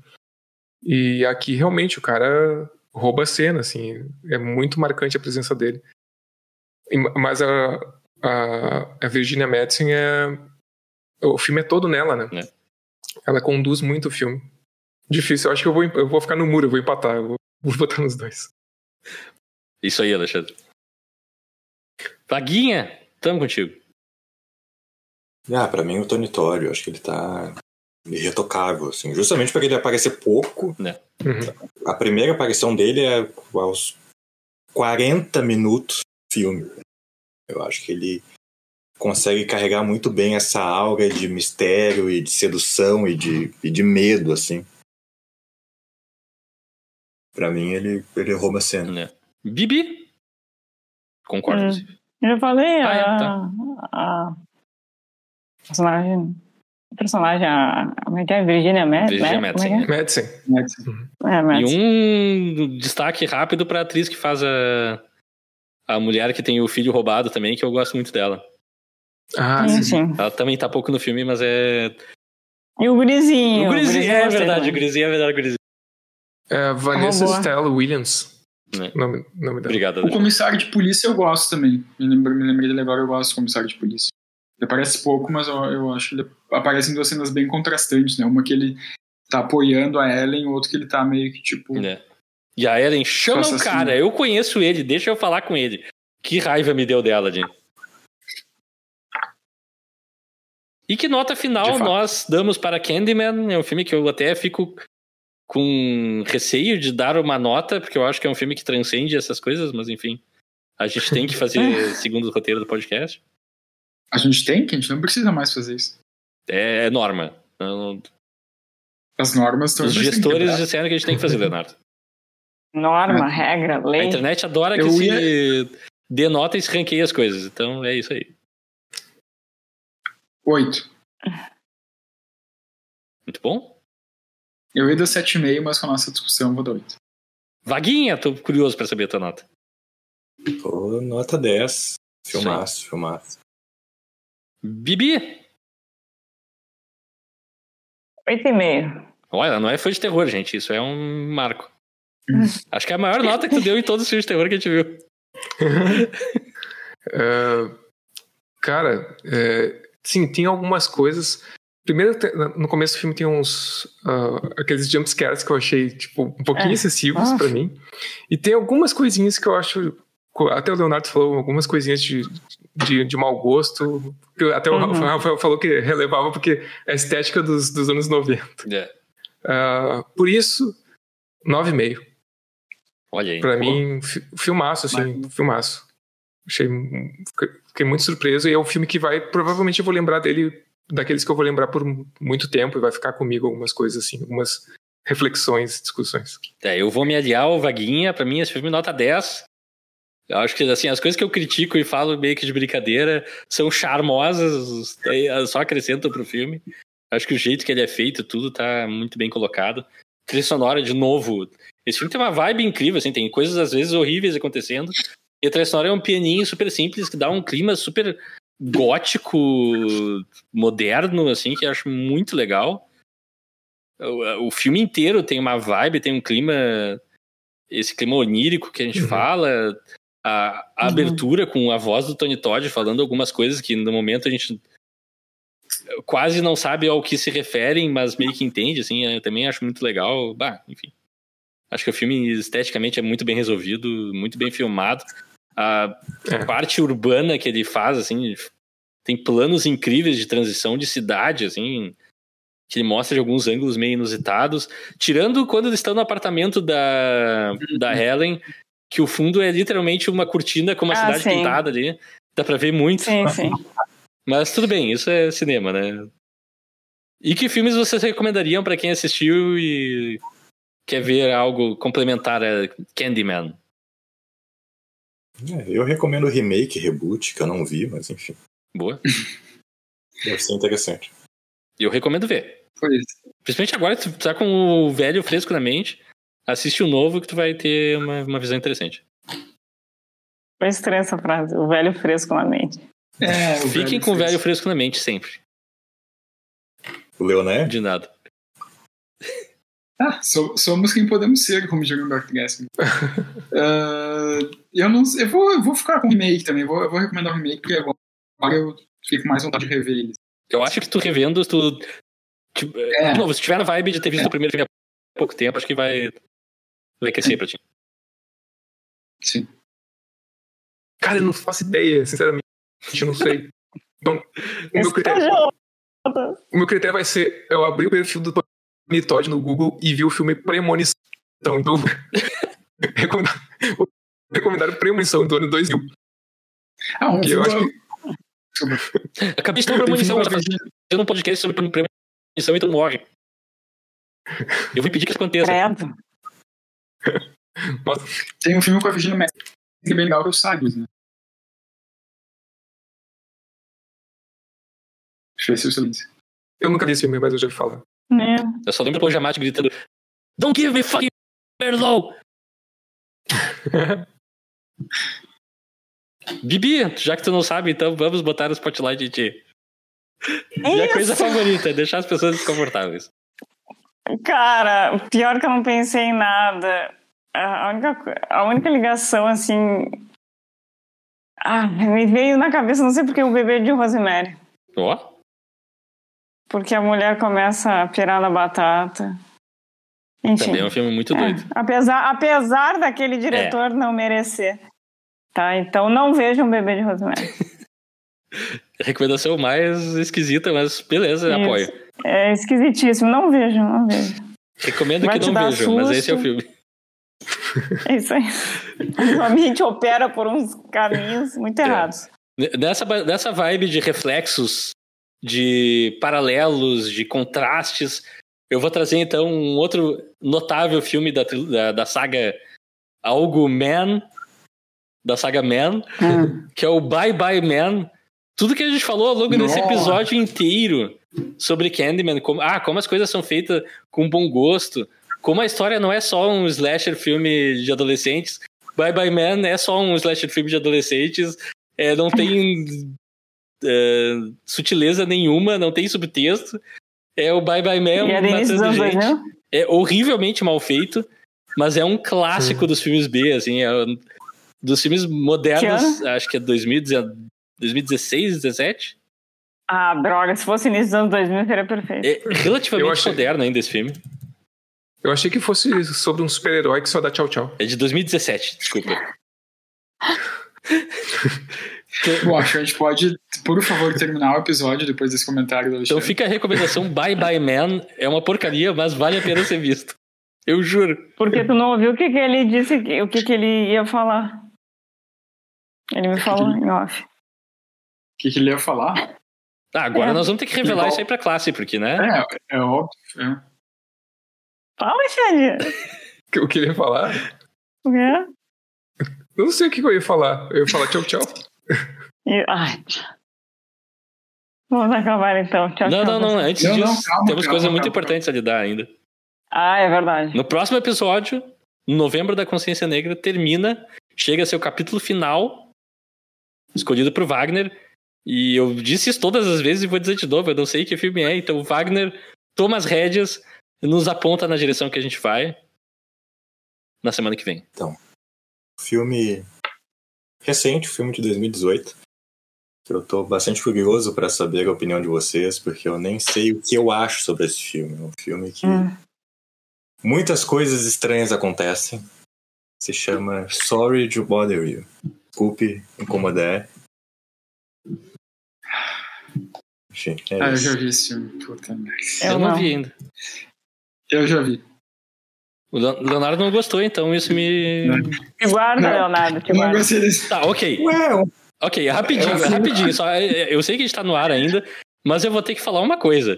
E aqui, realmente, o cara rouba a cena, assim. É muito marcante a presença dele. Mas a, a, a Virginia Madsen é... O filme é todo nela, né? É. Ela conduz muito o filme. Difícil, eu acho que eu vou, eu vou ficar no muro, eu vou empatar, eu vou, vou botar nos dois. Isso aí, Alexandre. Vaguinha, tamo contigo. Ah, pra mim o Tony eu acho que ele tá irretocável, assim. Justamente porque ele aparecer pouco. Uhum. A primeira aparição dele é aos 40 minutos do filme. Eu acho que ele consegue carregar muito bem essa aura de mistério e de sedução e de, e de medo, assim. Pra mim, ele, ele rouba a cena. Né? Bibi? Concordo. Inclusive. Eu falei Ah, é, a, tá. a personagem. A personagem, a, como é que é? Virginia Madsen? Virginia é Madsen, é? Madsen. Madison. É, E Madsen. um destaque rápido pra atriz que faz a, a mulher que tem o filho roubado também, que eu gosto muito dela. Ah, sim, sim. sim. Ela também tá pouco no filme, mas é. E o gurizinho. O gurizinho, eu é verdade, o gurizinho é verdade, o gurizinho. É Vanessa boa. Stella Williams. Né. Nome, nome dela. Obrigado, O comissário de polícia eu gosto também. Me lembrei, me lembrei dele agora, eu gosto do comissário de polícia. Ele aparece pouco, mas eu, eu acho que ele aparece em duas cenas bem contrastantes, né? Uma que ele tá apoiando a Ellen, outra que ele tá meio que tipo. Né? E a Ellen chama o cara, eu conheço ele, deixa eu falar com ele. Que raiva me deu dela, gente. E que nota final nós damos para Candyman? É um filme que eu até fico com receio de dar uma nota, porque eu acho que é um filme que transcende essas coisas, mas enfim. A gente tem que fazer segundo o roteiro do podcast. A gente tem que a gente não precisa mais fazer isso. É norma. Não- As normas estão Os gestores disseram que a gente tem que fazer, Leonardo. Norma, É. regra, A lei. internet adora que Eu se ia- dê nota e se ranqueie as coisas. Então é isso aí. Oito. Muito bom. Eu ia dar 7,5, mas com a nossa discussão vou dar 8. Vaguinha, tô curioso pra saber a tua nota. Pô, nota 10. Filmaço, filmaço. Bibi? Oito e meio. Olha, não é fã de terror, gente. Isso é um marco. Acho que é a maior nota que tu deu em todos os filmes de terror que a gente viu. É, cara, é, sim, tem algumas coisas. Primeiro, no começo do filme tem uns. ah, aqueles jump scares que eu achei, tipo, um pouquinho É. excessivos Ah. pra mim. E tem algumas coisinhas que eu acho. Até o Leonardo falou, algumas coisinhas de, de, de mau gosto. que Até o Uhum. Rafael falou que relevava porque é a estética dos, dos anos 90. É. Ah, por isso, 9,5. Olha aí. Pra Pô, mim, fi- filmaço, assim, filmaço. Achei, fiquei- fiquei muito surpreso e é um filme que vai, provavelmente eu vou lembrar dele, daqueles que eu vou lembrar por muito tempo e vai ficar comigo algumas coisas assim, algumas reflexões, discussões. É, eu vou me aliar ao Vaguinha. Pra mim, esse filme nota 10. Eu acho que, assim, as coisas que eu critico e falo meio que de brincadeira são charmosas, só acrescentam pro filme. Acho que o jeito que ele é feito, tudo tá muito bem colocado. Trilha sonora, de novo. Esse filme tem uma vibe incrível, assim, tem coisas às vezes horríveis acontecendo. E a trilha sonora é um pianinho super simples que dá um clima super gótico, moderno, assim, que eu acho muito legal. O, o filme inteiro tem uma vibe, tem um clima. Esse clima onírico que a gente Uhum. fala. A, a Uhum. abertura com a voz do Tony Todd falando algumas coisas que no momento a gente quase não sabe ao que se referem, mas meio que entende, assim, eu também acho muito legal. Bah, enfim. Acho que o filme esteticamente é muito bem resolvido, muito bem filmado. A É. parte urbana que ele faz, assim, tem planos incríveis de transição de cidade, assim. que ele mostra de alguns ângulos meio inusitados, tirando quando eles estão no apartamento da, da Helen, que o fundo é literalmente uma cortina com uma Ah, cidade sim. pintada ali. Dá pra ver muito. Sim, sim. Mas tudo bem, isso é cinema, né? E que filmes vocês recomendariam pra quem assistiu e quer ver algo complementar a Candyman? É, eu recomendo o remake, reboot, que eu não vi, mas enfim. Boa. Deve ser interessante. Eu recomendo ver. Pois. Principalmente agora que tu tá com o velho fresco na mente, assiste o novo que tu vai ter uma, uma visão interessante. Foi estranha essa frase. O velho fresco na mente. É, o Fiquem com o velho fresco na mente sempre. O Leonardo? De nada. Ah, so- somos quem podemos ser, como diria o Humberto Gessing. Ah, eu não eu vou, eu vou ficar com o remake também. Eu vou, eu vou recomendar o remake, porque agora eu fico com mais vontade de rever ele. Eu acho que tu revendo, tu. Tipo, É. de novo, se tiver na vibe de ter visto o primeiro filme há pouco tempo, acho que vai. Vai crescer pra ti. Sim. Cara, eu não faço ideia, sinceramente. Eu não sei. Então, o meu critério, Estágio. o meu critério vai ser eu abrir o perfil do Tony Todd no Google e ver o filme Premonição. Então, recomendar, vou recomendar Premonição do ano 2000. Ah, um Que eu filme. acho Acabei de ter uma premonição, tá fazendo um podcast sobre premonição e tu morre. Eu vou impedir que isso aconteça. Credo. Nossa, Tem um filme com a Virginia Madsen que é bem legal, que é o Sagres, né? Deixa eu ver se eu silêncio. eu nunca vi esse filme, mas eu já ouvi falar. Né? Eu só lembro do Jamat gritando: Don't give me fucking Merlot! Bibi, já que tu não sabe, então vamos botar o spotlight em ti. Minha coisa Isso. favorita é deixar as pessoas desconfortáveis. Cara, pior que eu não pensei em nada. A única, a única ligação, assim. Ah, me veio na cabeça, não sei porque, o bebê de Rosemary. Ó, Porque a mulher começa a pirar na batata. Enfim. também é um filme muito É, doido. apesar, apesar daquele diretor não merecer. Tá, então não vejam Bebê de Rosemary. Recomendação mais esquisita, mas beleza, Isso. apoio. É esquisitíssimo, não vejam, não vejam. Recomendo Vai que não vejam, mas esse é o filme. É isso aí. A sua mente opera por uns caminhos muito É. errados. Nessa, nessa vibe de reflexos, de paralelos, de contrastes, eu vou trazer então um outro notável filme da, da, da saga Algo Man, da saga Man, Hum. que é o Bye Bye Man. Tudo que a gente falou ao longo desse Nossa. episódio inteiro sobre Candyman, como, ah, como as coisas são feitas com bom gosto, como a história não é só um slasher filme de adolescentes. Bye Bye Man é só um slasher filme de adolescentes, é, não tem é, sutileza nenhuma, não tem subtexto. É o Bye Bye Man E é dos matando gente. 2000? É horrivelmente mal feito, mas é um clássico dos filmes B, assim, é um dos filmes modernos, acho que é 2019 2016, 17. Ah, droga, se fosse início dos anos 2000 seria perfeito. É relativamente Eu achei- moderno ainda esse filme. Eu achei que fosse sobre um super-herói que só dá tchau tchau. É de 2017, desculpa. Bom, acho que a gente pode, por favor, terminar o episódio depois desse comentário do Então fica a recomendação Bye Bye Man. É uma porcaria, mas vale a pena ser visto. Eu juro. Porque tu não ouviu o que, que ele disse, que- o que, que ele ia falar. Ele me falou em off. O que, que ele ia falar? Ah, agora É. nós vamos ter que revelar Igual. isso aí pra classe, porque, né? É, é óbvio. é. Fala, Xande. O que ele ia falar? O quê? Eu não sei o que eu ia falar. Eu ia falar tchau tchau. E- Ai. Vamos acabar então. Tchau, Não, tchau. não, não. Antes Não, não, disso, calma, temos calma, coisas muito importantes a lidar ainda. Ah, é verdade. No próximo episódio, Novembro da Consciência Negra, termina, chega a seu capítulo final, escolhido por Wagner. E eu disse isso todas as vezes e vou dizer de novo, eu não sei que filme é. Então o Wagner toma as rédeas e nos aponta na direção que a gente vai na semana que vem. Filme recente, filme de 2018. Eu tô bastante curioso para saber a opinião de vocês, porque eu nem sei o que eu acho sobre esse filme. É um filme que Hum. muitas coisas estranhas acontecem. Se chama Sorry to Bother You. Desculpe incomodar. Enfim, é Ah, eu isso. já vi esse filme. Puta merda. Eu, Eu não, não. vi ainda. Eu já vi. O Le- Leonardo não gostou, então isso me. Te guarda, Não, Leonardo, te Eu não guarda. gostei desse. Tá, ok. Ué, Ok, rapidinho, É um filme- rapidinho. Só, é, eu sei que a gente tá no ar ainda, mas eu vou ter que falar uma coisa.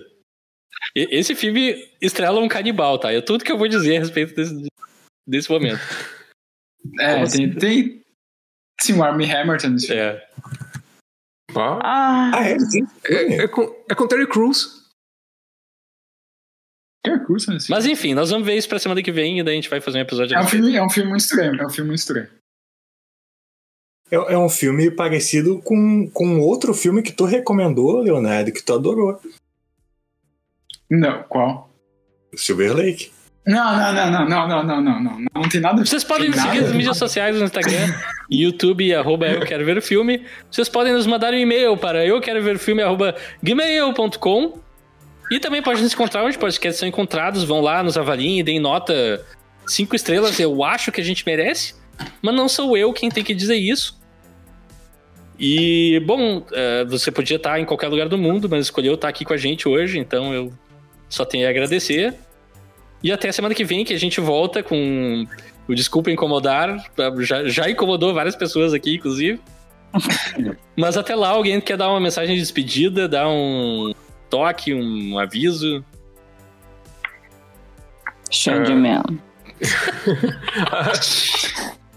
Esse filme estrela um canibal, tá? É tudo que eu vou dizer a respeito desse, desse momento. É, Como tem, tem. Sim, o Armie Hammer nesse filme. É. Ah, ah, é? Sim. é, é com, é com Terry Crews. Tem curso nesse Mas enfim, nós vamos ver isso pra semana que vem e daí a gente vai fazer um episódio. É um filme, é um filme muito estranho. É um filme muito estranho. É, é um filme parecido com, com outro filme que tu recomendou, Leonardo, que tu adorou. Não, qual? Silver Lake. Não, não, não, não, não, não, não, não, não. Não tem nada. Vocês podem nos seguir nas mídias sociais, no Instagram, YouTube, arroba eu quero ver o filme. Vocês podem nos mandar um e-mail para eu quero ver o filme, arroba gmail.com. E também pode nos encontrar onde podcasts são encontrados. Vão lá, nos avaliem, deem nota cinco estrelas. Eu acho que a gente merece, mas não sou eu quem tem que dizer isso. E, bom, eh, você podia estar em qualquer lugar do mundo, mas escolheu estar aqui com a gente hoje, então eu só tenho a agradecer. E até a semana que vem que a gente volta com o Desculpa Incomodar. Já, já incomodou várias pessoas aqui, inclusive. Mas até lá, alguém quer dar uma mensagem de despedida, dar um toque, um aviso. Xande Man.